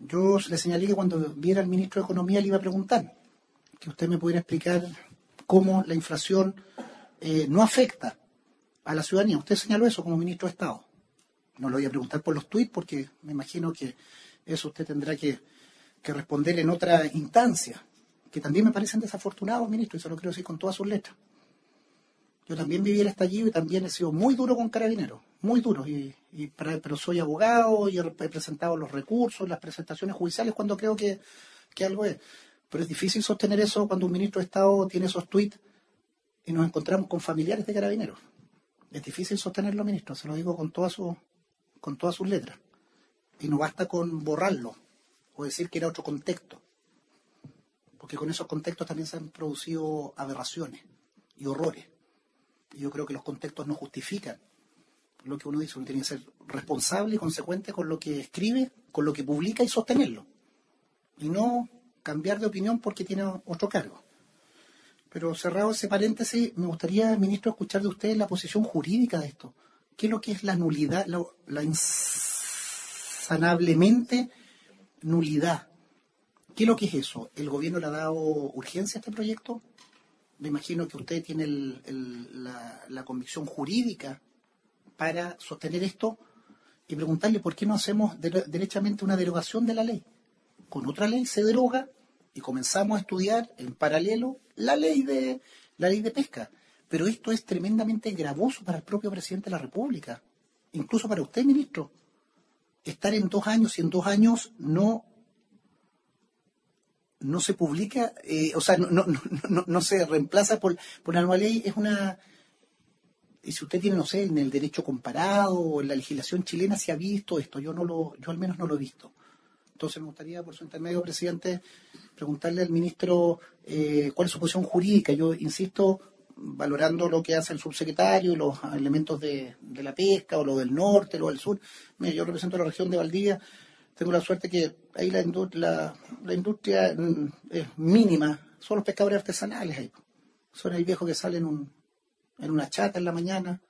Speaker 27: Yo le señalé que cuando viera al ministro de Economía le iba a preguntar que usted me pudiera explicar cómo la inflación eh, no afecta a la ciudadanía. Usted señaló eso como ministro de Estado. No lo voy a preguntar por los tuits porque me imagino que eso usted tendrá que, que responder en otra instancia, que también me parecen desafortunados, ministro, y se lo quiero decir con todas sus letras. Yo también viví el estallido y también he sido muy duro con carabineros, muy duro, y, para- pero soy abogado y he he presentado los recursos, las presentaciones judiciales cuando creo que, que algo es. Pero es difícil sostener eso cuando un ministro de Estado tiene esos tweets y nos encontramos con familiares de carabineros. Es difícil sostenerlo, ministro, se lo digo con todas sus con todas sus letras. Y no basta con borrarlo o decir que era otro contexto. Porque con esos contextos también se han producido aberraciones y horrores. Y yo creo que los contextos no justifican lo que uno dice. Uno tiene que ser responsable y consecuente con lo que escribe, con lo que publica y sostenerlo. Y no cambiar de opinión porque tiene otro cargo. Pero cerrado ese paréntesis, me gustaría, ministro, escuchar de usted la posición jurídica de esto. ¿Qué es lo que es la nulidad, la, insanablemente nulidad? ¿Qué es lo que es eso? ¿El gobierno le ha dado urgencia a este proyecto? Me imagino que usted tiene la, la convicción jurídica para sostener esto y preguntarle por qué no hacemos dere- derechamente una derogación de la ley. Con otra ley se deroga y comenzamos a estudiar en paralelo la ley de la ley de pesca. Pero esto es tremendamente gravoso para el propio presidente de la República, incluso para usted, ministro. Estar en dos años y en dos años no no se publica, eh, o sea, no, no, no, no- se reemplaza por, por la nueva ley, es una... Y si usted tiene, no sé, en el derecho comparado o en la legislación chilena se ha visto esto, yo no lo, yo al menos no lo he visto. Entonces me gustaría, por su intermedio, presidente, preguntarle al ministro eh, cuál es su posición jurídica. Yo insisto, valorando lo que hace el subsecretario, los elementos de, la pesca, o lo del norte, lo del sur. Mire, yo represento la región de Valdivia, tengo la suerte que ahí la, la, la industria mm, es mínima, son los pescadores artesanales ahí. Son el viejo que sale en, un, en una chata en la mañana,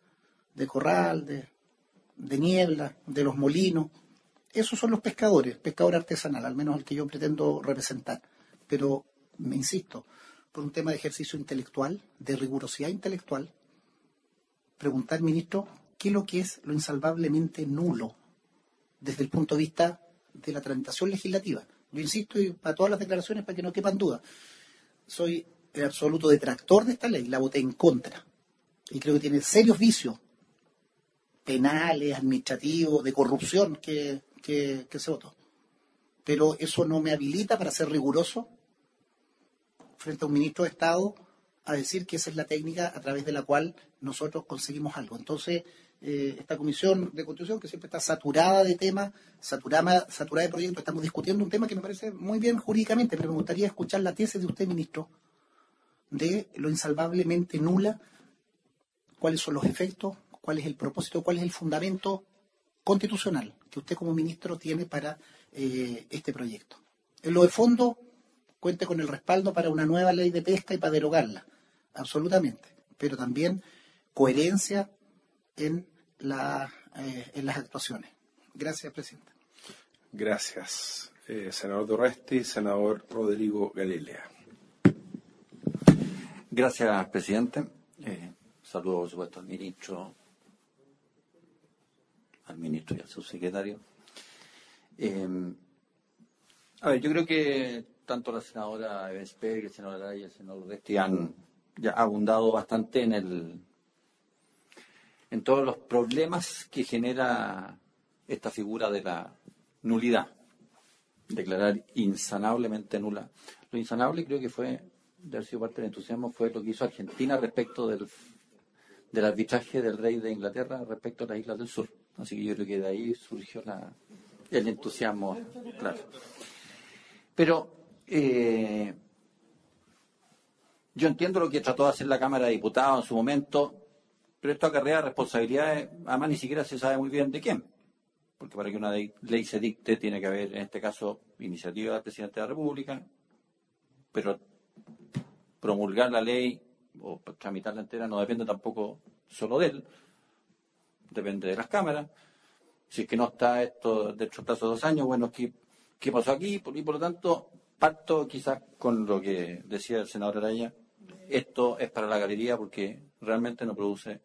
Speaker 27: de corral, de niebla, de los molinos. Esos son los pescadores, pescador artesanal, al menos el que yo pretendo representar. Pero, me insisto, por un tema de ejercicio intelectual, de rigurosidad intelectual, preguntar, ministro, qué es lo que es lo insalvablemente nulo desde el punto de vista de la tramitación legislativa. Yo insisto, y para todas las declaraciones, para que no quepan dudas, soy el absoluto detractor de esta ley, la voté en contra. Y creo que tiene serios vicios penales, administrativos, de corrupción que, que, se votó. Pero eso no me habilita para ser riguroso frente a un ministro de Estado a decir que esa es la técnica a través de la cual nosotros conseguimos algo. Entonces, eh, esta comisión de constitución que siempre está saturada de temas, saturada, saturada de proyectos, estamos discutiendo un tema que me parece muy bien jurídicamente, pero me gustaría escuchar la tesis de usted, ministro, de lo insalvablemente nula, cuáles son los efectos, cuál es el propósito, cuál es el fundamento constitucional que usted como ministro tiene para eh, este proyecto. En lo de fondo, cuente con el respaldo para una nueva ley de pesca y para derogarla, absolutamente, pero también coherencia en, la, eh, en las actuaciones. Gracias, presidente.
Speaker 21: Gracias, eh, senador Dorresti, senador Rodrigo Galilea.
Speaker 28: Gracias, presidente. Eh, saludo, por supuesto, al ministro, al ministro y al subsecretario. Eh, a ver, yo creo que tanto la senadora Evensberg, el senador Araya y el senador Resti han ya abundado bastante en el en todos los problemas que genera esta figura de la nulidad, declarar insanablemente nula. Lo insanable creo que fue, de haber sido parte del entusiasmo, fue lo que hizo Argentina respecto del, del arbitraje del rey de Inglaterra respecto a las islas del sur. Así que yo creo que de ahí surgió la, el entusiasmo, claro. Pero eh, yo entiendo lo que trató de hacer la Cámara de Diputados en su momento, pero esto acarrea responsabilidades, además ni siquiera se sabe muy bien de quién. Porque para que una ley se dicte tiene que haber, en este caso, iniciativa del presidente de la República, pero promulgar la ley o tramitarla entera no depende tampoco solo de él, depende de las cámaras. Si es que no está esto dentro de dos años, bueno, ¿qué, qué pasó aquí? Y por lo tanto, parto quizás con lo que decía el senador Araya. Esto es para la galería porque realmente no produce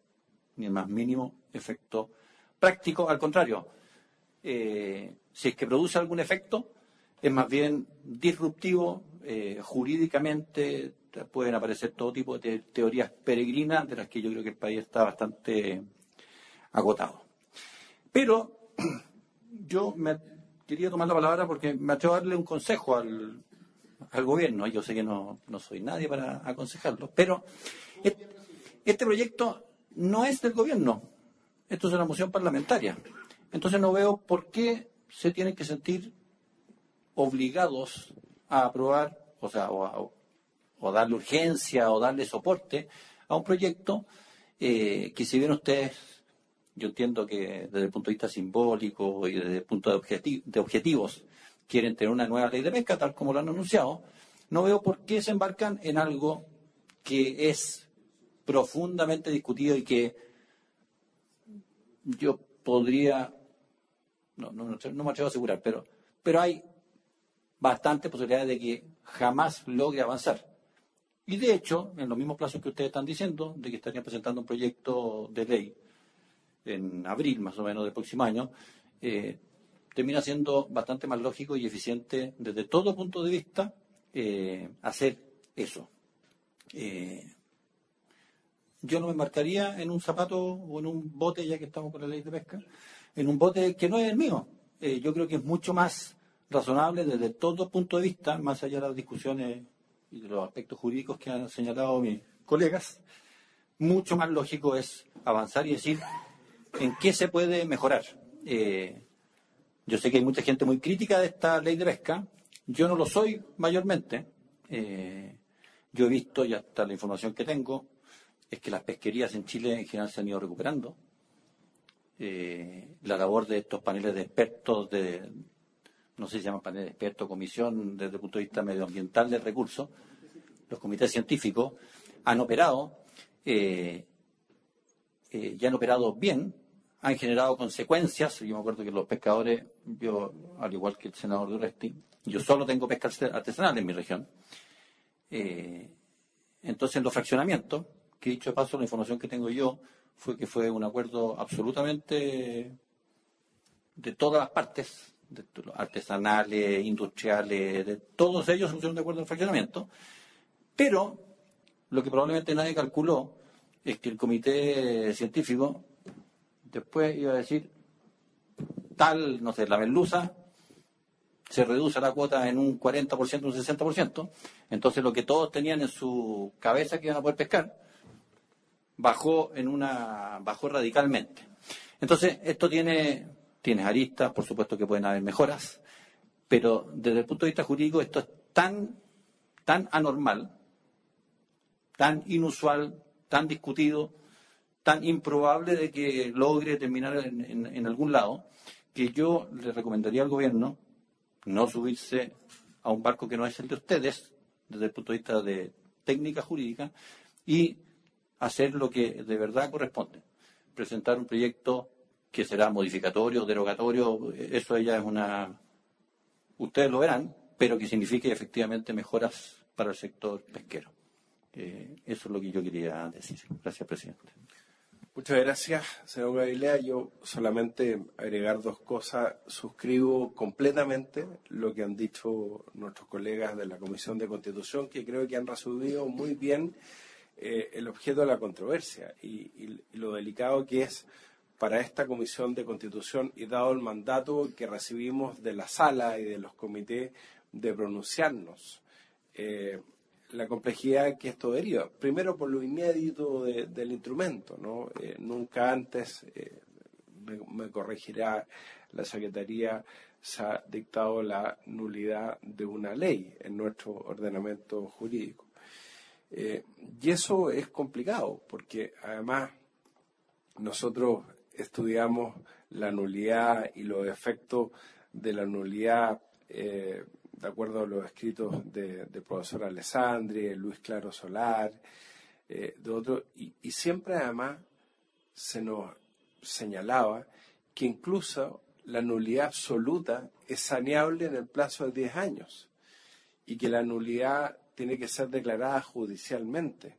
Speaker 28: ni el más mínimo efecto práctico. Al contrario, eh, si es que produce algún efecto, es más bien disruptivo, eh, jurídicamente pueden aparecer todo tipo de teorías peregrinas de las que yo creo que el país está bastante agotado. Pero yo me quería tomar la palabra porque me atrevo a darle un consejo al, al gobierno. Yo sé que no, no soy nadie para aconsejarlo, pero este proyecto no es del gobierno. Esto es una moción parlamentaria. Entonces no veo por qué se tienen que sentir obligados a aprobar, o sea, o, darle urgencia o darle soporte a un proyecto eh, que si bien ustedes, yo entiendo que desde el punto de vista simbólico y desde el punto de, de objetivos quieren tener una nueva ley de pesca, tal como lo han anunciado, no veo por qué se embarcan en algo que es profundamente discutido y que yo podría, no, no, no me atrevo a asegurar, pero, pero hay bastantes posibilidades de que jamás logre avanzar. Y de hecho, en los mismos plazos que ustedes están diciendo, de que estarían presentando un proyecto de ley en abril más o menos del próximo año, eh, termina siendo bastante más lógico y eficiente desde todo punto de vista eh, hacer eso. Eh, yo no me embarcaría en un zapato o en un bote, ya que estamos con la ley de pesca, en un bote que no es el mío. Yo creo que es mucho más razonable desde todo punto de vista, más allá de las discusiones y de los aspectos jurídicos que han señalado mis colegas, mucho más lógico es avanzar y decir en qué se puede mejorar. yo sé que hay mucha gente muy crítica de esta ley de pesca, yo no lo soy mayormente. Eh, yo he visto, y hasta la información que tengo, es que las pesquerías en Chile en general se han ido recuperando. Eh, la labor de estos paneles de expertos, de, no sé si se llama panel de expertos, comisión desde el punto de vista medioambiental del recurso, los comités científicos han operado, eh, ya han operado bien, han generado consecuencias. Yo me acuerdo que los pescadores, yo, al igual que el senador Duresti, yo solo tengo pesca artesanal en mi región. Eh, entonces, en los fraccionamientos, que dicho de paso, la información que tengo yo fue que fue un acuerdo absolutamente de todas las partes, artesanales, industriales, de todos ellos se pusieron de acuerdo en fraccionamiento, pero lo que probablemente nadie calculó es que el comité científico después iba a decir tal, no sé, la merluza se reduce la cuota en un 40%, un 60%, entonces lo que todos tenían en su cabeza que iban a poder pescar, bajó en una, bajó radicalmente. Entonces, esto tiene, tiene aristas, por supuesto que pueden haber mejoras, pero desde el punto de vista jurídico esto es tan, tan anormal, tan inusual, tan discutido, tan improbable de que logre terminar en algún lado, que yo le recomendaría al gobierno no subirse a un barco que no es el de ustedes, desde el punto de vista de técnica jurídica, y hacer lo que de verdad corresponde. Presentar un proyecto que será modificatorio, derogatorio, eso ya es una... Ustedes lo verán, pero que signifique efectivamente mejoras para el sector pesquero. Eh, eso es lo que yo quería decir. Gracias, presidente.
Speaker 21: Muchas gracias, señor Galilea. Yo solamente agregar dos cosas. Suscribo completamente lo que han dicho nuestros colegas de la Comisión de Constitución, que creo que han resumido muy bien eh, el objeto de la controversia y lo delicado que es para esta Comisión de Constitución y dado el mandato que recibimos de la sala y de los comités de pronunciarnos. Eh, la complejidad que esto deriva. Primero por lo inédito de- del instrumento, ¿no? Eh, nunca antes, eh, me, corregirá la Secretaría, se ha dictado la nulidad de una ley en nuestro ordenamiento jurídico. Eh, y eso es complicado, porque además nosotros estudiamos la nulidad y los efectos de la nulidad de acuerdo a los escritos de, de profesor Alessandri, Luis Claro Solar, eh, de otros, y, y siempre además se nos señalaba que incluso la nulidad absoluta es saneable en el plazo de 10 años y que la nulidad tiene que ser declarada judicialmente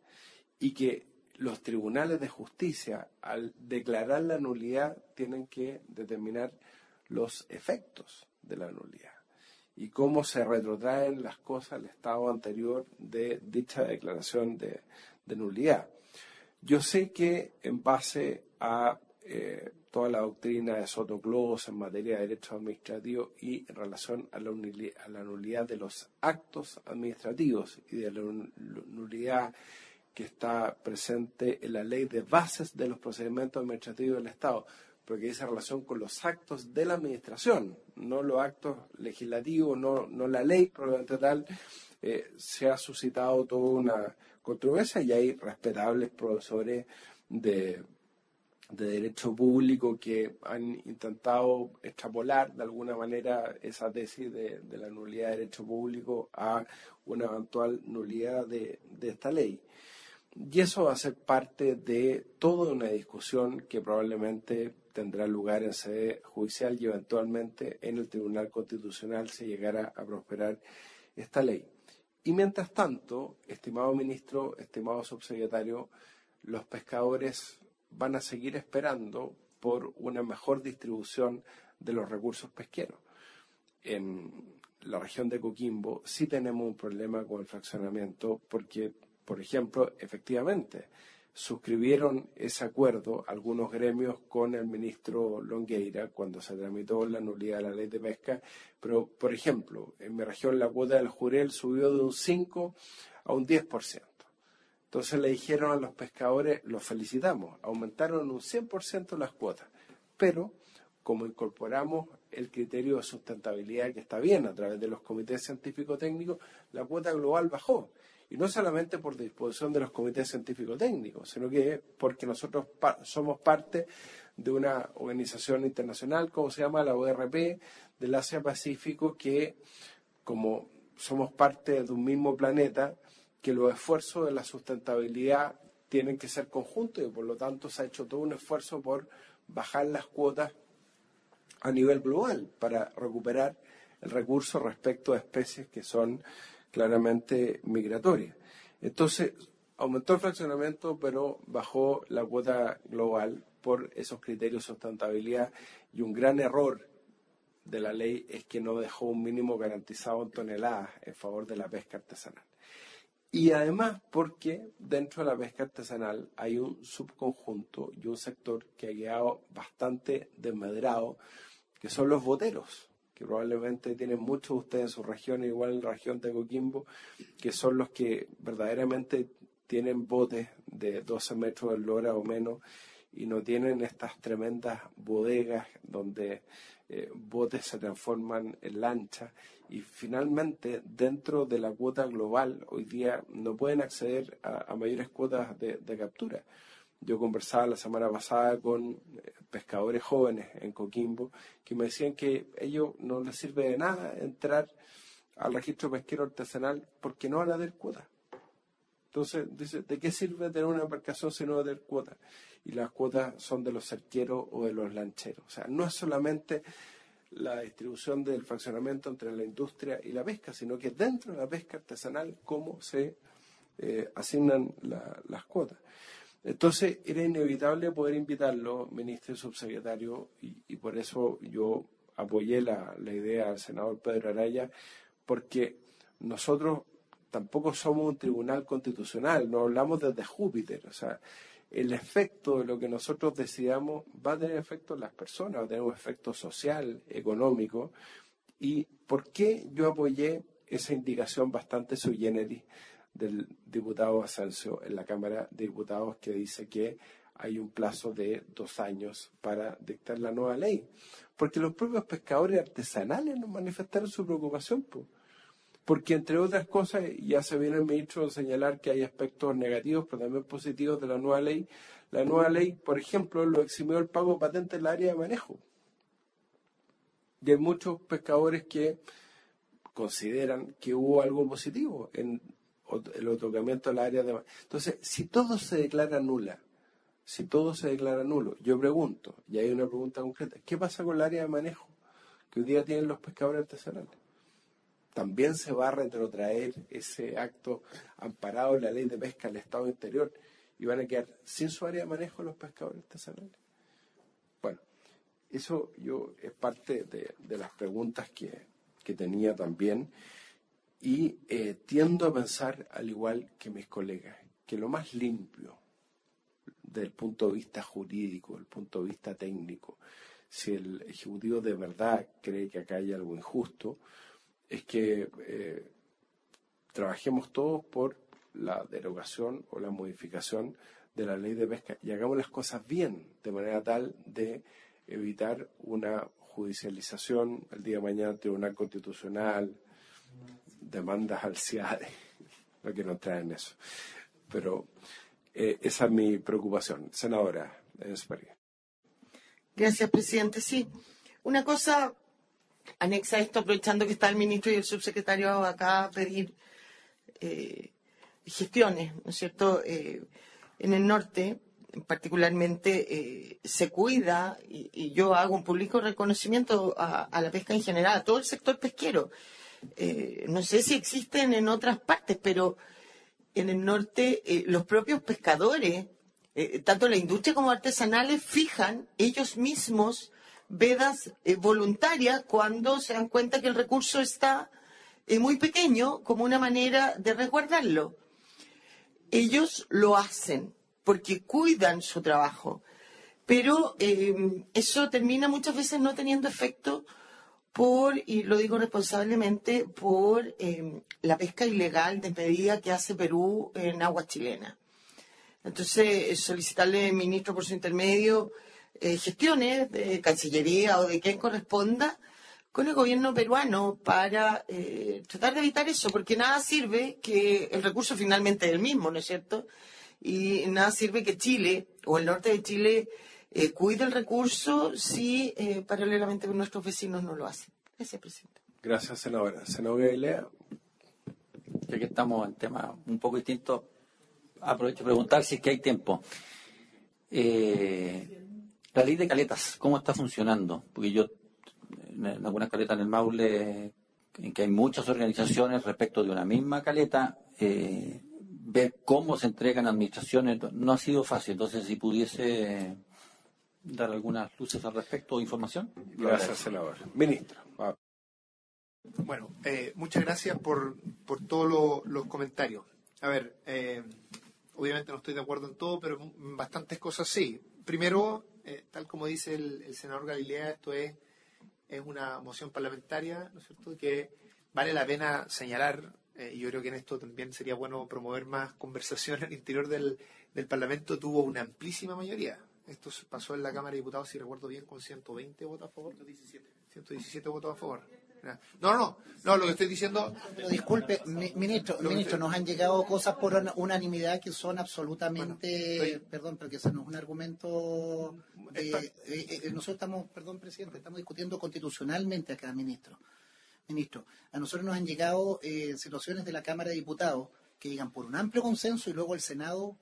Speaker 21: y que los tribunales de justicia, al declarar la nulidad, tienen que determinar los efectos de la nulidad y cómo se retrotraen las cosas al estado anterior de dicha declaración de, nulidad. Yo sé que en base a eh, toda la doctrina de Sotoclos en materia de derecho administrativo y en relación a la, a la nulidad de los actos administrativos y de la nulidad que está presente en la ley de bases de los procedimientos administrativos del Estado, porque dice relación con los actos de la administración, no los actos legislativos, no, no la ley probablemente tal, eh, se ha suscitado toda una controversia y hay respetables profesores de, de derecho público que han intentado extrapolar de alguna manera esa tesis de, de la nulidad de derecho público a una eventual nulidad de, de esta ley. Y eso va a ser parte de toda una discusión que probablemente tendrá lugar en sede judicial y eventualmente en el Tribunal Constitucional se llegará a prosperar esta ley. Y mientras tanto, estimado ministro, estimado subsecretario, los pescadores van a seguir esperando por una mejor distribución de los recursos pesqueros. En la región de Coquimbo sí tenemos un problema con el fraccionamiento porque, por ejemplo, efectivamente, suscribieron ese acuerdo algunos gremios con el ministro Longueira cuando se tramitó la nulidad de la ley de pesca, pero, por ejemplo, en mi región la cuota del jurel subió de un 5 a un 10%. Entonces le dijeron a los pescadores, los felicitamos, aumentaron un 100% las cuotas, pero como incorporamos el criterio de sustentabilidad que está bien a través de los comités científico-técnicos, la cuota global bajó. Y no solamente por disposición de los comités científico-técnicos, sino que porque nosotros somos parte de una organización internacional, como se llama la ORP, del Asia-Pacífico, que como somos parte de un mismo planeta, que los esfuerzos de la sustentabilidad tienen que ser conjuntos y por lo tanto se ha hecho todo un esfuerzo por bajar las cuotas a nivel global para recuperar el recurso respecto a especies que son claramente migratorias. Entonces, aumentó el fraccionamiento, pero bajó la cuota global por esos criterios de sustentabilidad y un gran error de la ley es que no dejó un mínimo garantizado en toneladas en favor de la pesca artesanal. Y además porque dentro de la pesca artesanal hay un subconjunto y un sector que ha quedado bastante desmedrado, que son los boteros, que probablemente tienen muchos de ustedes en su región, igual en la región de Coquimbo, que son los que verdaderamente tienen botes de 12 metros de eslora o menos y no tienen estas tremendas bodegas donde eh, botes se transforman en lanchas y finalmente dentro de la cuota global hoy día no pueden acceder a, mayores cuotas de captura. Yo conversaba la semana pasada con eh, pescadores jóvenes en Coquimbo que me decían que a ellos no les sirve de nada entrar al registro pesquero artesanal porque no van a dar cuotas. Entonces, dice, ¿de qué sirve tener una embarcación si no va a tener cuotas? Y las cuotas son de los cerqueros o de los lancheros. O sea, no es solamente la distribución del fraccionamiento entre la industria y la pesca, sino que dentro de la pesca artesanal, cómo se eh, asignan la- las cuotas. Entonces era inevitable poder invitarlo, ministro y subsecretario, y, por eso yo apoyé la, la idea del senador Pedro Araya, porque nosotros tampoco somos un tribunal constitucional, no hablamos desde Júpiter, o sea, el efecto de lo que nosotros decidamos va a tener efecto en las personas, va a tener un efecto social, económico. ¿Y por qué yo apoyé esa indicación bastante sui generis del diputado Asensio en la Cámara de Diputados que dice que hay un plazo de dos años para dictar la nueva ley? Porque los propios pescadores artesanales nos manifestaron su preocupación. Porque entre otras cosas, ya se viene el ministro a señalar que hay aspectos negativos, pero también positivos de la nueva ley. La nueva ley, por ejemplo, lo eximió el pago patente en el área de manejo. Y hay muchos pescadores que consideran que hubo algo positivo en el otorgamiento del área de. Entonces, si todo se declara nula, si todo se declara nulo, yo pregunto, y hay una pregunta concreta, ¿qué pasa con el área de manejo que hoy día tienen los pescadores artesanales? también se va a retrotraer ese acto amparado en la ley de pesca al Estado interior y van a quedar sin su área de manejo los pescadores artesanales. Bueno, eso yo es parte de, las preguntas que, tenía también y eh, tiendo a pensar, al igual que mis colegas, que lo más limpio desde el punto de vista jurídico, del punto de vista técnico, si el Ejecutivo de verdad cree que acá hay algo injusto, es que eh, trabajemos todos por la derogación o la modificación de la ley de pesca y hagamos las cosas bien, de manera tal de evitar una judicialización el día de mañana, Tribunal Constitucional, demandas al CIADE, lo que nos traen eso. Pero eh, esa es mi preocupación. Senadora
Speaker 24: Gracias, presidente. Sí, una cosa anexa a esto, aprovechando que está el ministro y el subsecretario acá a pedir eh, gestiones, ¿no es cierto? Eh, en el norte, particularmente, eh, se cuida, y, yo hago un público reconocimiento a, la pesca en general, a todo el sector pesquero. No sé si existen en otras partes, pero en el norte los propios pescadores, tanto la industria como artesanales, fijan ellos mismos vedas eh, voluntarias cuando se dan cuenta que el recurso está eh, muy pequeño como una manera de resguardarlo. Ellos lo hacen porque cuidan su trabajo, pero eh, eso termina muchas veces no teniendo efecto por, y lo digo responsablemente, por la pesca ilegal de medida que hace Perú en agua chilena. Entonces, solicitarle, ministro, por su intermedio, eh, gestiones de Cancillería o de quien corresponda con el gobierno peruano para eh, tratar de evitar eso, porque nada sirve que el recurso finalmente es el mismo, ¿no es cierto? Y nada sirve que Chile o el norte de Chile eh, cuide el recurso si paralelamente nuestros vecinos no lo hacen. Gracias, presidente.
Speaker 21: Gracias, senadora. Senadora Galilea.
Speaker 28: Ya que estamos en tema un poco distinto, aprovecho para preguntar si es que hay tiempo. Eh, la ley de caletas, ¿cómo está funcionando? Porque yo, en algunas caletas en el Maule, en que hay muchas organizaciones respecto de una misma caleta, eh, ver cómo se entregan administraciones no ha sido fácil. Entonces, si pudiese dar algunas luces al respecto o información.
Speaker 21: Gracias, senador. Ministro.
Speaker 29: Bueno, eh, muchas gracias por, por todos los comentarios. A ver, eh, obviamente no estoy de acuerdo en todo, pero en bastantes cosas sí. Primero, eh, tal como dice el, senador Galilea, esto es, es una moción parlamentaria, ¿no es cierto?, que vale la pena señalar, eh, y yo creo que en esto también sería bueno promover más conversación al interior del, del Parlamento, tuvo una amplísima mayoría. Esto pasó en la Cámara de Diputados, si recuerdo bien, con 120 votos a favor. 117. 117 votos a favor. No, no, no, lo que estoy diciendo.
Speaker 27: Pero disculpe, ministro, ministro, nos han llegado cosas por unanimidad que son absolutamente, perdón, pero que eso no es un argumento. Eh, eh, nosotros estamos, perdón, presidente, estamos discutiendo constitucionalmente acá, ministro. Ministro, a nosotros nos han llegado eh, situaciones de la Cámara de Diputados que llegan por un amplio consenso y luego el Senado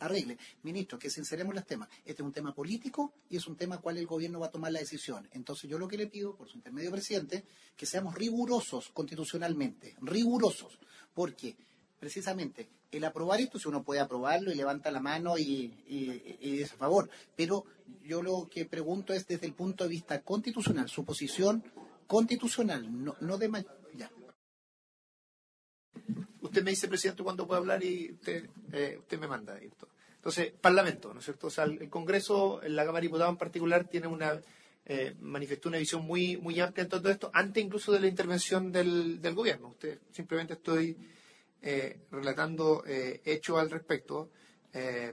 Speaker 27: arregle. Ministro, que sinceremos los temas. Este es un tema político y es un tema cual el gobierno va a tomar la decisión. Entonces yo lo que le pido, por su intermedio presidente, que seamos rigurosos constitucionalmente, rigurosos, porque precisamente, el aprobar esto, si uno puede aprobarlo y levanta la mano y, y, es a favor, pero yo lo que pregunto es desde el punto de vista constitucional, su posición constitucional, no, no de... Ya.
Speaker 29: Usted me dice, presidente, cuándo puede hablar y usted, eh, usted me manda. esto. Entonces, Parlamento, ¿no es cierto? O sea, el el Congreso, la Cámara de Diputados en particular, tiene una eh, manifestó una visión muy muy amplia en todo esto, antes incluso de la intervención del, del gobierno. Usted simplemente estoy eh, relatando eh, hechos al respecto. Eh,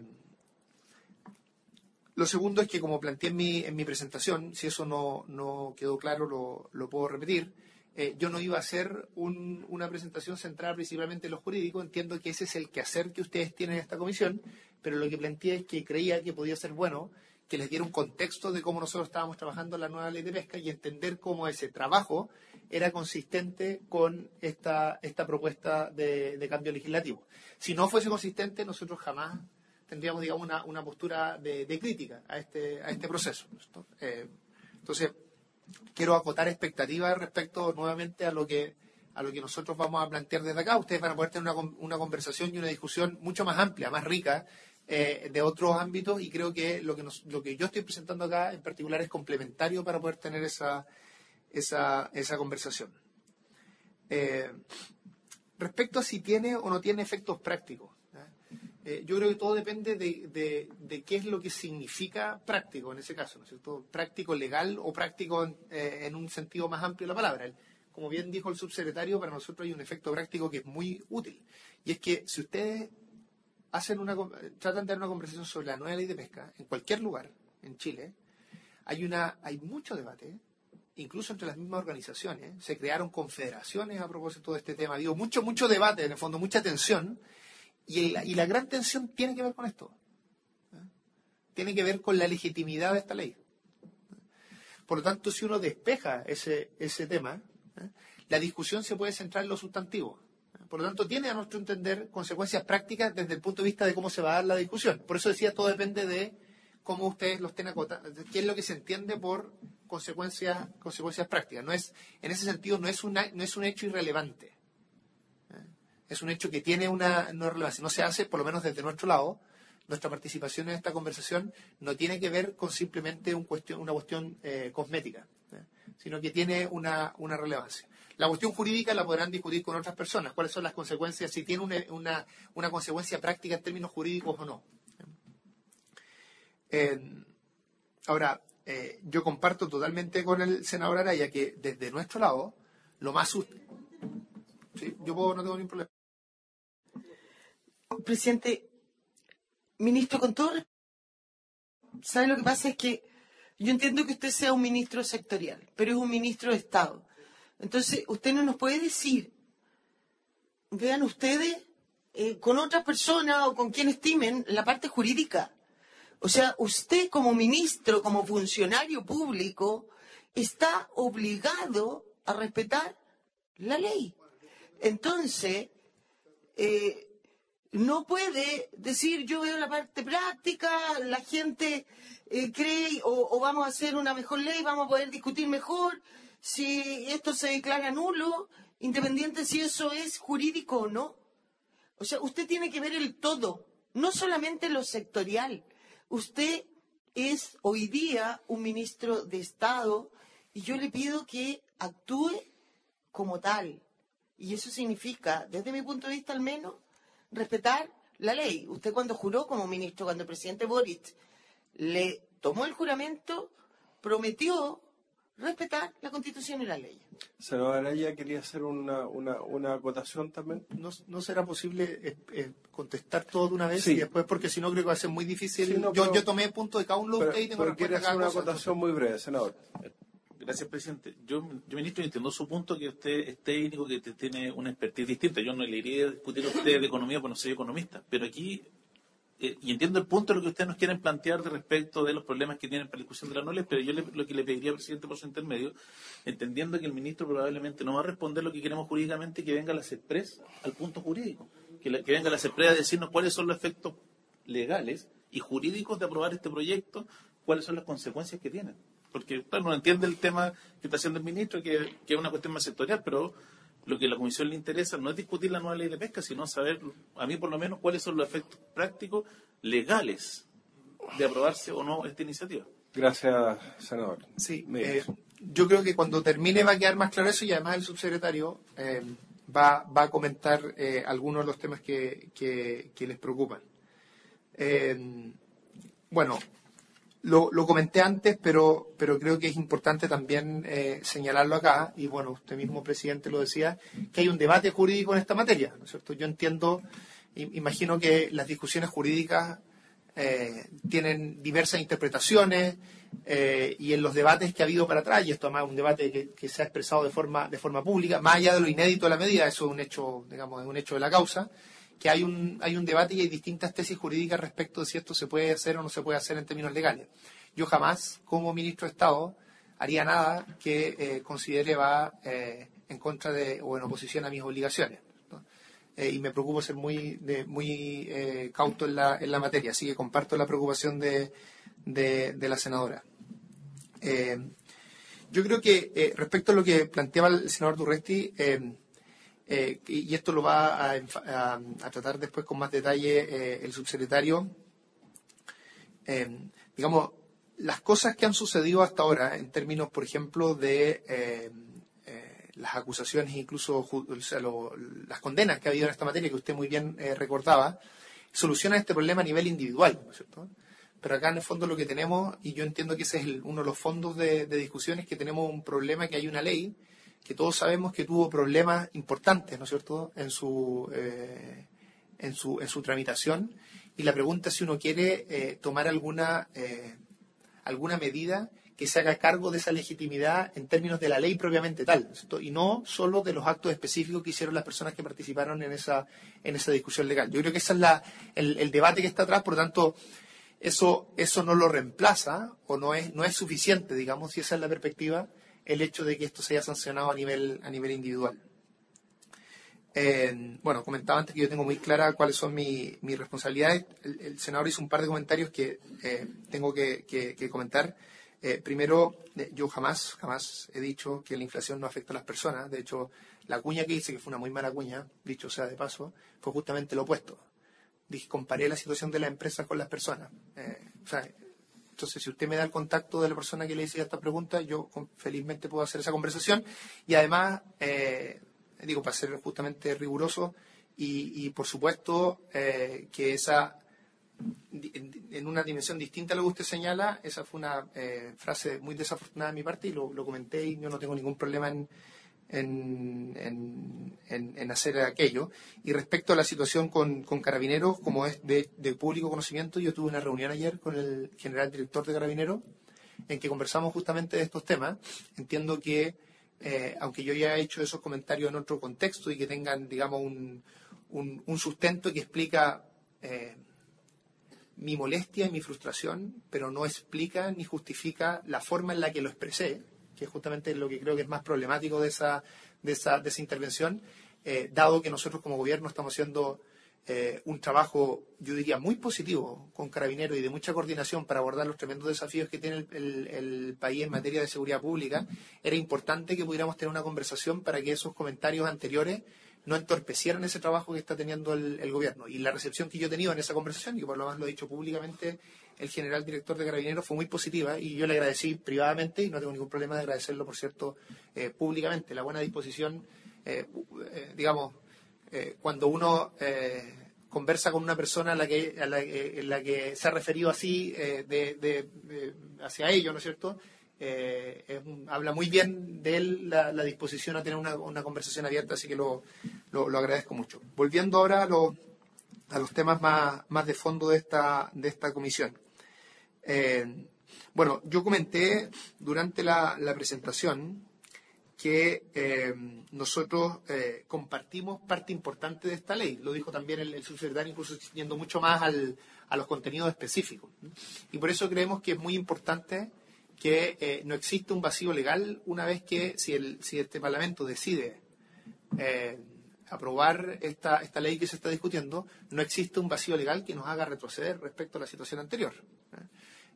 Speaker 29: lo segundo es que, como planteé en mi, en mi presentación, si eso no, no quedó claro, lo, lo puedo repetir. Eh, yo no iba a hacer un- una presentación centrada principalmente en lo jurídico. Entiendo que ese es el quehacer que ustedes tienen en esta comisión, pero lo que planteé es que creía que podía ser bueno que les diera un contexto de cómo nosotros estábamos trabajando la nueva ley de pesca y entender cómo ese trabajo era consistente con esta, esta propuesta de, cambio legislativo. Si no fuese consistente, nosotros jamás tendríamos, digamos, una, una postura de, crítica a este, a este proceso. Eh, entonces, quiero acotar expectativas respecto nuevamente a lo que a lo que nosotros vamos a plantear desde acá. Ustedes van a poder tener una, una conversación y una discusión mucho más amplia, más rica eh, de otros ámbitos y creo que lo que, nos- lo que yo estoy presentando acá en particular es complementario para poder tener esa, esa, esa conversación. Eh, respecto a si tiene o no tiene efectos prácticos. Eh, yo creo que todo depende de, de- qué es lo que significa práctico en ese caso, ¿no es cierto? Práctico legal o práctico en, eh, en un sentido más amplio de la palabra. Como bien dijo el subsecretario, para nosotros hay un efecto práctico que es muy útil. Y es que si ustedes hacen una, tratan de dar una conversación sobre la nueva ley de pesca en cualquier lugar en Chile, hay, una, hay mucho debate, incluso entre las mismas organizaciones. Se crearon confederaciones a propósito de este tema. Digo, mucho, mucho debate, en el fondo, mucha tensión. Y, el- y la gran tensión tiene que ver con esto. Tiene que ver con la legitimidad de esta ley. Por lo tanto, si uno despeja ese, ese tema, la discusión se puede centrar en lo sustantivo. Por lo tanto, tiene a nuestro entender consecuencias prácticas desde el punto de vista de cómo se va a dar la discusión. Por eso decía, todo depende de cómo ustedes lo estén acotando, qué es lo que se entiende por consecuencias, consecuencias prácticas. No es, en ese sentido, no es, una, no es un hecho irrelevante. Es un hecho que tiene una no relevancia. No se hace, por lo menos desde nuestro lado, nuestra participación en esta conversación no tiene que ver con simplemente un cuestión, una cuestión eh, cosmética, ¿eh? sino que tiene una, una relevancia. La cuestión jurídica la podrán discutir con otras personas. ¿Cuáles son las consecuencias? Si tiene una, una, una consecuencia práctica en términos jurídicos o no. Eh, ahora, yo comparto totalmente con el senador Araya que desde nuestro lado, lo más yo no tengo ningún problema.
Speaker 24: Presidente, ministro, con todo ¿sabe lo que pasa? Es que yo entiendo que usted sea un ministro sectorial, pero es un ministro de Estado. Entonces, usted no nos puede decir, vean ustedes eh, con otra persona o con quien estimen la parte jurídica. O sea, usted como ministro, como funcionario público, está obligado a respetar la ley. Entonces, eh, no puede decir yo veo la parte práctica, la gente eh, cree o, o vamos a hacer una mejor ley, vamos a poder discutir mejor si esto se declara nulo, independiente si eso es jurídico o no. O sea, usted tiene que ver el todo, no solamente lo sectorial. Usted es hoy día un ministro de Estado y yo le pido que actúe como tal. Y eso significa, desde mi punto de vista al menos, respetar la ley. Usted cuando juró como ministro, cuando el presidente Boric le tomó el juramento, prometió respetar la constitución y la ley.
Speaker 30: Senador Araya quería hacer una, una, una acotación también.
Speaker 29: No, no será posible eh, eh, contestar todo de una vez
Speaker 30: Sí.
Speaker 29: y después, porque si no creo que va a ser muy difícil.
Speaker 30: Sí, no,
Speaker 29: yo,
Speaker 30: pero-
Speaker 29: yo tomé punto de cada uno de ustedes y tengo
Speaker 30: pero quiere hacer una
Speaker 29: cosa.
Speaker 30: acotación muy breve, senador.
Speaker 26: Gracias, presidente. Yo, yo ministro, entiendo su punto que usted es técnico, que tiene una expertise distinta. Yo no le iría a discutir a usted de economía porque no soy economista, pero aquí, eh, y entiendo el punto de lo que ustedes nos quieren plantear respecto de los problemas que tienen para la discusión de la NOLES, pero yo le- lo que le pediría presidente por su intermedio, entendiendo que el ministro probablemente no va a responder lo que queremos jurídicamente, que venga la CEPRES al punto jurídico, que, la- que venga la CEPRES a decirnos cuáles son los efectos legales y jurídicos de aprobar este proyecto, cuáles son las consecuencias que tienen. Porque claro, no entiende el tema que está haciendo el ministro, que, que es una cuestión más sectorial, pero lo que a la Comisión le interesa no es discutir la nueva ley de pesca, sino saber, a mí por lo menos, cuáles son los efectos prácticos legales de aprobarse o no esta iniciativa.
Speaker 30: Gracias, senador.
Speaker 29: Sí, eh, yo creo que cuando termine va a quedar más claro eso y además el subsecretario eh, va, va a comentar eh, algunos de los temas que, que- que les preocupan. Eh, bueno, lo, lo comenté antes, pero, pero creo que es importante también eh, señalarlo acá, y bueno, usted mismo, presidente, lo decía, que hay un debate jurídico en esta materia, ¿no es cierto? Yo entiendo, imagino que las discusiones jurídicas eh, tienen diversas interpretaciones eh, y en los debates que ha habido para atrás, y esto además es un debate que, que se ha expresado de forma, de forma pública, más allá de lo inédito de la medida, eso es un hecho, digamos, es un hecho de la causa, que hay un, hay un debate y hay distintas tesis jurídicas respecto de si esto se puede hacer o no se puede hacer en términos legales. Yo jamás, como ministro de Estado, haría nada que eh, considere va eh, en contra de o en oposición a mis obligaciones. Eh, y me preocupo ser muy, de- muy eh, cauto en la, en la materia, así que comparto la preocupación de, de- de la senadora. Yo creo que respecto a lo que planteaba el senador Durresti, eh, y esto lo va a, a- a tratar después con más detalle eh, el subsecretario, eh, digamos, las cosas que han sucedido hasta ahora en términos, por ejemplo, de las acusaciones, incluso ju- o sea, lo- las condenas que ha habido en esta materia, que usted muy bien recordaba, solucionan este problema a nivel individual, ¿no es cierto? Pero acá en el fondo lo que tenemos, y yo entiendo que ese es el- uno de los fondos de, de discusión, es que tenemos un problema que hay una ley que todos sabemos que tuvo problemas importantes, ¿no es cierto?, en su, eh, en su, en su tramitación. Y la pregunta es si uno quiere eh, tomar alguna, eh, alguna medida que se haga cargo de esa legitimidad en términos de la ley propiamente tal, ¿no y no solo de los actos específicos que hicieron las personas que participaron en esa, en esa discusión legal. Yo creo que ese es la, el, el debate que está atrás, por lo tanto, eso, eso no lo reemplaza o no es, no es suficiente, digamos, si esa es la perspectiva, el hecho de que esto se haya sancionado a nivel, a nivel individual. Eh, bueno, comentaba antes que yo tengo muy clara cuáles son mi- mis responsabilidades. El, senador hizo un par de comentarios que eh, tengo que, que- comentar. Eh, primero, yo jamás, jamás he dicho que la inflación no afecta a las personas. De hecho, la cuña que hice, que fue una muy mala cuña, dicho sea de paso, fue justamente lo opuesto. Dije, comparé la situación de las empresas con las personas. Entonces, si usted me da el contacto de la persona que le hice esta pregunta, yo felizmente puedo hacer esa conversación. Y además, eh, digo, para ser justamente riguroso, y, y, por supuesto eh, que esa, en una dimensión distinta a lo que usted señala, esa fue una eh, frase muy desafortunada de mi parte y lo, lo comenté y yo no tengo ningún problema en, en, hacer aquello. Y respecto a la situación con, Carabineros, como es de, público conocimiento, yo tuve una reunión ayer con el general director de Carabineros en que conversamos justamente de estos temas. Entiendo que, eh, aunque yo ya he hecho esos comentarios en otro contexto y que tengan, digamos, un, un- un sustento que explica eh, mi molestia y mi frustración, pero no explica ni justifica la forma en la que lo expresé, que es justamente lo que creo que es más problemático de esa, de esa, intervención, eh, dado que nosotros como gobierno estamos haciendo eh, un trabajo, yo diría, muy positivo con Carabineros y de mucha coordinación para abordar los tremendos desafíos que tiene el, país en materia de seguridad pública, era importante que pudiéramos tener una conversación para que esos comentarios anteriores no entorpecieran ese trabajo que está teniendo el, el gobierno. Y la recepción que yo he tenido en esa conversación, y por lo más lo he dicho públicamente, el general director de Carabineros fue muy positiva y yo le agradecí privadamente y no tengo ningún problema de agradecerlo, por cierto, eh, públicamente. La buena disposición, eh, eh, digamos, eh, cuando uno conversa con una persona a la que, a la, en la que se ha referido así de, de- de- hacia ello, ¿no es cierto? Eh, es un- habla muy bien de él la, disposición a tener una, una conversación abierta, así que lo, lo- lo agradezco mucho. Volviendo ahora a, lo- a los temas más, más de fondo de esta, de esta comisión. Eh, bueno, yo comenté durante la, presentación que eh, nosotros eh, compartimos parte importante de esta ley. Lo dijo también el, el subsecretario, incluso yendo mucho más al- a los contenidos específicos. Y por eso creemos que es muy importante que no existe un vacío legal una vez que si, el, si este Parlamento decide aprobar esta, esta ley que se está discutiendo, no existe un vacío legal que nos haga retroceder respecto a la situación anterior.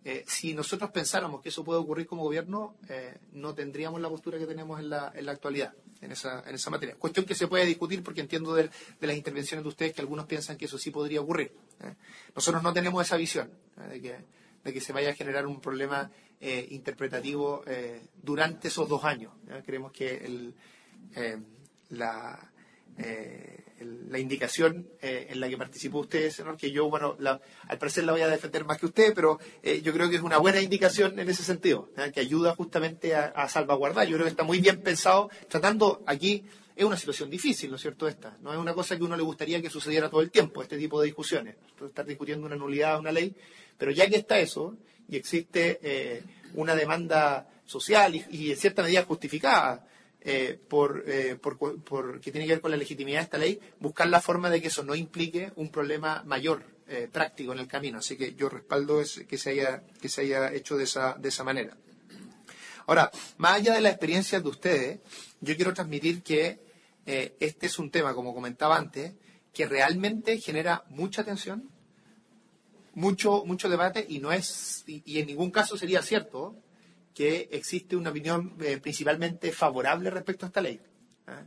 Speaker 29: Eh, si nosotros pensáramos que eso puede ocurrir como gobierno, eh, no tendríamos la postura que tenemos en la, en la actualidad en esa, en esa materia. Cuestión que se puede discutir porque entiendo de, las intervenciones de ustedes que algunos piensan que eso sí podría ocurrir. ¿eh? Nosotros no tenemos esa visión ¿eh? de, que, de que se vaya a generar un problema interpretativo durante esos dos años. Creemos que el, la, el- la indicación eh, en la que participó usted, senador, que yo, bueno, la- al parecer la voy a defender más que usted, pero eh, yo creo que es una buena indicación en ese sentido, ¿eh? que ayuda justamente a, salvaguardar. Yo creo que está muy bien pensado, tratando aquí, es una situación difícil, ¿no es cierto? Esta, no es una cosa que uno le gustaría que sucediera todo el tiempo, este tipo de discusiones, estar discutiendo una nulidad una ley, pero ya que está eso y existe una demanda social y, y en cierta medida justificada, eh, por, eh, que tiene que ver con la legitimidad de esta ley, buscar la forma de que eso no implique un problema mayor eh, práctico en el camino. Así que yo respaldo es- que, se haya, que se haya hecho de esa, de esa manera. Ahora, más allá de las experiencias de ustedes, yo quiero transmitir que eh, este es un tema, como comentaba antes, que realmente genera mucha tensión, mucho, mucho debate y no es, y en ningún caso sería cierto que existe una opinión eh, principalmente favorable respecto a esta ley. ¿eh?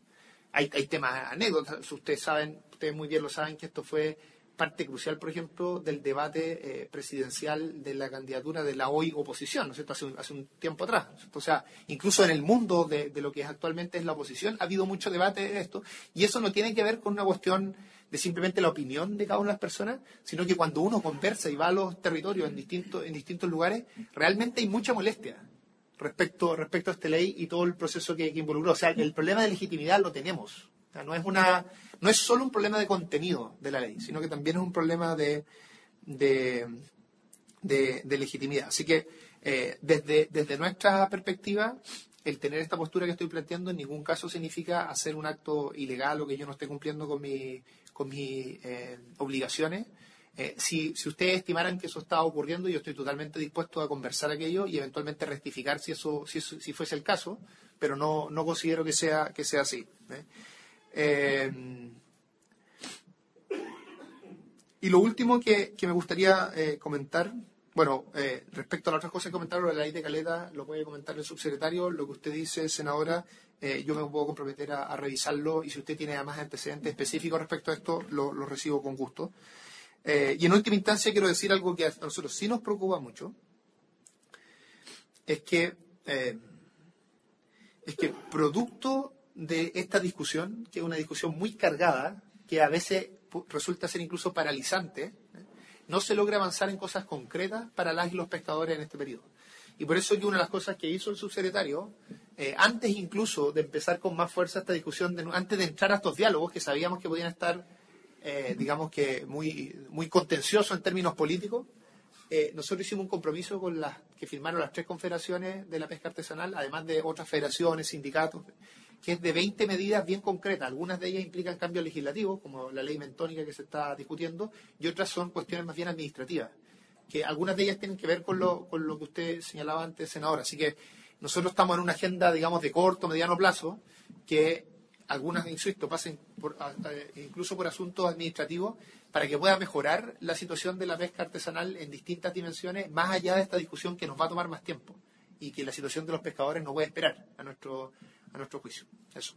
Speaker 29: Hay, hay temas, anécdotas, ustedes saben, ustedes muy bien lo saben que esto fue parte crucial, por ejemplo, del debate eh, presidencial de la candidatura de la hoy oposición, ¿no es cierto? Hace un, hace un tiempo atrás. O sea, incluso en el mundo de, de lo que es actualmente es la oposición, ha habido mucho debate de esto, y eso no tiene que ver con una cuestión de simplemente la opinión de cada una de las personas, sino que cuando uno conversa y va a los territorios en distintos, en distintos lugares, realmente hay mucha molestia respecto, respecto a esta ley y todo el proceso que, involucró. O sea, el problema de legitimidad lo tenemos. O sea, no es una, no es solo un problema de contenido de la ley, sino que también es un problema de, de, de- de legitimidad. Así que eh, desde, desde nuestra perspectiva, el tener esta postura que estoy planteando en ningún caso significa hacer un acto ilegal o que yo no esté cumpliendo con, mi, con mis eh, obligaciones. Eh, si, ustedes estimaran que eso estaba ocurriendo, yo estoy totalmente dispuesto a conversar aquello y eventualmente rectificar si eso, si, si fuese el caso, pero no, no considero que sea, que sea así. ¿eh? Eh, y lo último que, que me gustaría comentar, bueno, respecto a las otras cosas que comentaron la ley de Caleta, lo puede comentar el subsecretario, lo que usted dice, senadora, yo me puedo comprometer a, revisarlo y si usted tiene además antecedentes específicos respecto a esto, lo recibo con gusto. Eh, y en última instancia quiero decir algo que a nosotros sí nos preocupa mucho, es que, eh, es que producto de esta discusión, que es una discusión muy cargada, que a veces resulta ser incluso paralizante, ¿eh? no se logra avanzar en cosas concretas para las y los pescadores en este periodo. Y por eso que una de las cosas que hizo el subsecretario, antes incluso de empezar con más fuerza esta discusión, antes de entrar a estos diálogos que sabíamos que podían estar, eh, digamos que muy, muy contenciosos en términos políticos, eh, nosotros hicimos un compromiso con las que firmaron las tres confederaciones de la pesca artesanal, además de otras federaciones, sindicatos, que es de 20 medidas bien concretas. Algunas de ellas implican cambios legislativos, como la ley mentónica que se está discutiendo, y otras son cuestiones más bien administrativas, que algunas de ellas tienen que ver con lo, con lo que usted señalaba antes, senadora. Así que nosotros estamos en una agenda, digamos, de corto, mediano plazo, que algunas, insisto, pasen por, incluso por asuntos administrativos para que pueda mejorar la situación de la pesca artesanal en distintas dimensiones, más allá de esta discusión que nos va a tomar más tiempo y que la situación de los pescadores no puede esperar a nuestro, a nuestro juicio. Eso.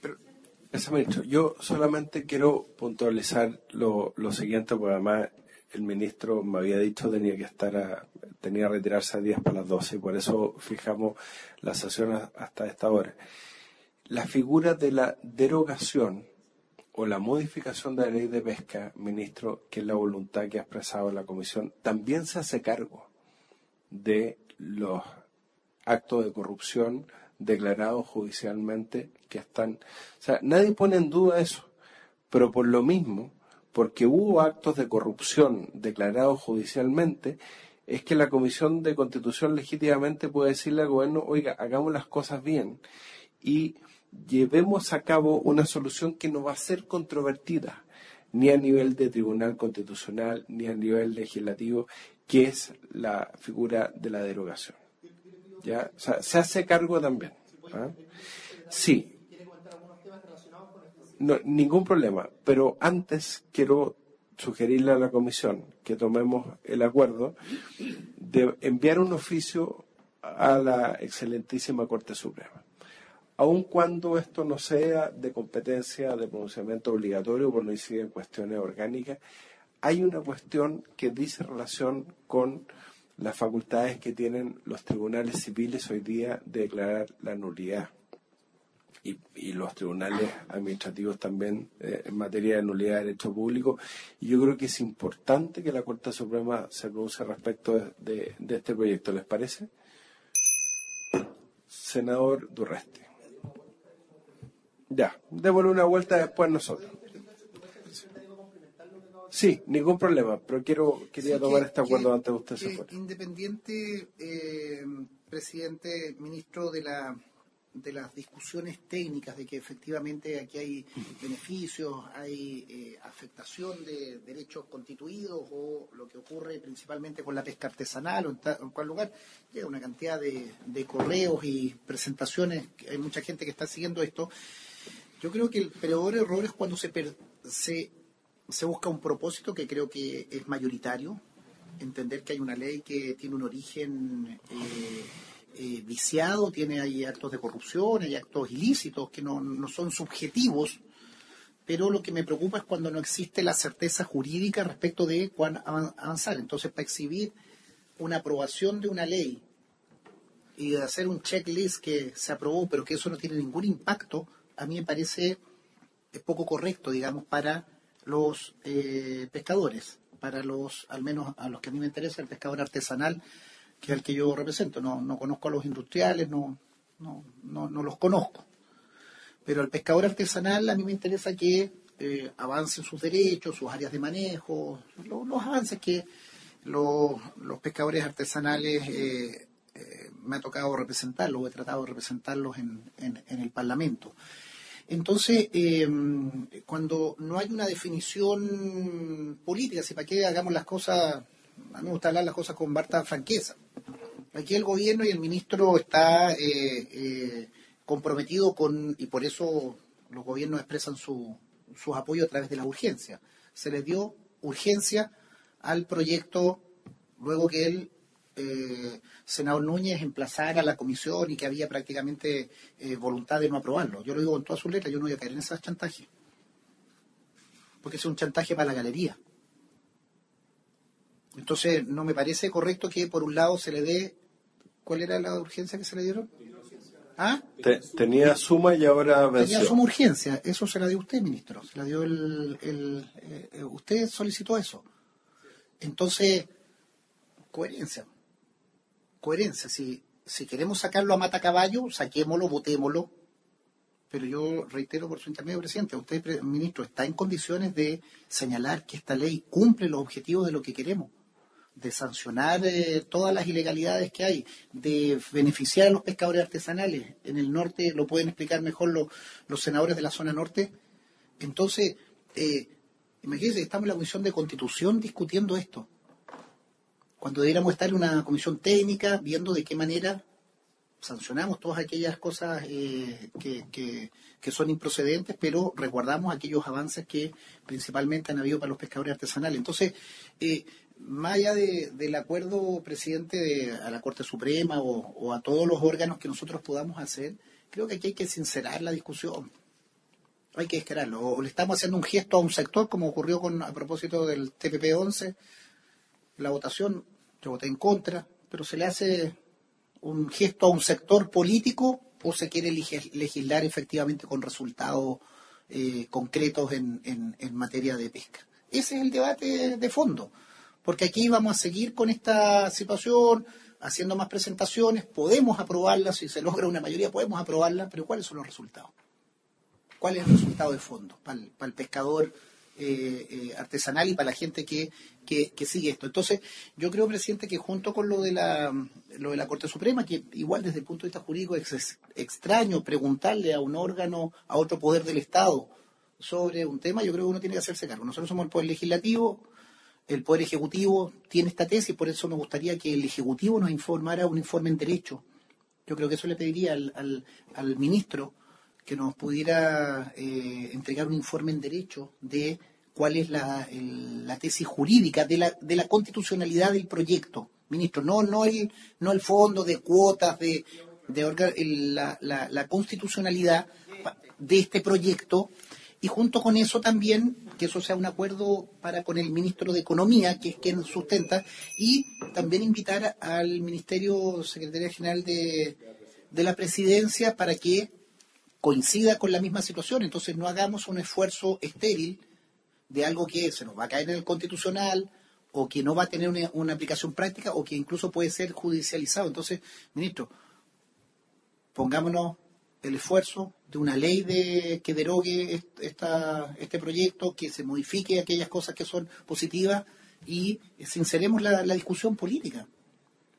Speaker 29: Pero,
Speaker 21: Gracias, ministro. Yo solamente quiero puntualizar lo, lo siguiente, porque además el ministro me había dicho tenía que estar a- tenía que retirarse a 10 para las 12 y por eso fijamos la sesión a- hasta esta hora. La figura de la derogación o la modificación de la ley de pesca, ministro, que es la voluntad que ha expresado la comisión, también se hace cargo de los actos de corrupción declarados judicialmente que están. O sea, nadie pone en duda eso, pero por lo mismo, porque hubo actos de corrupción declarados judicialmente, es que la Comisión de Constitución legítimamente puede decirle al gobierno, oiga, hagamos las cosas bien y llevemos a cabo una solución que no va a ser controvertida ni a nivel de tribunal constitucional ni a nivel legislativo, que es la figura de la derogación. ¿Ya? Se hace cargo también. ¿ah? Sí. Ningún problema. Pero antes quiero
Speaker 30: sugerirle a la comisión que tomemos el acuerdo de enviar un oficio a la excelentísima Corte Suprema. Aun cuando esto no sea de competencia de pronunciamiento obligatorio, por no incidir en cuestiones orgánicas, hay una cuestión que dice relación con las facultades que tienen los tribunales civiles hoy día de declarar la nulidad y, los tribunales administrativos también eh, en materia de nulidad de derecho público. Y yo creo que es importante que la Corte Suprema se pronuncie respecto de, este proyecto. ¿Les parece? Senador Durreste. Ya, démosle una vuelta después nosotros. Sí, ningún problema, pero quiero quería
Speaker 27: Sí,
Speaker 30: tomar
Speaker 27: que-
Speaker 30: este acuerdo
Speaker 27: que-
Speaker 30: antes de usted se fuera.
Speaker 27: Independiente, eh, presidente, ministro de la de las discusiones técnicas de que efectivamente aquí hay beneficios, hay eh, afectación de derechos constituidos o lo que ocurre principalmente con la pesca artesanal o en, ta- en cual lugar, llega una cantidad de, de correos y presentaciones, hay mucha gente que está siguiendo esto. Yo creo que el peor error es cuando se, per- se, busca un propósito que creo que es mayoritario, entender que hay una ley que tiene un origen eh, eh, viciado, tiene hay actos de corrupción, hay actos ilícitos que no, no son subjetivos, pero lo que me preocupa es cuando no existe la certeza jurídica respecto de cuán avan- avanzar. Entonces, para exhibir una aprobación de una ley y hacer un checklist que se aprobó, pero que eso no tiene ningún impacto, a mí me parece poco correcto, digamos, para los eh, pescadores, para los, al menos a los que a mí me interesa, el pescador artesanal, que es el que yo represento. No, no conozco a los industriales, no, no, no, los conozco. Pero al pescador artesanal a mí me interesa que eh, avancen sus derechos, sus áreas de manejo, lo- los avances que los, los pescadores artesanales eh, me ha tocado representarlos, o he tratado de representarlos en, en- el Parlamento. Entonces, eh, cuando no hay una definición política, si para qué hagamos las cosas, a mí me gusta hablar las cosas con harta franqueza. Aquí el gobierno y el ministro está eh, eh, comprometido con, y por eso los gobiernos expresan su, sus apoyos a través de la urgencia. Se les dio urgencia al proyecto luego que el eh, senador Núñez emplazara la comisión y que había prácticamente eh, voluntad de no aprobarlo. Yo lo digo con todas sus letras, yo no voy a caer en ese chantaje. Porque es un chantaje para la galería. Entonces, no me parece correcto que por un lado se le dé. ¿Cuál era la urgencia que se le dieron? ¿Ah?
Speaker 30: Te- tenía suma y ahora venció.
Speaker 27: Tenía suma urgencia. Eso se la dio usted, ministro. Se la dio el. el- eh, eh, usted solicitó eso. Entonces, coherencia. Coherencia. Si, si queremos sacarlo a mata caballo, saquémoslo, votémoslo. Pero yo reitero por su intermedio, presidente, usted, ministro, está en condiciones de señalar que esta ley cumple los objetivos de lo que queremos, de sancionar eh, todas las ilegalidades que hay, de beneficiar a los pescadores artesanales. En el norte lo pueden explicar mejor los, los senadores de la zona norte. Entonces, eh, imagínense, estamos en la Comisión de Constitución discutiendo esto, cuando debiéramos estar en una comisión técnica viendo de qué manera sancionamos todas aquellas cosas eh, que, que- son improcedentes, pero resguardamos aquellos avances que principalmente han habido para los pescadores artesanales. Entonces, eh, más allá de- del acuerdo, presidente, de- a la Corte Suprema o, a todos los órganos que nosotros podamos hacer, creo que aquí hay que sincerar la discusión. Hay que descararlo. O le estamos haciendo un gesto a un sector, como ocurrió con a propósito del TPP-11, la votación, yo voté en contra, pero se le hace un gesto a un sector político o se quiere legislar efectivamente con resultados eh, concretos en, en- materia de pesca. Ese es el debate de fondo, porque aquí vamos a seguir con esta situación, haciendo más presentaciones, podemos aprobarla, si se logra una mayoría podemos aprobarla, pero ¿cuáles son los resultados? ¿Cuál es el resultado de fondo para el pescador eh, eh, artesanal y para la gente que, que, que sigue esto? Entonces, yo creo, presidente, que junto con lo de la, lo de la Corte Suprema, que igual desde el punto de vista jurídico es ex- extraño preguntarle a un órgano, a otro poder del Estado sobre un tema, yo creo que uno tiene que hacerse cargo. Nosotros somos el poder legislativo, el Poder Ejecutivo tiene esta tesis, por eso me gustaría que el Ejecutivo nos informara un informe en derecho. Yo creo que eso le pediría al, al, al ministro que nos pudiera eh, entregar un informe en derecho de cuál es la, el- la tesis jurídica de la, de la constitucionalidad del proyecto, ministro, no, no, el, no el fondo de cuotas, de, de orga- el- la, la- constitucionalidad de este proyecto. Y junto con eso también que eso sea un acuerdo para con el ministro de Economía, que es quien sustenta, y también invitar al Ministerio Secretaría General de, de la Presidencia para que coincida con la misma situación. Entonces no hagamos un esfuerzo estéril de algo que se nos va a caer en el constitucional o que no va a tener una, aplicación práctica o que incluso puede ser judicializado. Entonces, ministro, pongámonos el esfuerzo de una ley de que derogue est- esta, este proyecto, que se modifique aquellas cosas que son positivas y sinceremos la, discusión política.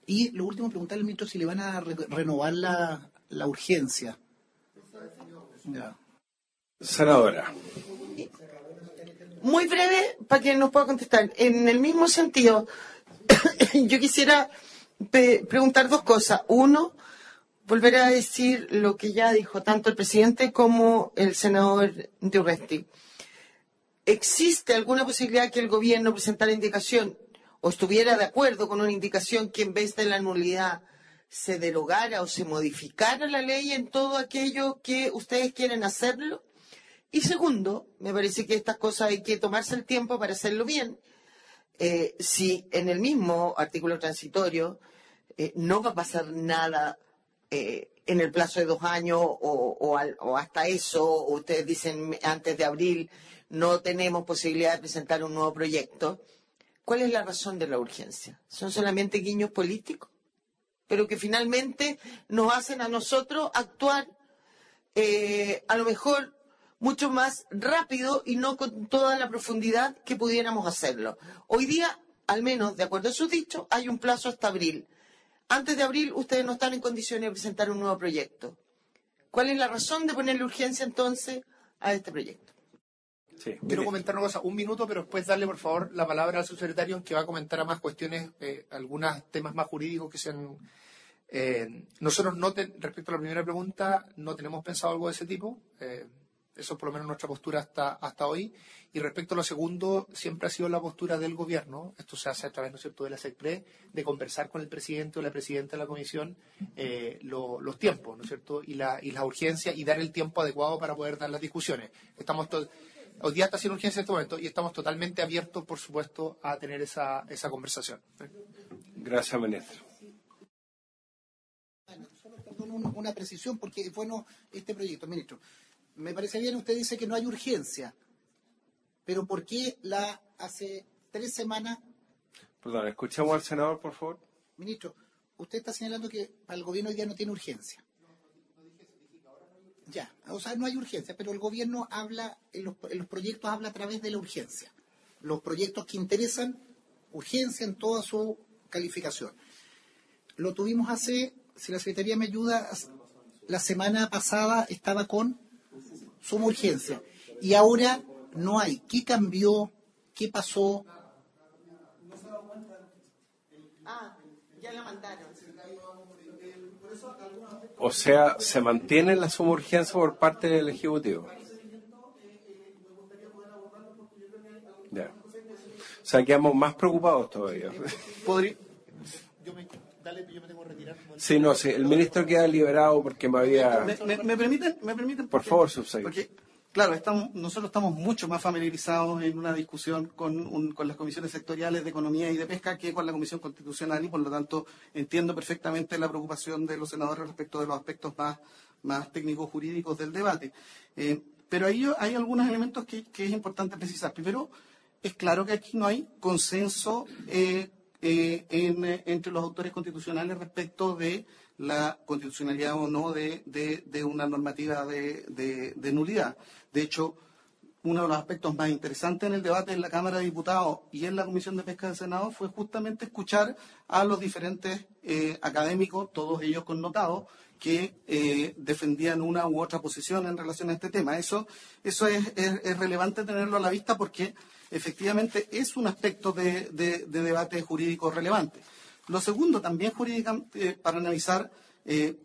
Speaker 27: Y lo último, preguntarle al ministro si le van a re- renovar la urgencia.
Speaker 30: Senadora.
Speaker 24: Muy breve para que nos pueda contestar. En el mismo sentido, yo quisiera preguntar dos cosas. Uno, volver a decir lo que ya dijo tanto el presidente como el senador de Urresti. ¿Existe alguna posibilidad que el gobierno presentara indicación o estuviera de acuerdo con una indicación que en vez de la nulidad se derogara o se modificara la ley en todo aquello que ustedes quieren hacerlo? Y segundo, me parece que estas cosas hay que tomarse el tiempo para hacerlo bien. Eh, si en el mismo artículo transitorio eh, no va a pasar nada eh, en el plazo de dos años o, o al- o hasta eso, o ustedes dicen antes de abril no tenemos posibilidad de presentar un nuevo proyecto, ¿cuál es la razón de la urgencia? ¿Son solamente guiños políticos? Pero que finalmente nos hacen a nosotros actuar eh, a lo mejor mucho más rápido y no con toda la profundidad que pudiéramos hacerlo. Hoy día, al menos de acuerdo a sus dichos, hay un plazo hasta abril. Antes de abril, ustedes no están en condiciones de presentar un nuevo proyecto. ¿Cuál es la razón de ponerle urgencia entonces a este proyecto?
Speaker 29: Quiero comentar una cosa, un minuto, pero después darle, por favor, la palabra al subsecretario que va a comentar a más cuestiones, eh, algunos temas más jurídicos que sean. eh, nosotros, no te- respecto a la primera pregunta, no tenemos pensado algo de ese tipo. eh, eso es por lo menos nuestra postura hasta, hasta hoy. Y respecto a lo segundo, siempre ha sido la postura del gobierno, esto se hace a través, ¿no es cierto?, de la SECPRE, de conversar con el presidente o la presidenta de la comisión eh, lo- los tiempos, ¿no es cierto?, y la, y la urgencia y dar el tiempo adecuado para poder dar las discusiones. Estamos Hoy día está sin urgencia en este momento y estamos totalmente abiertos, por supuesto, a tener esa, esa conversación.
Speaker 30: Gracias, ministro.
Speaker 27: Perdón, un- una precisión, porque es bueno este proyecto, ministro. Me parece bien, usted dice que no hay urgencia, pero ¿por qué la hace tres semanas,
Speaker 30: Perdón, escuchemos al senador, por favor.
Speaker 27: ministro? Usted está señalando que para el gobierno hoy día no tiene urgencia. Ya, o sea, no hay urgencia, pero el gobierno habla, en los, proyectos habla a través de la urgencia. Los proyectos que interesan, urgencia en toda su calificación. Lo tuvimos hace, si la Secretaría me ayuda, la semana pasada estaba con suma urgencia. Y ahora no hay. ¿Qué cambió? ¿Qué pasó?
Speaker 24: Ah, ya la mandaron.
Speaker 30: O sea, se mantiene la suma urgencia por parte del Ejecutivo. Ya. O sea, quedamos más preocupados todavía.
Speaker 29: Podría- Yo me, dale, yo me tengo que retirar.
Speaker 30: Sí, no, sí, el ministro queda liberado porque me había...
Speaker 31: ¿Me, me- me permiten? ¿Me permiten?
Speaker 30: Por favor, subsecretario.
Speaker 31: Claro, nosotros estamos mucho más familiarizados en una discusión con, las comisiones sectoriales de Economía y de Pesca que con la Comisión Constitucional y por lo tanto entiendo perfectamente la preocupación de los senadores respecto de los aspectos más, técnicos jurídicos del debate. Eh, pero ahí hay algunos elementos que, es importante precisar. Primero, es claro que aquí no hay consenso eh, eh, en, entre los autores constitucionales respecto de la constitucionalidad o no de, una normativa de nulidad. De hecho, uno de los aspectos más interesantes en el debate en la Cámara de Diputados y en la Comisión de Pesca del Senado fue justamente escuchar a los diferentes eh, académicos, todos ellos connotados, que eh, defendían una u otra posición en relación a este tema. Eso, eso es, es- relevante tenerlo a la vista porque efectivamente es un aspecto de, de- de debate jurídico relevante. Lo segundo, también jurídica, eh, para analizar eh,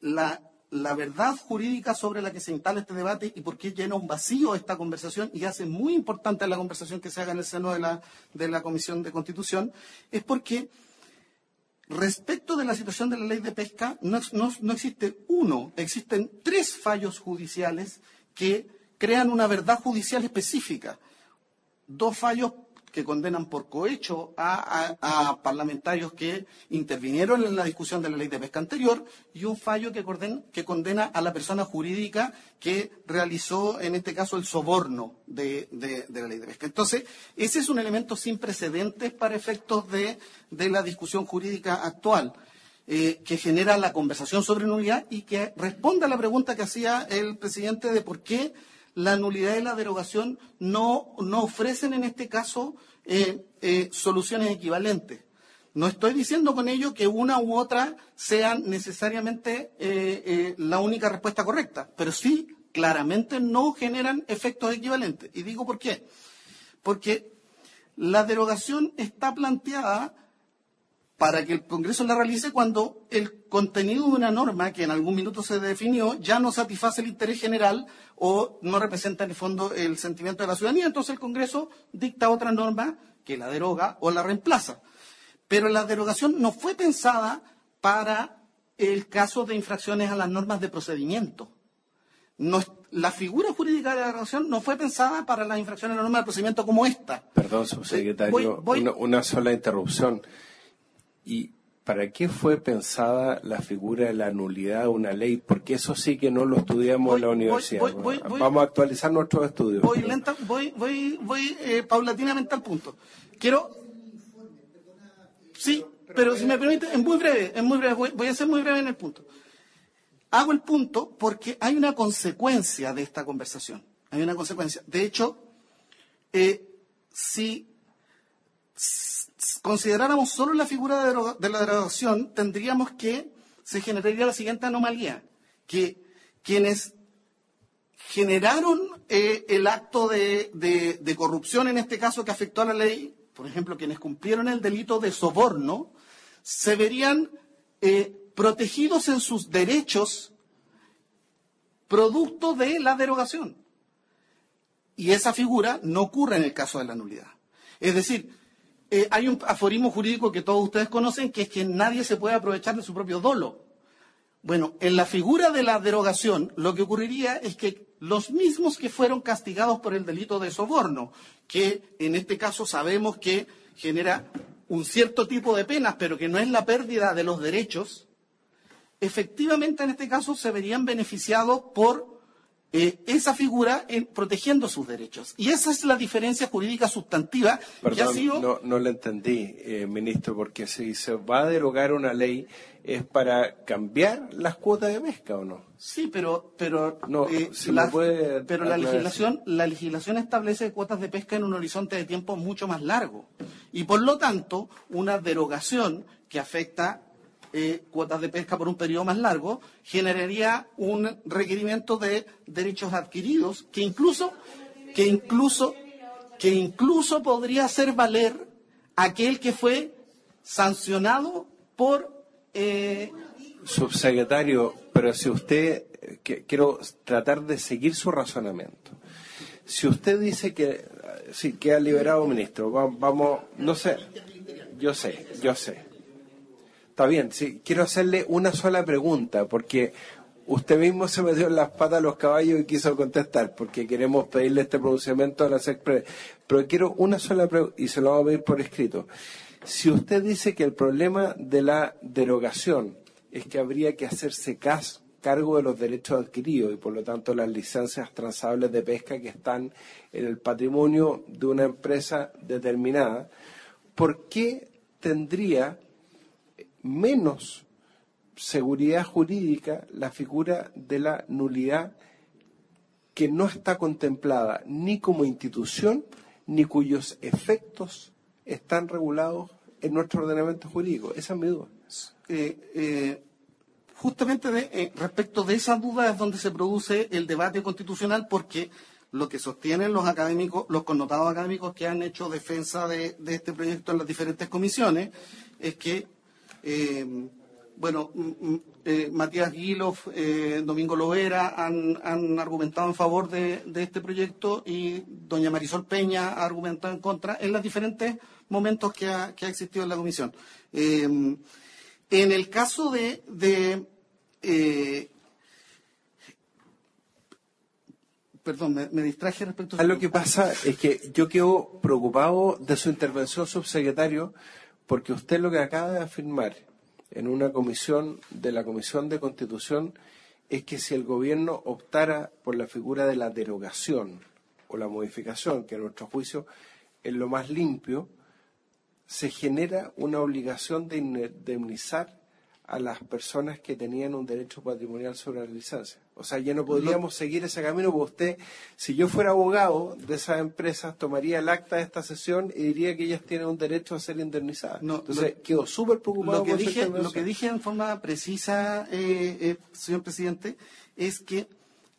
Speaker 31: la la verdad jurídica sobre la que se instala este debate y por qué llena un vacío esta conversación y hace muy importante la conversación que se haga en el seno de la, de la Comisión de Constitución, es porque respecto de la situación de la ley de pesca no, no- no existe uno, existen tres fallos judiciales que crean una verdad judicial específica. Dos fallos que condenan por cohecho a, a- parlamentarios que intervinieron en la discusión de la ley de pesca anterior y un fallo que, condena a la persona jurídica que realizó, en este caso, el soborno de, la ley de pesca. Entonces, ese es un elemento sin precedentes para efectos de, de la discusión jurídica actual. eh, que genera la conversación sobre nulidad y que responde a la pregunta que hacía el presidente de por qué la nulidad y la derogación no, no ofrecen en este caso eh, eh, soluciones equivalentes. No estoy diciendo con ello que una u otra sean necesariamente eh, la única respuesta correcta, pero sí claramente no generan efectos equivalentes. Y digo por qué. Porque la derogación está planteada para que el Congreso la realice cuando el contenido de una norma que en algún minuto se definió ya no satisface el interés general o no representa en el fondo el sentimiento de la ciudadanía. Entonces el Congreso dicta otra norma que la deroga o la reemplaza. Pero la derogación no fue pensada para el caso de infracciones a las normas de procedimiento. No la figura jurídica de la derogación no fue pensada para las infracciones a las normas de procedimiento como esta.
Speaker 21: Perdón, subsecretario,
Speaker 31: voy- voy-
Speaker 21: Una, una sola interrupción. ¿Y para qué fue pensada la figura de la nulidad de una ley? Porque eso sí que no lo estudiamos en la universidad.
Speaker 31: voy- voy- voy-
Speaker 21: Vamos a actualizar nuestros estudios.
Speaker 31: Voy, lenta- voy, voy, voy eh, paulatinamente al punto. Quiero. Sí, pero si me permite, es muy breve, es muy breve, voy, voy a ser muy breve en el punto. Hago el punto porque hay una consecuencia de esta conversación. Hay una consecuencia. De hecho, eh, si consideráramos solo la figura de, la derogación, tendríamos que se generaría la siguiente anomalía, que quienes generaron eh, el acto de corrupción, en este caso que afectó a la ley, por ejemplo, quienes cumplieron el delito de soborno, se verían eh, protegidos en sus derechos producto de la derogación. Y esa figura no ocurre en el caso de la nulidad. Es decir, eh, hay un aforismo jurídico que todos ustedes conocen, que es que nadie se puede aprovechar de su propio dolo. Bueno, en la figura de la derogación, lo que ocurriría es que los mismos que fueron castigados por el delito de soborno, que en este caso sabemos que genera un cierto tipo de penas, pero que no es la pérdida de los derechos, efectivamente en este caso se verían beneficiados por eh, esa figura en protegiendo sus derechos. Y esa es la diferencia jurídica sustantiva que ha
Speaker 21: Perdón,
Speaker 31: sido
Speaker 21: no, no lo entendí, eh, ministro, porque si se va a derogar una ley es para cambiar las cuotas de pesca o no.
Speaker 31: Sí, pero, pero,
Speaker 21: No,
Speaker 31: eh,
Speaker 21: si
Speaker 31: la,
Speaker 21: me puede
Speaker 31: pero la legislación, la legislación establece cuotas de pesca en un horizonte de tiempo mucho más largo. Y por lo tanto, una derogación que afecta eh, cuotas de pesca por un periodo más largo generaría un requerimiento de derechos adquiridos que incluso, que incluso, que incluso podría hacer valer aquel que fue sancionado por eh,
Speaker 21: Subsecretario, pero si usted, eh, que- quiero tratar de seguir su razonamiento. Si usted dice que, eh, sí, queda liberado, ministro, va- vamos, no sé, yo sé, yo sé. Está bien, sí, quiero hacerle una sola pregunta, porque usted mismo se metió en las patas los caballos y quiso contestar, porque queremos pedirle este pronunciamiento a la SECPRE. Pero quiero una sola pregunta, y se lo vamos a pedir por escrito. Si usted dice que el problema de la derogación es que habría que hacerse cargo de los derechos adquiridos y por lo tanto las licencias transables de pesca que están en el patrimonio de una empresa determinada, ¿por qué tendría menos seguridad jurídica la figura de la nulidad que no está contemplada ni como institución ni cuyos efectos están regulados en nuestro ordenamiento jurídico. Esa es mi duda.
Speaker 31: eh, eh, justamente eh, respecto de esa duda es donde se produce el debate constitucional porque lo que sostienen los académicos, los connotados académicos que han hecho defensa de, de este proyecto en las diferentes comisiones es que eh, bueno, mm, mm, eh, Matías Guilov, eh, Domingo Lovera han, han argumentado en favor de, de este proyecto y doña Marisol Peña ha argumentado en contra en los diferentes momentos que ha, que ha existido en la comisión. Eh, en el caso de, de perdón, me, me distraje respecto
Speaker 21: Ah, Lo que pasa es que yo quedo preocupado de su intervención, subsecretario, porque usted lo que acaba de afirmar en una comisión de la Comisión de Constitución es que si el gobierno optara por la figura de la derogación o la modificación, que a nuestro juicio es lo más limpio, se genera una obligación de indemnizar a las personas que tenían un derecho patrimonial sobre la licencia. O sea, ya no podríamos seguir ese camino, porque usted, si yo fuera abogado de esas empresas, tomaría el acta de esta sesión y diría que ellas tienen un derecho a ser indemnizadas. Entonces,
Speaker 31: lo-
Speaker 21: quedo súper preocupado
Speaker 31: Lo que,
Speaker 21: por
Speaker 31: dije, lo que dije en forma precisa, eh, eh, señor presidente, es que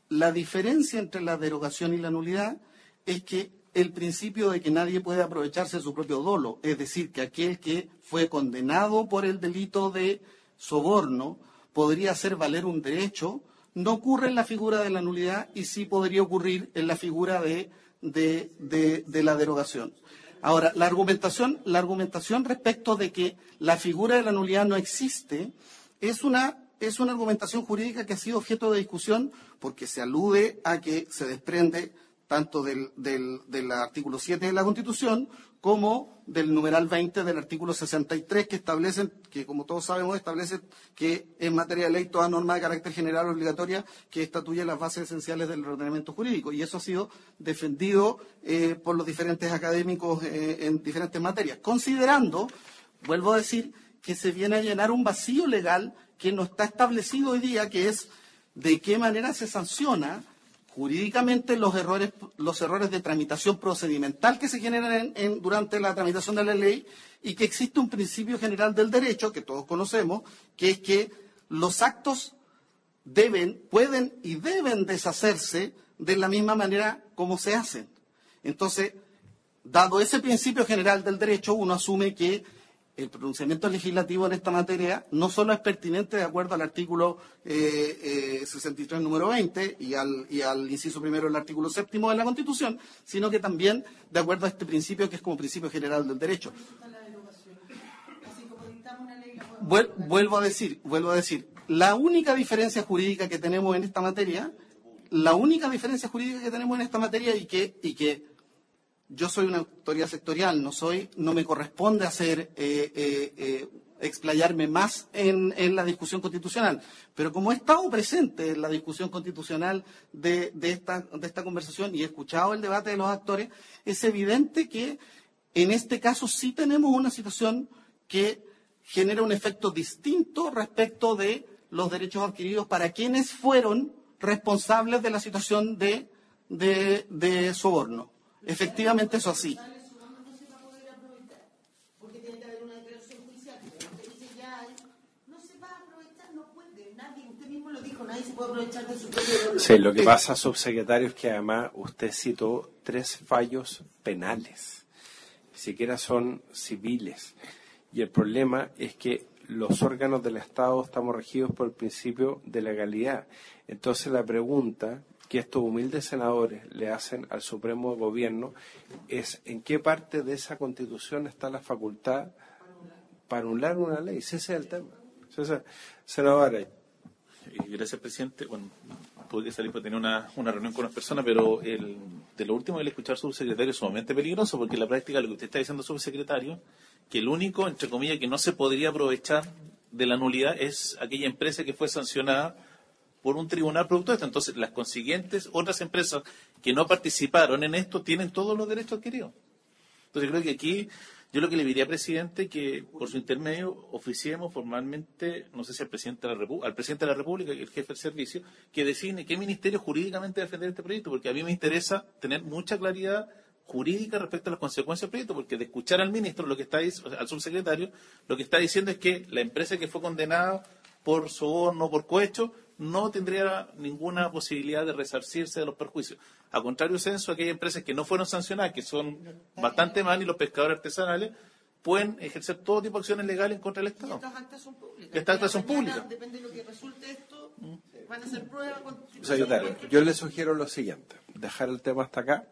Speaker 31: la diferencia entre la derogación y la nulidad es que el principio de que nadie puede aprovecharse de su propio dolo, es decir, que aquel que fue condenado por el delito de soborno podría hacer valer un derecho, no ocurre en la figura de la nulidad y sí podría ocurrir en la figura de, la derogación. Ahora, la argumentación, la argumentación respecto de que la figura de la nulidad no existe es una, es una argumentación jurídica que ha sido objeto de discusión porque se alude a que se desprende tanto del, del- del artículo 7 de la Constitución como del numeral 20 del artículo 63 que establecen, que como todos sabemos, establece que en materia de ley toda norma de carácter general obligatoria que estatuye las bases esenciales del ordenamiento jurídico. Y eso ha sido defendido eh, por los diferentes académicos eh, en diferentes materias, considerando, vuelvo a decir, que se viene a llenar un vacío legal que no está establecido hoy día, que es de qué manera se sanciona jurídicamente los errores, los errores de tramitación procedimental que se generan en- durante la tramitación de la ley y que existe un principio general del derecho que todos conocemos, que es que los actos deben, pueden y deben deshacerse de la misma manera como se hacen. Entonces, dado ese principio general del derecho, uno asume que el pronunciamiento legislativo en esta materia no solo es pertinente de acuerdo al artículo eh, eh, 63, número 20, y al, y al inciso primero del artículo séptimo de la Constitución, sino que también de acuerdo a este principio que es como principio general del derecho. Vuel- vuelvo a decir, vuelvo a decir, la única diferencia jurídica que tenemos en esta materia, la única diferencia jurídica que tenemos en esta materia y que, y que yo soy una autoridad sectorial, no soy, no me corresponde hacer eh, eh, eh, explayarme más en, la discusión constitucional. Pero como he estado presente en la discusión constitucional de, esta, conversación y he escuchado el debate de los actores, es evidente que en este caso sí tenemos una situación que genera un efecto distinto respecto de los derechos adquiridos para quienes fueron responsables de la situación de soborno. Efectivamente, eso así.
Speaker 24: Porque tiene que haber una declaración judicial. Usted dice ya, no se va a aprovechar, no puede, nadie, usted mismo lo dijo, nadie se puede aprovechar de su propio dolor.
Speaker 21: Sí, lo que pasa, subsecretario, es que además usted citó tres fallos penales. Ni siquiera son civiles. Y el problema es que los órganos del Estado estamos regidos por el principio de legalidad. Entonces la pregunta que estos humildes senadores le hacen al Supremo Gobierno es en qué parte de esa constitución está la facultad para anular una ley. Ese es el tema. Ese-
Speaker 26: Eh, gracias, presidente. Bueno, que salir para tener una, una reunión con unas personas, pero el, de lo último le escuchar subsecretario es sumamente peligroso, porque en la práctica lo que usted está diciendo, subsecretario, que el único, entre comillas, que no se podría aprovechar de la nulidad es aquella empresa que fue sancionada por un tribunal producto de esto. Entonces, las consiguientes otras empresas que no participaron en esto tienen todos los derechos adquiridos. Entonces, creo que aquí yo lo que le diría, presidente, que por su intermedio oficiemos formalmente, no sé si al presidente de la Repu- al presidente de la República, el jefe del servicio, que define qué ministerio jurídicamente defender este proyecto, porque a mí me interesa tener mucha claridad jurídica respecto a las consecuencias del proyecto, porque de escuchar al ministro, lo que está al subsecretario, lo que está diciendo es que la empresa que fue condenada por soborno, por cohecho, no tendría ninguna posibilidad de resarcirse de los perjuicios. A contrario censo, aquellas empresas que no fueron sancionadas, que son bastante más, y los pescadores artesanales, pueden ejercer todo tipo de acciones legales en contra del Estado.
Speaker 24: Estas actas son públicas.
Speaker 26: Estas actas son
Speaker 24: Mañana,
Speaker 26: públicas.
Speaker 24: Depende de lo que resulte esto, van a ser pruebas.
Speaker 30: Secretario, yo le sugiero lo siguiente, dejar el tema hasta acá.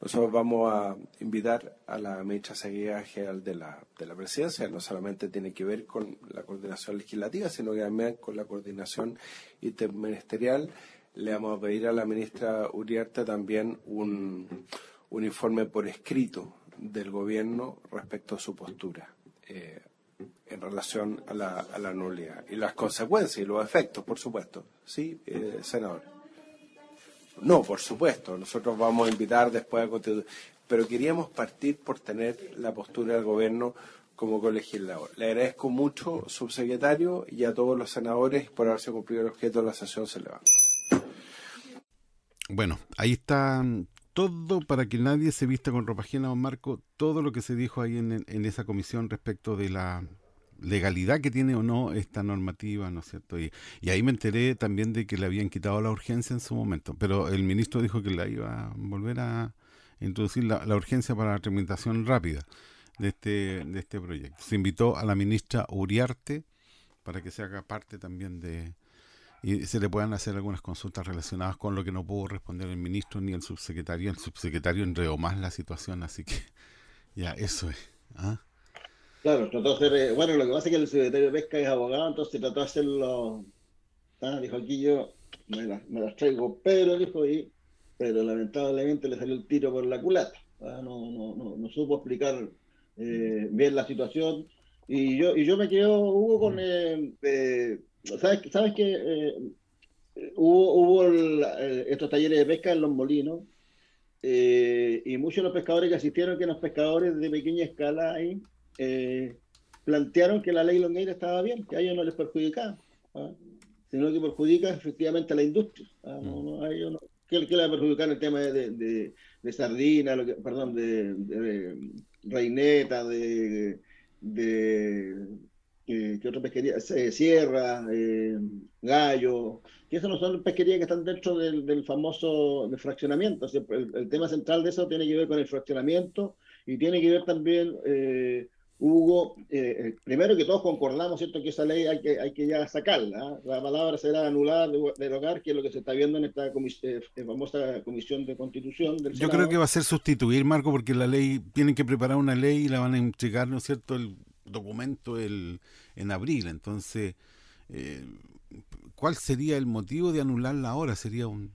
Speaker 30: Nosotros vamos a invitar a la ministra seguida general de la, de la presidencia, no solamente tiene que ver con la coordinación legislativa, sino que también con la coordinación interministerial. Le vamos a pedir a la ministra Uriarte también un, un informe por escrito del gobierno respecto a su postura. eh, en relación a la, a la nulidad y las consecuencias y los efectos, por supuesto. Sí, eh, senador. No, por supuesto, nosotros vamos a invitar después a constituir, pero queríamos partir por tener la postura del gobierno como colegislador. Le agradezco mucho, subsecretario, y a todos los senadores por haberse cumplido el objeto de la sesión. Se levanta.
Speaker 1: Bueno, ahí está todo para que nadie se vista con ropa ajena, don Marco, todo lo que se dijo ahí en, en esa comisión respecto de la legalidad que tiene o no esta normativa, ¿no es cierto? Y, ahí me enteré también de que le habían quitado la urgencia en su momento, pero el ministro dijo que la iba a volver a introducir la, la urgencia para la tramitación rápida de este, de este proyecto. Se invitó a la ministra Uriarte para que se haga parte también de, y se le puedan hacer algunas consultas relacionadas con lo que no pudo responder el ministro ni el subsecretario. El subsecretario enredó más la situación, así que ya, eso es. ¿ah?
Speaker 2: Claro, trató de hacer. Bueno, lo que pasa es que el secretario de Pesca es abogado, entonces trató de hacerlo. Ah, dijo aquí yo me, las- me las traigo, pero dijo y. Pero lamentablemente le salió el tiro por la culata. ah, No, no, no, no supo explicar eh, bien la situación. Y yo, y yo me quedo, Hugo, con. eh, eh, ¿Sabes, sabes que hubo, hubo el- estos talleres de pesca en los molinos? y muchos de los pescadores que asistieron, que eran pescadores de pequeña escala ahí, eh, plantearon que la ley Longueira estaba bien, que a ellos no les perjudicaba, ¿ah? sino que perjudica efectivamente a la industria. ¿ah? No, no, a ellos no. ¿Qué, qué le va a perjudicar el tema de, de, de- sardina, lo que- perdón, de, de reineta, de, de eh, ¿qué otra pesquería? Eh, sierra, eh, gallo, que eso no son pesquerías que están dentro del, del famoso de fraccionamiento. O sea, el, el tema central de eso tiene que ver con el fraccionamiento y tiene que ver también, eh, Hugo, eh, eh, primero que todos concordamos, ¿cierto?, que esa ley hay que, hay que ya sacarla. ¿ah? La palabra será anulada, de- derogar, que es lo que se está viendo en esta comis- eh, famosa comisión de constitución del
Speaker 1: Yo creo que va a ser sustituir, Marco, porque la ley, tienen que preparar una ley y la van a entregar, ¿no es cierto?, el documento el, en abril. Entonces, eh, ¿cuál sería el motivo de anularla ahora? Sería un,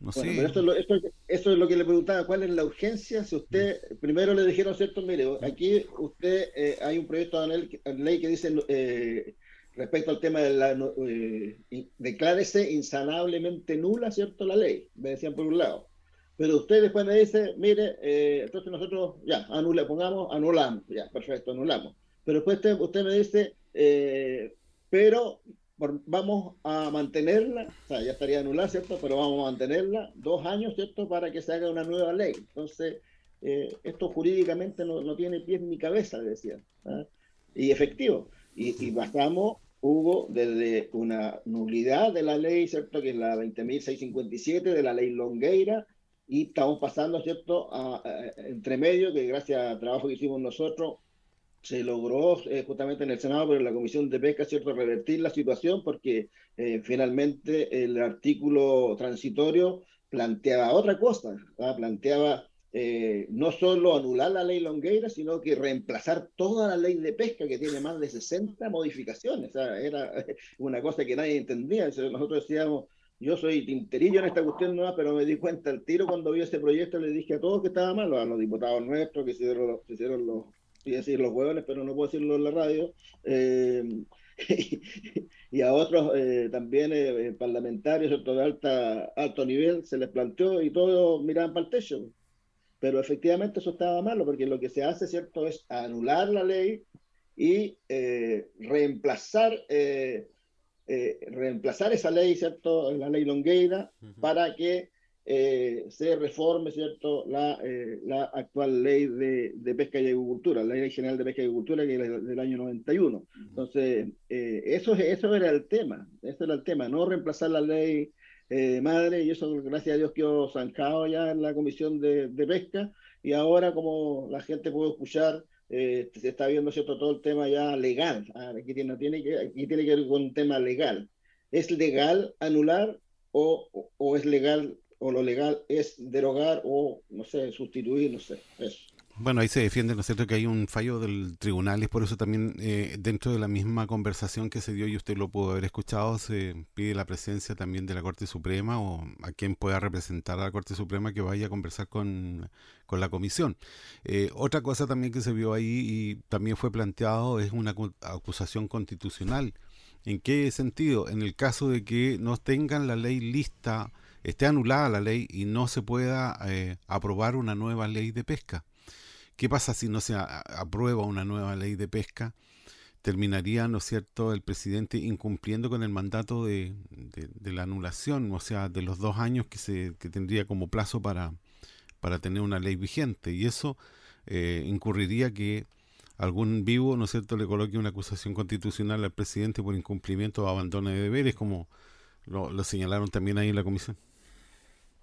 Speaker 1: no
Speaker 2: Bueno,
Speaker 1: sé.
Speaker 2: pero esto, es lo, esto, esto es lo que le preguntaba, ¿cuál es la urgencia? Si usted, primero le dijeron, ¿cierto? Mire, aquí usted, eh, hay un proyecto de ley- que dice, eh, respecto al tema de la, eh, declárese insanablemente nula, ¿cierto? La ley, me decían por un lado. Pero usted después me dice, mire, eh, entonces nosotros, ya, anula, pongamos, anulamos, ya, perfecto, anulamos. Pero después usted, usted me dice, eh, pero vamos a mantenerla, o sea, ya estaría anulada, ¿cierto? Pero vamos a mantenerla dos años, ¿cierto? Para que se haga una nueva ley. Entonces, eh, esto jurídicamente no, no tiene pies ni cabeza, decían. ¿ah? Y efectivo. Y, y pasamos, hubo desde una nulidad de la ley, ¿cierto? Que es la 20.657 de la ley Longueira, y estamos pasando, ¿cierto? A, a- entre medio, que gracias al trabajo que hicimos nosotros, se logró eh, justamente en el Senado, pero en la Comisión de Pesca, ¿cierto?, revertir la situación porque eh, finalmente el artículo transitorio planteaba otra cosa, ¿verdad? planteaba eh, no solo anular la ley Longueira, sino que reemplazar toda la ley de pesca que tiene más de 60 modificaciones. O sea, era una cosa que nadie entendía. Nosotros decíamos, yo soy tinterillo en esta cuestión nueva, pero me di cuenta al tiro cuando vi ese proyecto, le dije a todos que estaba malo, a los diputados nuestros que hicieron, los- hicieron los, a decir los huevones, pero no puedo decirlo en la radio, eh, y a otros eh, también eh, parlamentarios ¿cierto? de alta, alto nivel se les planteó y todos miraban para el techo. Pero efectivamente eso estaba malo, porque lo que se hace, ¿cierto?, es anular la ley y eh, reemplazar, eh, eh, reemplazar esa ley, ¿cierto?, la ley Longueira, para que eh, se reforme, ¿cierto?, la, eh, la actual ley de, de pesca y agricultura, la ley general de pesca y agricultura que es del, año 91. Entonces, eh, eso, eso era el tema, eso era el tema, no reemplazar la ley madre, y eso gracias a Dios quedó zanjado ya en la comisión de, de pesca, y ahora como la gente puede escuchar, se está viendo cierto todo el tema ya legal. Ah, aquí, tiene, tiene que, aquí tiene que ver con un tema legal. ¿Es legal anular o, o, o es legal o lo legal es derogar o, no sé, sustituir, no sé, eso.
Speaker 1: Bueno, ahí se defiende, ¿no es cierto?, que hay un fallo del tribunal es por eso también eh, dentro de la misma conversación que se dio y usted lo pudo haber escuchado, se pide la presencia también de la Corte Suprema o a quien pueda representar a la Corte Suprema que vaya a conversar con, con la comisión. Eh, otra cosa también que se vio ahí y también fue planteado es una acusación constitucional. ¿En qué sentido? En el caso de que no tengan la ley lista, esté anulada la ley y no se pueda eh, aprobar una nueva ley de pesca. ¿Qué pasa si no se aprueba una nueva ley de pesca? Terminaría, ¿no es cierto?, el presidente incumpliendo con el mandato de, la anulación, o sea, de los dos años que, se, que tendría como plazo para, tener una ley vigente. Y eso eh, incurriría que algún vivo, ¿no es cierto?, le coloque una acusación constitucional al presidente por incumplimiento o abandono de deberes, como lo señalaron también ahí en la comisión.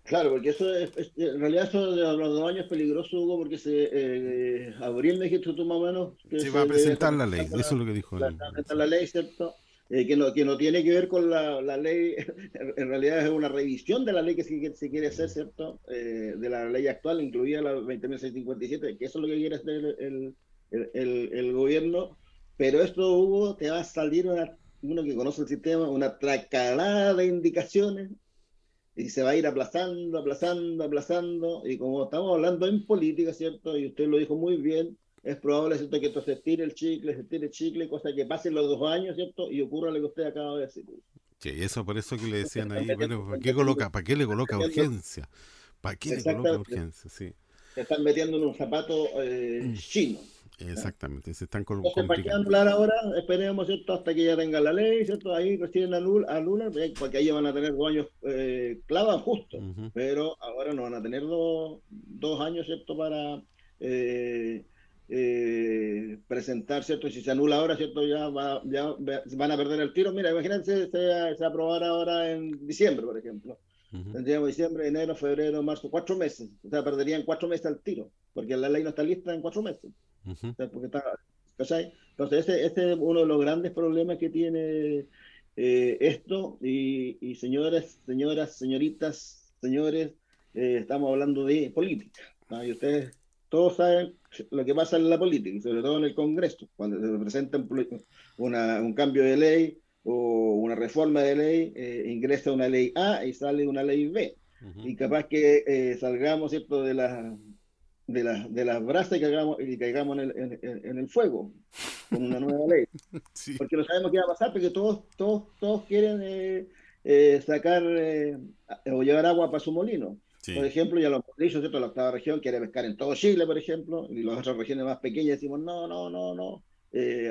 Speaker 2: Claro, porque eso es, en realidad eso de los dos años es peligroso, Hugo, porque se eh, abril me dijiste tú más o menos.
Speaker 1: Que se, va a presentar la ley, eso es lo que dijo.
Speaker 2: La, la, la ley, ¿cierto? Eh, que, no, que no tiene que ver con la, la, ley, en realidad es una revisión de la ley que se, se quiere hacer, ¿cierto? Eh, de la ley actual, incluida la 20.657, que eso es lo que quiere hacer el, el, el, el, gobierno, pero esto, Hugo, te va a salir una, uno que conoce el sistema, una tracalada de indicaciones y se va a ir aplazando, aplazando, aplazando, y como estamos hablando en política, ¿cierto? Y usted lo dijo muy bien, es probable, ¿cierto?, que esto se estire el chicle, se estire el chicle, cosa que pasen los dos años, ¿cierto? Y ocurra lo que usted acaba de decir.
Speaker 1: Sí, eso por eso que le decían ahí, bueno, ¿para qué, coloca, ¿para qué le coloca urgencia? ¿Para qué le coloca urgencia? Sí.
Speaker 2: Se están metiendo en un zapato eh, chino.
Speaker 1: Exactamente, se están
Speaker 2: colocando. ¿para qué anular ahora? Esperemos, ¿cierto? Hasta que ya tenga la ley, ¿cierto? Ahí reciben anular, porque ahí van a tener dos años eh, clavas justo, pero ahora no van a tener dos, dos años, ¿cierto? Para eh, eh, presentar, ¿cierto? Y si se anula ahora, ¿cierto? Ya, va, ya van a perder el tiro. Mira, imagínense, se, se aprobará ahora en diciembre, por ejemplo. Tendríamos diciembre, enero, febrero, marzo, cuatro meses. O sea, perderían cuatro meses al tiro, porque la ley no está lista en cuatro meses. porque está, Entonces, ese, ese, es uno de los grandes problemas que tiene eh, esto. Y, y, señoras, señoras, señoritas, señores, eh, estamos hablando de política. Y ustedes todos saben lo que pasa en la política, sobre todo en el Congreso, cuando se presenta una, un cambio de ley o una reforma de ley, eh, ingresa una ley A y sale una ley B. Y capaz que eh, salgamos ¿cierto? de las de, la, de las brasas y caigamos, y caigamos en, el, en, el fuego con una nueva ley. Porque no sabemos qué va a pasar, porque todos, todos, todos quieren eh, sacar o llevar agua para su molino. Por ejemplo, ya lo hemos dicho, ¿cierto? La octava región quiere pescar en todo Chile, por ejemplo, y las otras regiones más pequeñas decimos, no, no, no, no.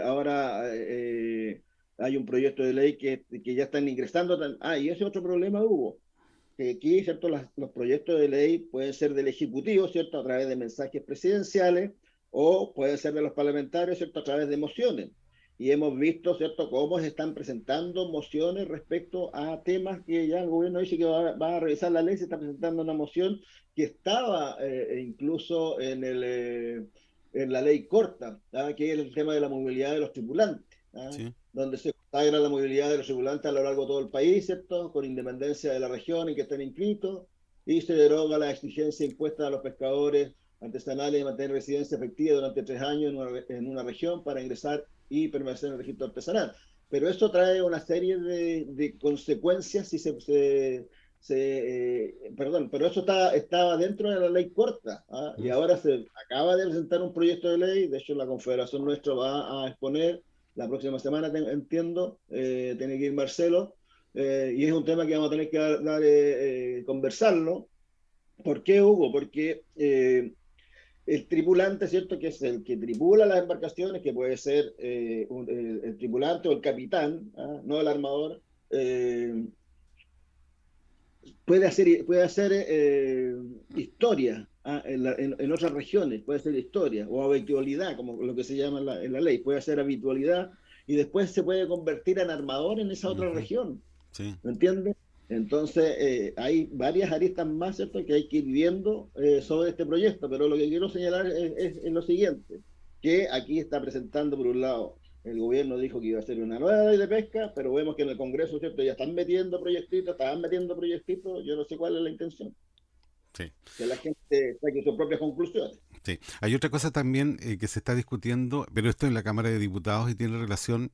Speaker 2: ahora hay un proyecto de ley que, que ya están ingresando. Ah, y ese otro problema hubo. Que aquí, ¿cierto? Los, los, proyectos de ley pueden ser del Ejecutivo, ¿cierto? A través de mensajes presidenciales o pueden ser de los parlamentarios, ¿cierto? A través de mociones. Y hemos visto, ¿cierto?, cómo se están presentando mociones respecto a temas que ya el gobierno dice que va, va a revisar la ley. Se está presentando una moción que estaba eh, incluso en, el, eh, en la ley corta, ¿ah? que es el tema de la movilidad de los tripulantes. ¿ah? Sí donde se consagra la movilidad de los circulantes a lo largo de todo el país, ¿cierto? Con independencia de la región en que estén inscritos, y se deroga la exigencia impuesta a los pescadores artesanales de mantener residencia efectiva durante tres años en una, en una región para ingresar y permanecer en el registro artesanal. Pero esto trae una serie de, de consecuencias si se, se, se eh, perdón, pero eso está, estaba dentro de la ley corta ¿ah? y ahora se acaba de presentar un proyecto de ley, de hecho la Confederación nuestra va a exponer la próxima semana, entiendo, eh, tiene que ir Marcelo, eh, y es un tema que vamos a tener que dar, eh, conversarlo. ¿Por qué, Hugo? Porque el tripulante, ¿cierto? Que es el que tripula las embarcaciones, que puede ser el, tripulante o el capitán, ¿ah? no el armador, puede hacer, puede hacer historia Ah, en, otras regiones, puede ser historia o habitualidad, como lo que se llama en la, ley, puede ser habitualidad y después se puede convertir en armador en esa otra región. ¿Me entiendes? Entonces, eh, hay varias aristas más ¿cierto? que hay que ir viendo eh, sobre este proyecto, pero lo que quiero señalar es, lo siguiente, que aquí está presentando, por un lado, el gobierno dijo que iba a hacer una nueva ley de pesca, pero vemos que en el Congreso, ¿cierto? Ya están metiendo proyectitos, están metiendo proyectitos, yo no sé cuál es la intención.
Speaker 1: Sí.
Speaker 2: Que la gente saque sus propias conclusiones.
Speaker 1: Sí. Hay otra cosa también eh, que se está discutiendo, pero esto en la Cámara de Diputados y tiene relación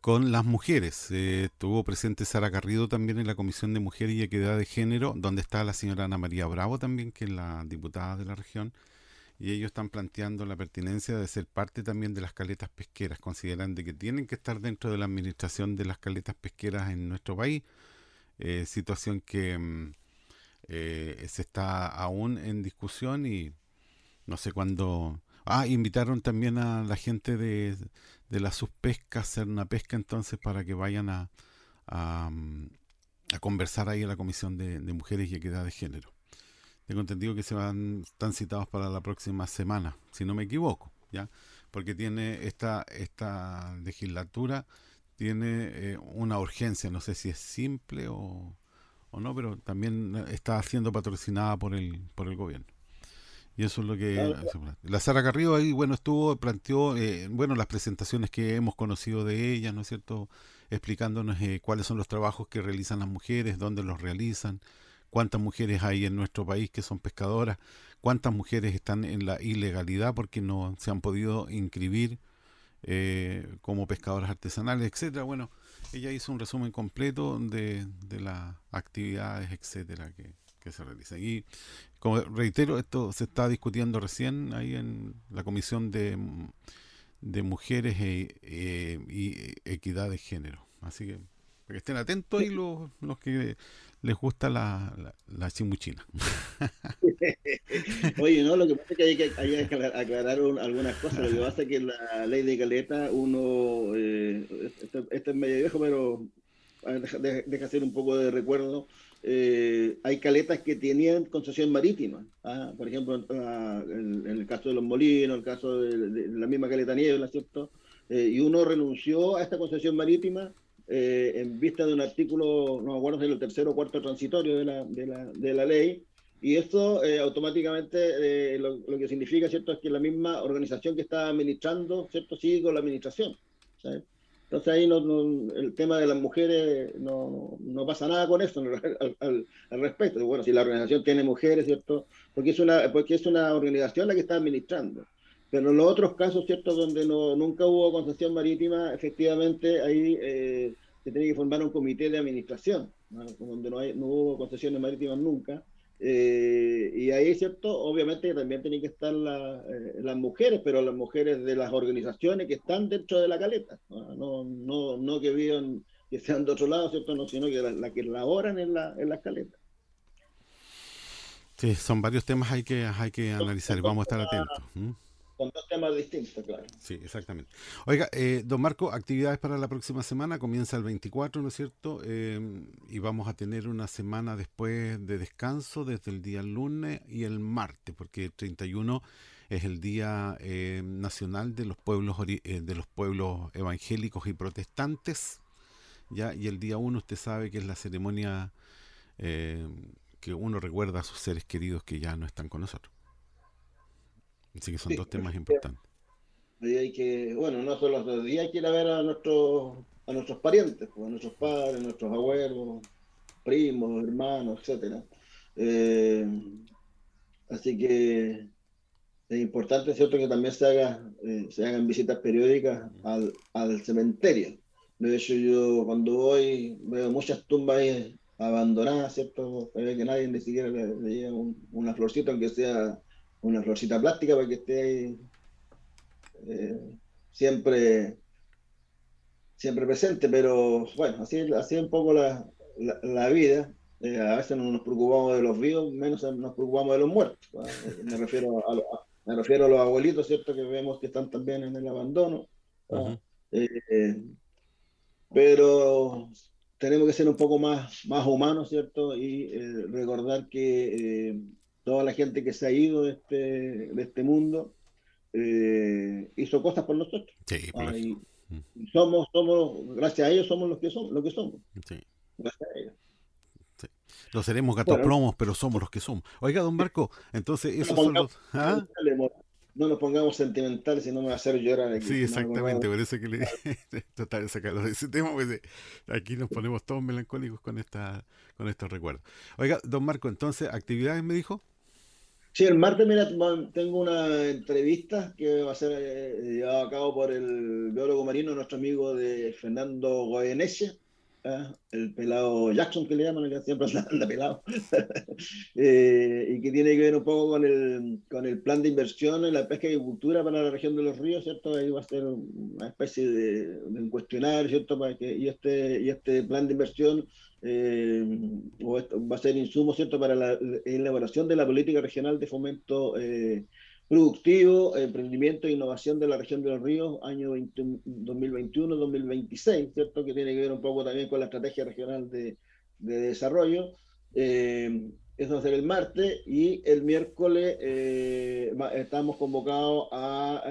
Speaker 1: con las mujeres. Eh, estuvo presente Sara Garrido también en la Comisión de Mujeres y Equidad de Género, donde está la señora Ana María Bravo también, que es la diputada de la región y ellos están planteando la pertinencia de ser parte también de las caletas pesqueras, consideran de que tienen que estar dentro de la administración de las caletas pesqueras en nuestro país, eh, situación que mm, eh, se está aún en discusión y no sé cuándo... Ah, invitaron también a la gente de, de la subpesca a hacer una pesca entonces para que vayan a, a, mm, conversar ahí en la Comisión de Mujeres y Equidad de Género. Tengo entendido que se van, están citados para la próxima semana, si no me equivoco, ¿ya? Porque tiene esta, esta legislatura, tiene eh, una urgencia, no sé si es simple o, o no, pero también está siendo patrocinada por el, por el gobierno. Y eso es lo que... La Sara Carrillo ahí, bueno, estuvo, planteó, eh, bueno, las presentaciones que hemos conocido de ella, ¿no es cierto? Explicándonos eh, cuáles son los trabajos que realizan las mujeres, dónde los realizan, cuántas mujeres hay en nuestro país que son pescadoras, cuántas mujeres están en la ilegalidad porque no se han podido inscribir eh, como pescadoras artesanales, etcétera. Bueno, ella hizo un resumen completo de, las actividades, etcétera, que, se realizan. Y como reitero, esto se está discutiendo recién ahí en la Comisión de, de Mujeres e, e, y Equidad de Género. Así que, que estén atentos ahí los, los que les gusta la, la, chimuchina.
Speaker 2: Oye, no, lo que pasa es que hay que, hay que aclarar algunas cosas. Lo que pasa es que en la ley de caleta, uno, eh, esto, es medio viejo, pero deja, hacer un poco de recuerdo. Eh, hay caletas que tenían concesión marítima. ¿ah? Por ejemplo, en, el caso de los molinos, el caso de, la misma caleta niebla, ¿cierto? Eh, y uno renunció a esta concesión marítima eh, en vista de un artículo, no me acuerdo si el tercero o cuarto transitorio de la, de la, de la ley, y esto eh, automáticamente eh, lo, que significa, ¿cierto?, es que la misma organización que está administrando, ¿cierto?, sigue con la administración. Entonces ahí no, el tema de las mujeres no, no pasa nada con eso al, al, respecto. Bueno, si la organización tiene mujeres, ¿cierto? Porque es una, porque es una organización la que está administrando. Pero en los otros casos, ¿cierto?, donde no, nunca hubo concesión marítima, efectivamente ahí eh, se tiene que formar un comité de administración, donde no, hay, no hubo concesiones marítimas nunca. Eh, y ahí, ¿cierto? Obviamente también tienen que estar eh, las mujeres, pero las mujeres de las organizaciones que están dentro de la caleta, no, no, no que vivan, que sean de otro lado, ¿cierto? No, sino que las la que laboran en, la, en las caletas.
Speaker 1: Sí, son varios temas hay que, hay que analizar y vamos a estar atentos
Speaker 2: dos temas distintos, claro.
Speaker 1: Sí, exactamente. Oiga, eh, don Marco, actividades para la próxima semana, comienza el 24, ¿no es cierto? Em, y vamos a tener una semana después de descanso desde el día lunes y el martes, porque el 31 es el Día em, Nacional de los Pueblos eh, de los pueblos evangélicos y protestantes, ya y el día 1 usted sabe que es la ceremonia em, que uno recuerda a sus seres queridos que ya no están con nosotros. Así que son dos temas importantes.
Speaker 2: hay que, bueno, no solo los días, hay que ir a ver a nuestros, a nuestros parientes, pues, a nuestros padres, a nuestros abuelos, primos, hermanos, etcétera. Eh, así que es importante, ¿cierto?, que también se, haga, eh, se hagan visitas periódicas al, al, cementerio. De hecho, yo cuando voy veo muchas tumbas ahí abandonadas, ¿cierto? que nadie ni siquiera le, lleva una florcita, aunque sea una florcita plástica para que esté ahí eh, siempre, siempre presente, pero bueno, así, así un poco la, la, vida. Eh, a veces no nos preocupamos de los vivos, menos nos preocupamos de los muertos. Me refiero a, me refiero a los abuelitos, ¿cierto? Que vemos que están también en el abandono. Eh, pero tenemos que ser un poco más, más humanos, ¿cierto? Y recordar que toda la gente que se ha ido de este, de este mundo eh, hizo cosas por nosotros.
Speaker 1: Sí, por ah,
Speaker 2: y, somos, somos, gracias a ellos somos los que somos, lo que somos. Sí. Gracias a ellos.
Speaker 1: Sí. Lo seremos gatoplomos, pero somos los que somos. Oiga, don Marco, entonces esos son los... ¿ah?
Speaker 2: no nos pongamos sentimentales y no me va a hacer llorar aquí.
Speaker 1: Sí, exactamente, por eso que le tratar de sacarlo de ese tema, pues aquí nos ponemos todos melancólicos con esta con estos recuerdos. Oiga, don Marco, entonces, ¿actividades me dijo?
Speaker 2: Sí, el martes, mira, tengo una entrevista que va a ser eh, llevada a cabo por el biólogo marino, nuestro amigo de Fernando Goyeneche, ¿ah? el pelado Jackson que le llaman, que siempre anda pelado, eh, y que tiene que ver un poco con el, con el plan de inversión en la pesca y agricultura para la región de los ríos, ¿cierto? Ahí va a ser una especie de, un cuestionario, ¿cierto? Para que, y, este, y este plan de inversión eh, va a ser insumo cierto para la elaboración de la política regional de fomento eh, productivo, emprendimiento e innovación de la región de los ríos, año 2021-2026, ¿cierto? Que tiene que ver un poco también con la estrategia regional de, desarrollo. Eh, eso va a ser el martes y el miércoles estamos convocados a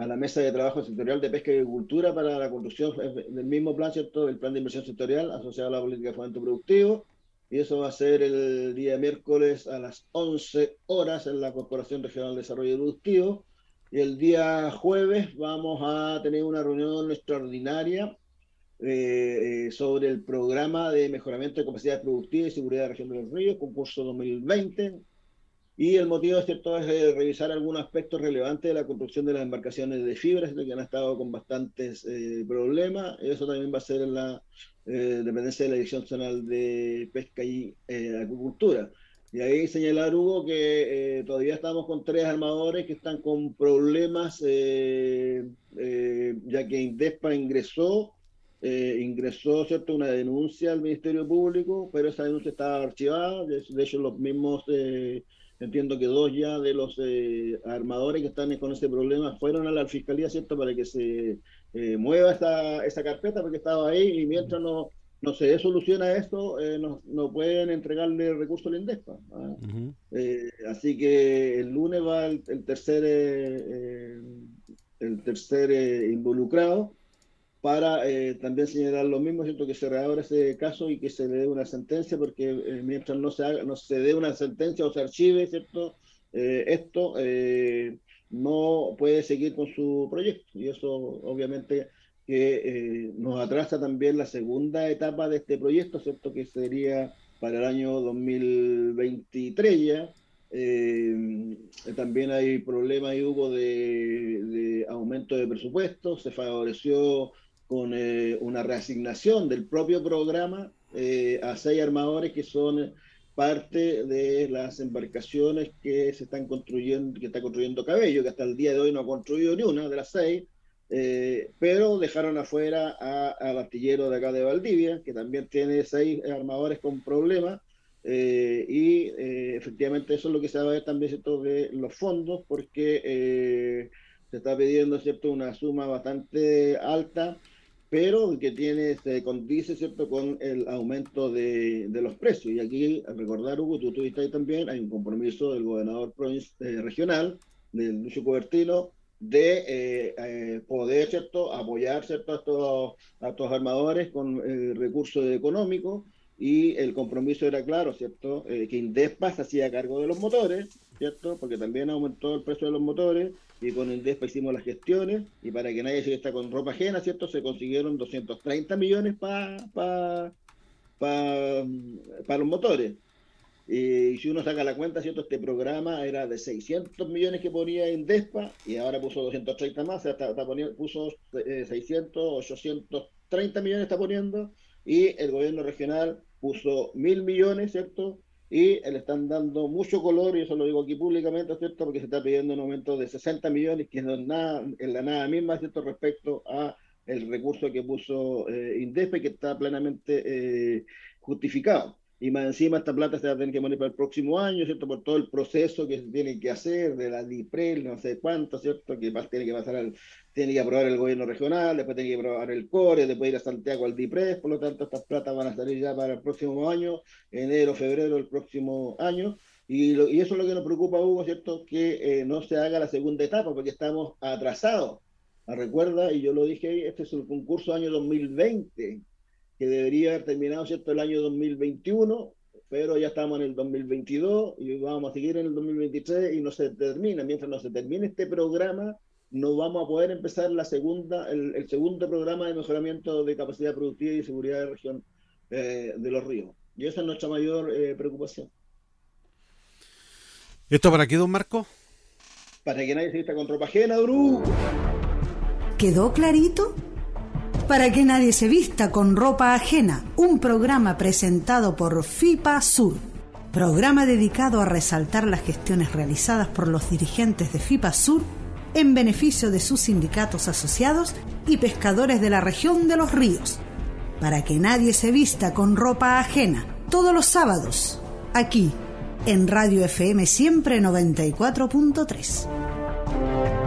Speaker 2: a la mesa de trabajo sectorial de pesca y agricultura para la construcción del mismo plan, ¿cierto? El plan de inversión sectorial asociado a la política de fomento productivo. Y eso va a ser el día miércoles a las 11 horas en la Corporación Regional de Desarrollo Productivo. Y el día jueves vamos a tener una reunión extraordinaria eh, eh, sobre el programa de mejoramiento de capacidad productiva y seguridad de la región de los ríos, concurso 2020, y el motivo, cierto, es eh, revisar algunos aspectos relevantes de la construcción de las embarcaciones de fibras, que han estado con bastantes eh, problemas. Eso también va a ser en la eh, dependencia de la Dirección Nacional de Pesca y Agricultura. Y ahí señalar, Hugo, que todavía estamos con tres armadores que están con problemas, ya que Indespa ingresó, ingresó cierto una denuncia al Ministerio Público, pero esa denuncia estaba archivada. De, hecho, los mismos Entiendo que dos ya de los eh, armadores que están con ese problema fueron a la fiscalía, ¿cierto? Para que se eh, mueva esta, esa carpeta, porque estaba ahí y mientras no, no se soluciona esto, eh, no, no, pueden entregarle el recurso al INDESPA. ¿ah? así que el lunes va el, el tercer, el tercer involucrado para eh, también señalar lo mismo, ¿cierto? que se reabra ese caso y que se le dé una sentencia, porque eh, mientras no se, haga, no se dé una sentencia o se archive ¿cierto? Eh, esto, no puede seguir con su proyecto. Y eso obviamente que nos atrasa también la segunda etapa de este proyecto, ¿cierto? que sería para el año 2023 ya. también hay problemas y hubo de, de aumento de presupuesto, se favoreció con eh, una reasignación del propio programa eh, a seis armadores que son parte de las embarcaciones que se están construyendo, que está construyendo Cabello, que hasta el día de hoy no ha construido ni una de las seis, eh, pero dejaron afuera al artillero de acá de Valdivia, que también tiene seis armadores con problemas, y efectivamente eso es lo que se va a ver también ¿cierto? de los fondos, porque se está pidiendo ¿cierto? una suma bastante alta pero que tiene, se condice, ¿cierto?, con el aumento de, de, los precios. Y aquí, recordar, Hugo, tú estuviste ahí también, hay un compromiso del gobernador eh, regional, del Lucio Cobertino, de eh, eh, poder, ¿cierto?, apoyar, ¿cierto?, a estos, a estos armadores con recursos económicos y el compromiso era claro, ¿cierto?, que Indespa se hacía cargo de los motores, ¿cierto?, porque también aumentó el precio de los motores y con el DESPA hicimos las gestiones y para que nadie se está con ropa ajena, ¿cierto? Se consiguieron 230 millones para pa, pa, los motores. Y si uno saca la cuenta, ¿cierto? Este programa era de 600 millones que ponía Indespa y ahora puso 230 más, sea, está, poniendo, puso 600, eh, 830 millones está poniendo y el gobierno regional puso mil millones, ¿cierto? Y le están dando mucho color, y eso lo digo aquí públicamente, ¿cierto? Porque se está pidiendo un aumento de 60 millones, que es nada, en la nada misma, ¿cierto? Respecto a el recurso que puso eh, INDESPE, que está plenamente eh, justificado y más encima esta plata se va a tener que poner para el próximo año, ¿cierto? Por todo el proceso que se tiene que hacer de la DIPREL, no sé cuánto, ¿cierto? Que tiene que pasar al, tiene que aprobar el gobierno regional, después tiene que aprobar el CORE, después ir a Santiago al DIPRES, por lo tanto estas platas van a salir ya para el próximo año, enero, febrero del próximo año, y, y eso es lo que nos preocupa, Hugo, ¿cierto? Que eh, no se haga la segunda etapa, porque estamos atrasados. Recuerda, y yo lo dije, este es el concurso año 2020, que debería haber terminado ¿cierto? el año 2021 pero ya estamos en el 2022 y vamos a seguir en el 2023 y no se termina. Mientras no se termine este programa, no vamos a poder empezar la segunda, el, segundo programa de mejoramiento de capacidad productiva y seguridad de la región eh, de los ríos. Y esa es nuestra mayor eh, preocupación.
Speaker 1: ¿Esto para qué, don Marco?
Speaker 2: Para que nadie se vista con ropa ajena, Bru.
Speaker 32: ¿Quedó clarito? Para que nadie se vista con ropa ajena, un programa presentado por FIPA Sur. Programa dedicado a resaltar las gestiones realizadas por los dirigentes de FIPA Sur en beneficio de sus sindicatos asociados y pescadores de la región de los ríos, para que nadie se vista con ropa ajena, todos los sábados, aquí, en Radio FM Siempre 94.3.